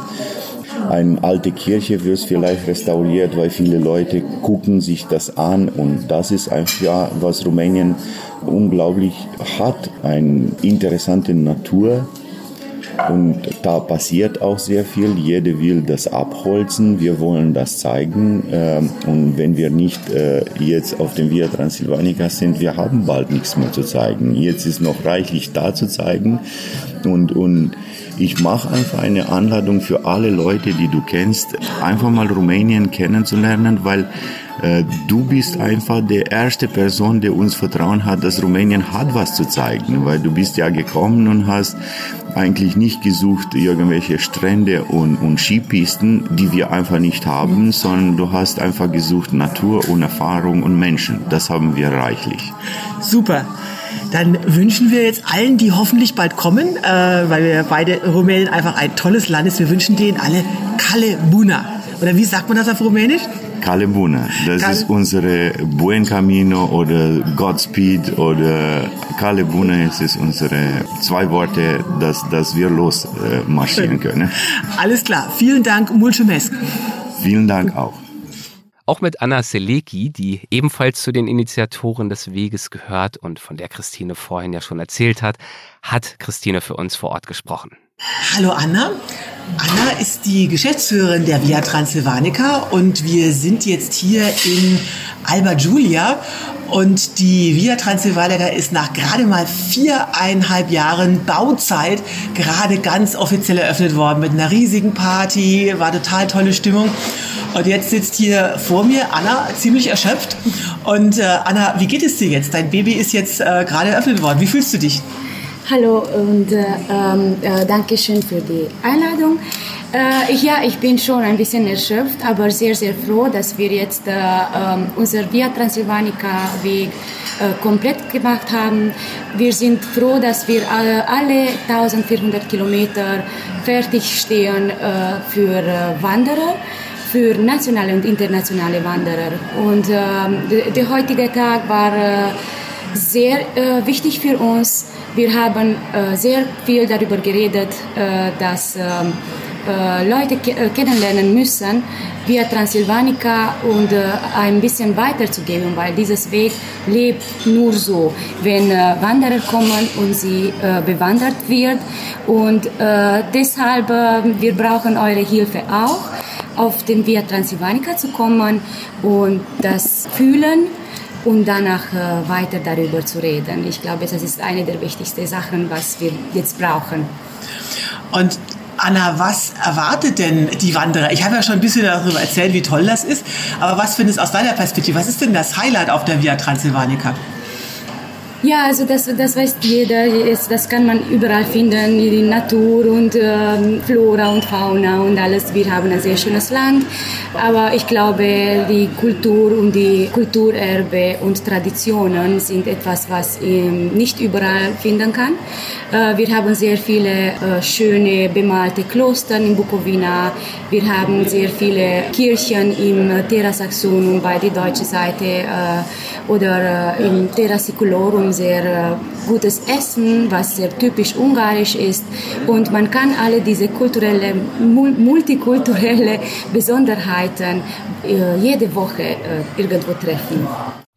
Eine alte Kirche wird vielleicht restauriert, weil viele Leute gucken sich das an und das ist einfach was Rumänien unglaublich hat, eine interessante Natur, und da passiert auch sehr viel. Jeder will das abholzen. Wir wollen das zeigen. Ähm, und wenn wir nicht äh, jetzt auf dem Via Transylvanica sind, wir haben bald nichts mehr zu zeigen. Jetzt ist noch reichlich da zu zeigen. Und, und ich mache einfach eine Anladung für alle Leute, die du kennst, einfach mal Rumänien kennenzulernen, weil äh, du bist einfach der erste Person, der uns Vertrauen hat, dass Rumänien hat was zu zeigen, weil du bist ja gekommen und hast eigentlich nicht gesucht irgendwelche Strände und, und Skipisten, die wir einfach nicht haben, sondern du hast einfach gesucht Natur und Erfahrung und Menschen. Das haben wir reichlich. Super. Dann wünschen wir jetzt allen, die hoffentlich bald kommen, äh, weil wir beide Rumänien einfach ein tolles Land ist, wir wünschen denen alle Kalle Buna. Oder wie sagt man das auf Rumänisch? Calebuna. Das Cal ist unsere Buen Camino oder Godspeed oder Calebuna. Es ist unsere zwei Worte, dass, dass wir losmarschieren können. Alles klar. Vielen Dank, Mulchumesk. Vielen Dank auch. Auch mit Anna Seleki, die ebenfalls zu den Initiatoren des Weges gehört und von der Christine vorhin ja schon erzählt hat, hat Christine für uns vor Ort gesprochen. Hallo Anna. Anna ist die Geschäftsführerin der Via Transylvanica und wir sind jetzt hier in Alba Giulia und die Via Transylvanica ist nach gerade mal viereinhalb Jahren Bauzeit gerade ganz offiziell eröffnet worden mit einer riesigen Party, war total tolle Stimmung. Und jetzt sitzt hier vor mir Anna, ziemlich erschöpft. Und äh, Anna, wie geht es dir jetzt? Dein Baby ist jetzt äh, gerade eröffnet worden. Wie fühlst du dich? Hallo und äh, äh, danke schön für die Einladung. Äh, ja, ich bin schon ein bisschen erschöpft, aber sehr, sehr froh, dass wir jetzt äh, ähm, unser Via Transylvanica Weg äh, komplett gemacht haben. Wir sind froh, dass wir alle 1400 Kilometer fertigstehen äh, für äh, Wanderer für nationale und internationale Wanderer. Und äh, der heutige Tag war äh, sehr äh, wichtig für uns. Wir haben äh, sehr viel darüber geredet, äh, dass ähm, äh, Leute ke kennenlernen müssen, via Transylvanica und ein bisschen weiterzugeben, weil dieses Weg lebt nur so, wenn Wanderer kommen und sie bewandert wird. Und deshalb, wir brauchen eure Hilfe auch auf den Via Transylvanica zu kommen und das fühlen und danach äh, weiter darüber zu reden. Ich glaube, das ist eine der wichtigsten Sachen, was wir jetzt brauchen. Und Anna, was erwartet denn die Wanderer? Ich habe ja schon ein bisschen darüber erzählt, wie toll das ist, aber was findest du aus deiner Perspektive? Was ist denn das Highlight auf der Via Transylvanica? Ja, also das, das weiß jeder, das kann man überall finden, in der Natur und äh, Flora und Fauna und alles. Wir haben ein sehr schönes Land, aber ich glaube, die Kultur und die Kulturerbe und Traditionen sind etwas, was man nicht überall finden kann. Äh, wir haben sehr viele äh, schöne bemalte Kloster in Bukowina, wir haben sehr viele Kirchen im Terra Saxonum bei der deutschen Seite äh, oder äh, im Terra Siculorum sehr äh, gutes Essen, was sehr typisch ungarisch ist. Und man kann alle diese kulturelle, multikulturelle Besonderheiten äh, jede Woche äh, irgendwo treffen.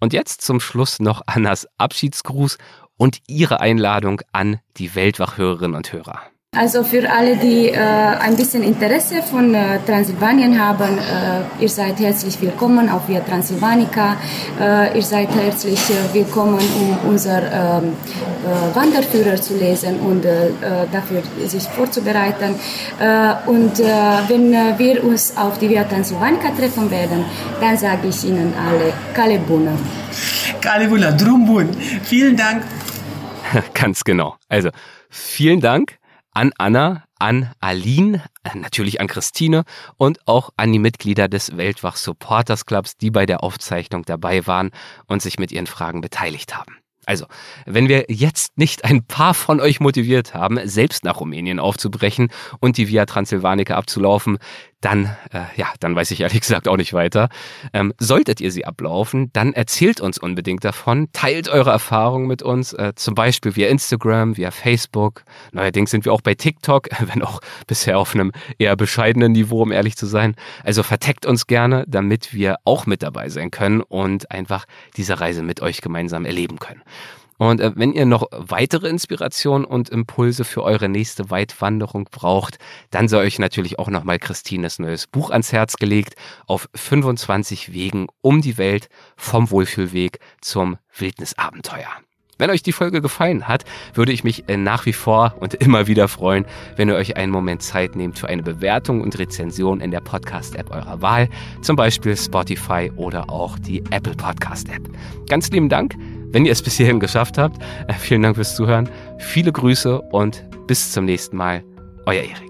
Und jetzt zum Schluss noch Annas Abschiedsgruß und ihre Einladung an die Weltwachhörerinnen und Hörer. Also für alle, die äh, ein bisschen Interesse von äh, Transsilvanien haben, äh, ihr seid herzlich willkommen auf Via Transsilvanica. Äh, ihr seid herzlich äh, willkommen, um unser ähm, äh, Wanderführer zu lesen und dafür sich vorzubereiten. und wenn wir uns auf die Via Transsilvanica treffen werden, dann sage ich Ihnen alle Kalebuna. Kalebuna, Drumbun. Vielen Dank. Ganz genau. Also vielen Dank an Anna, an Aline, natürlich an Christine und auch an die Mitglieder des Weltwach Supporters Clubs, die bei der Aufzeichnung dabei waren und sich mit ihren Fragen beteiligt haben. Also, wenn wir jetzt nicht ein paar von euch motiviert haben, selbst nach Rumänien aufzubrechen und die Via Transylvanica abzulaufen, dann, äh, ja, dann weiß ich ehrlich gesagt auch nicht weiter. Ähm, solltet ihr sie ablaufen, dann erzählt uns unbedingt davon, teilt eure Erfahrungen mit uns, äh, zum Beispiel via Instagram, via Facebook. Neuerdings sind wir auch bei TikTok, wenn auch bisher auf einem eher bescheidenen Niveau, um ehrlich zu sein. Also verteckt uns gerne, damit wir auch mit dabei sein können und einfach diese Reise mit euch gemeinsam erleben können. Und äh, wenn ihr noch weitere Inspirationen und Impulse für eure nächste Weitwanderung braucht, dann sei euch natürlich auch nochmal Christines neues Buch ans Herz gelegt auf 25 Wegen um die Welt vom Wohlfühlweg zum Wildnisabenteuer. Wenn euch die Folge gefallen hat, würde ich mich äh, nach wie vor und immer wieder freuen, wenn ihr euch einen Moment Zeit nehmt für eine Bewertung und Rezension in der Podcast-App eurer Wahl, zum Beispiel Spotify oder auch die Apple Podcast-App. Ganz lieben Dank wenn ihr es bis hierhin geschafft habt, äh, vielen Dank fürs Zuhören. Viele Grüße und bis zum nächsten Mal. Euer Erik.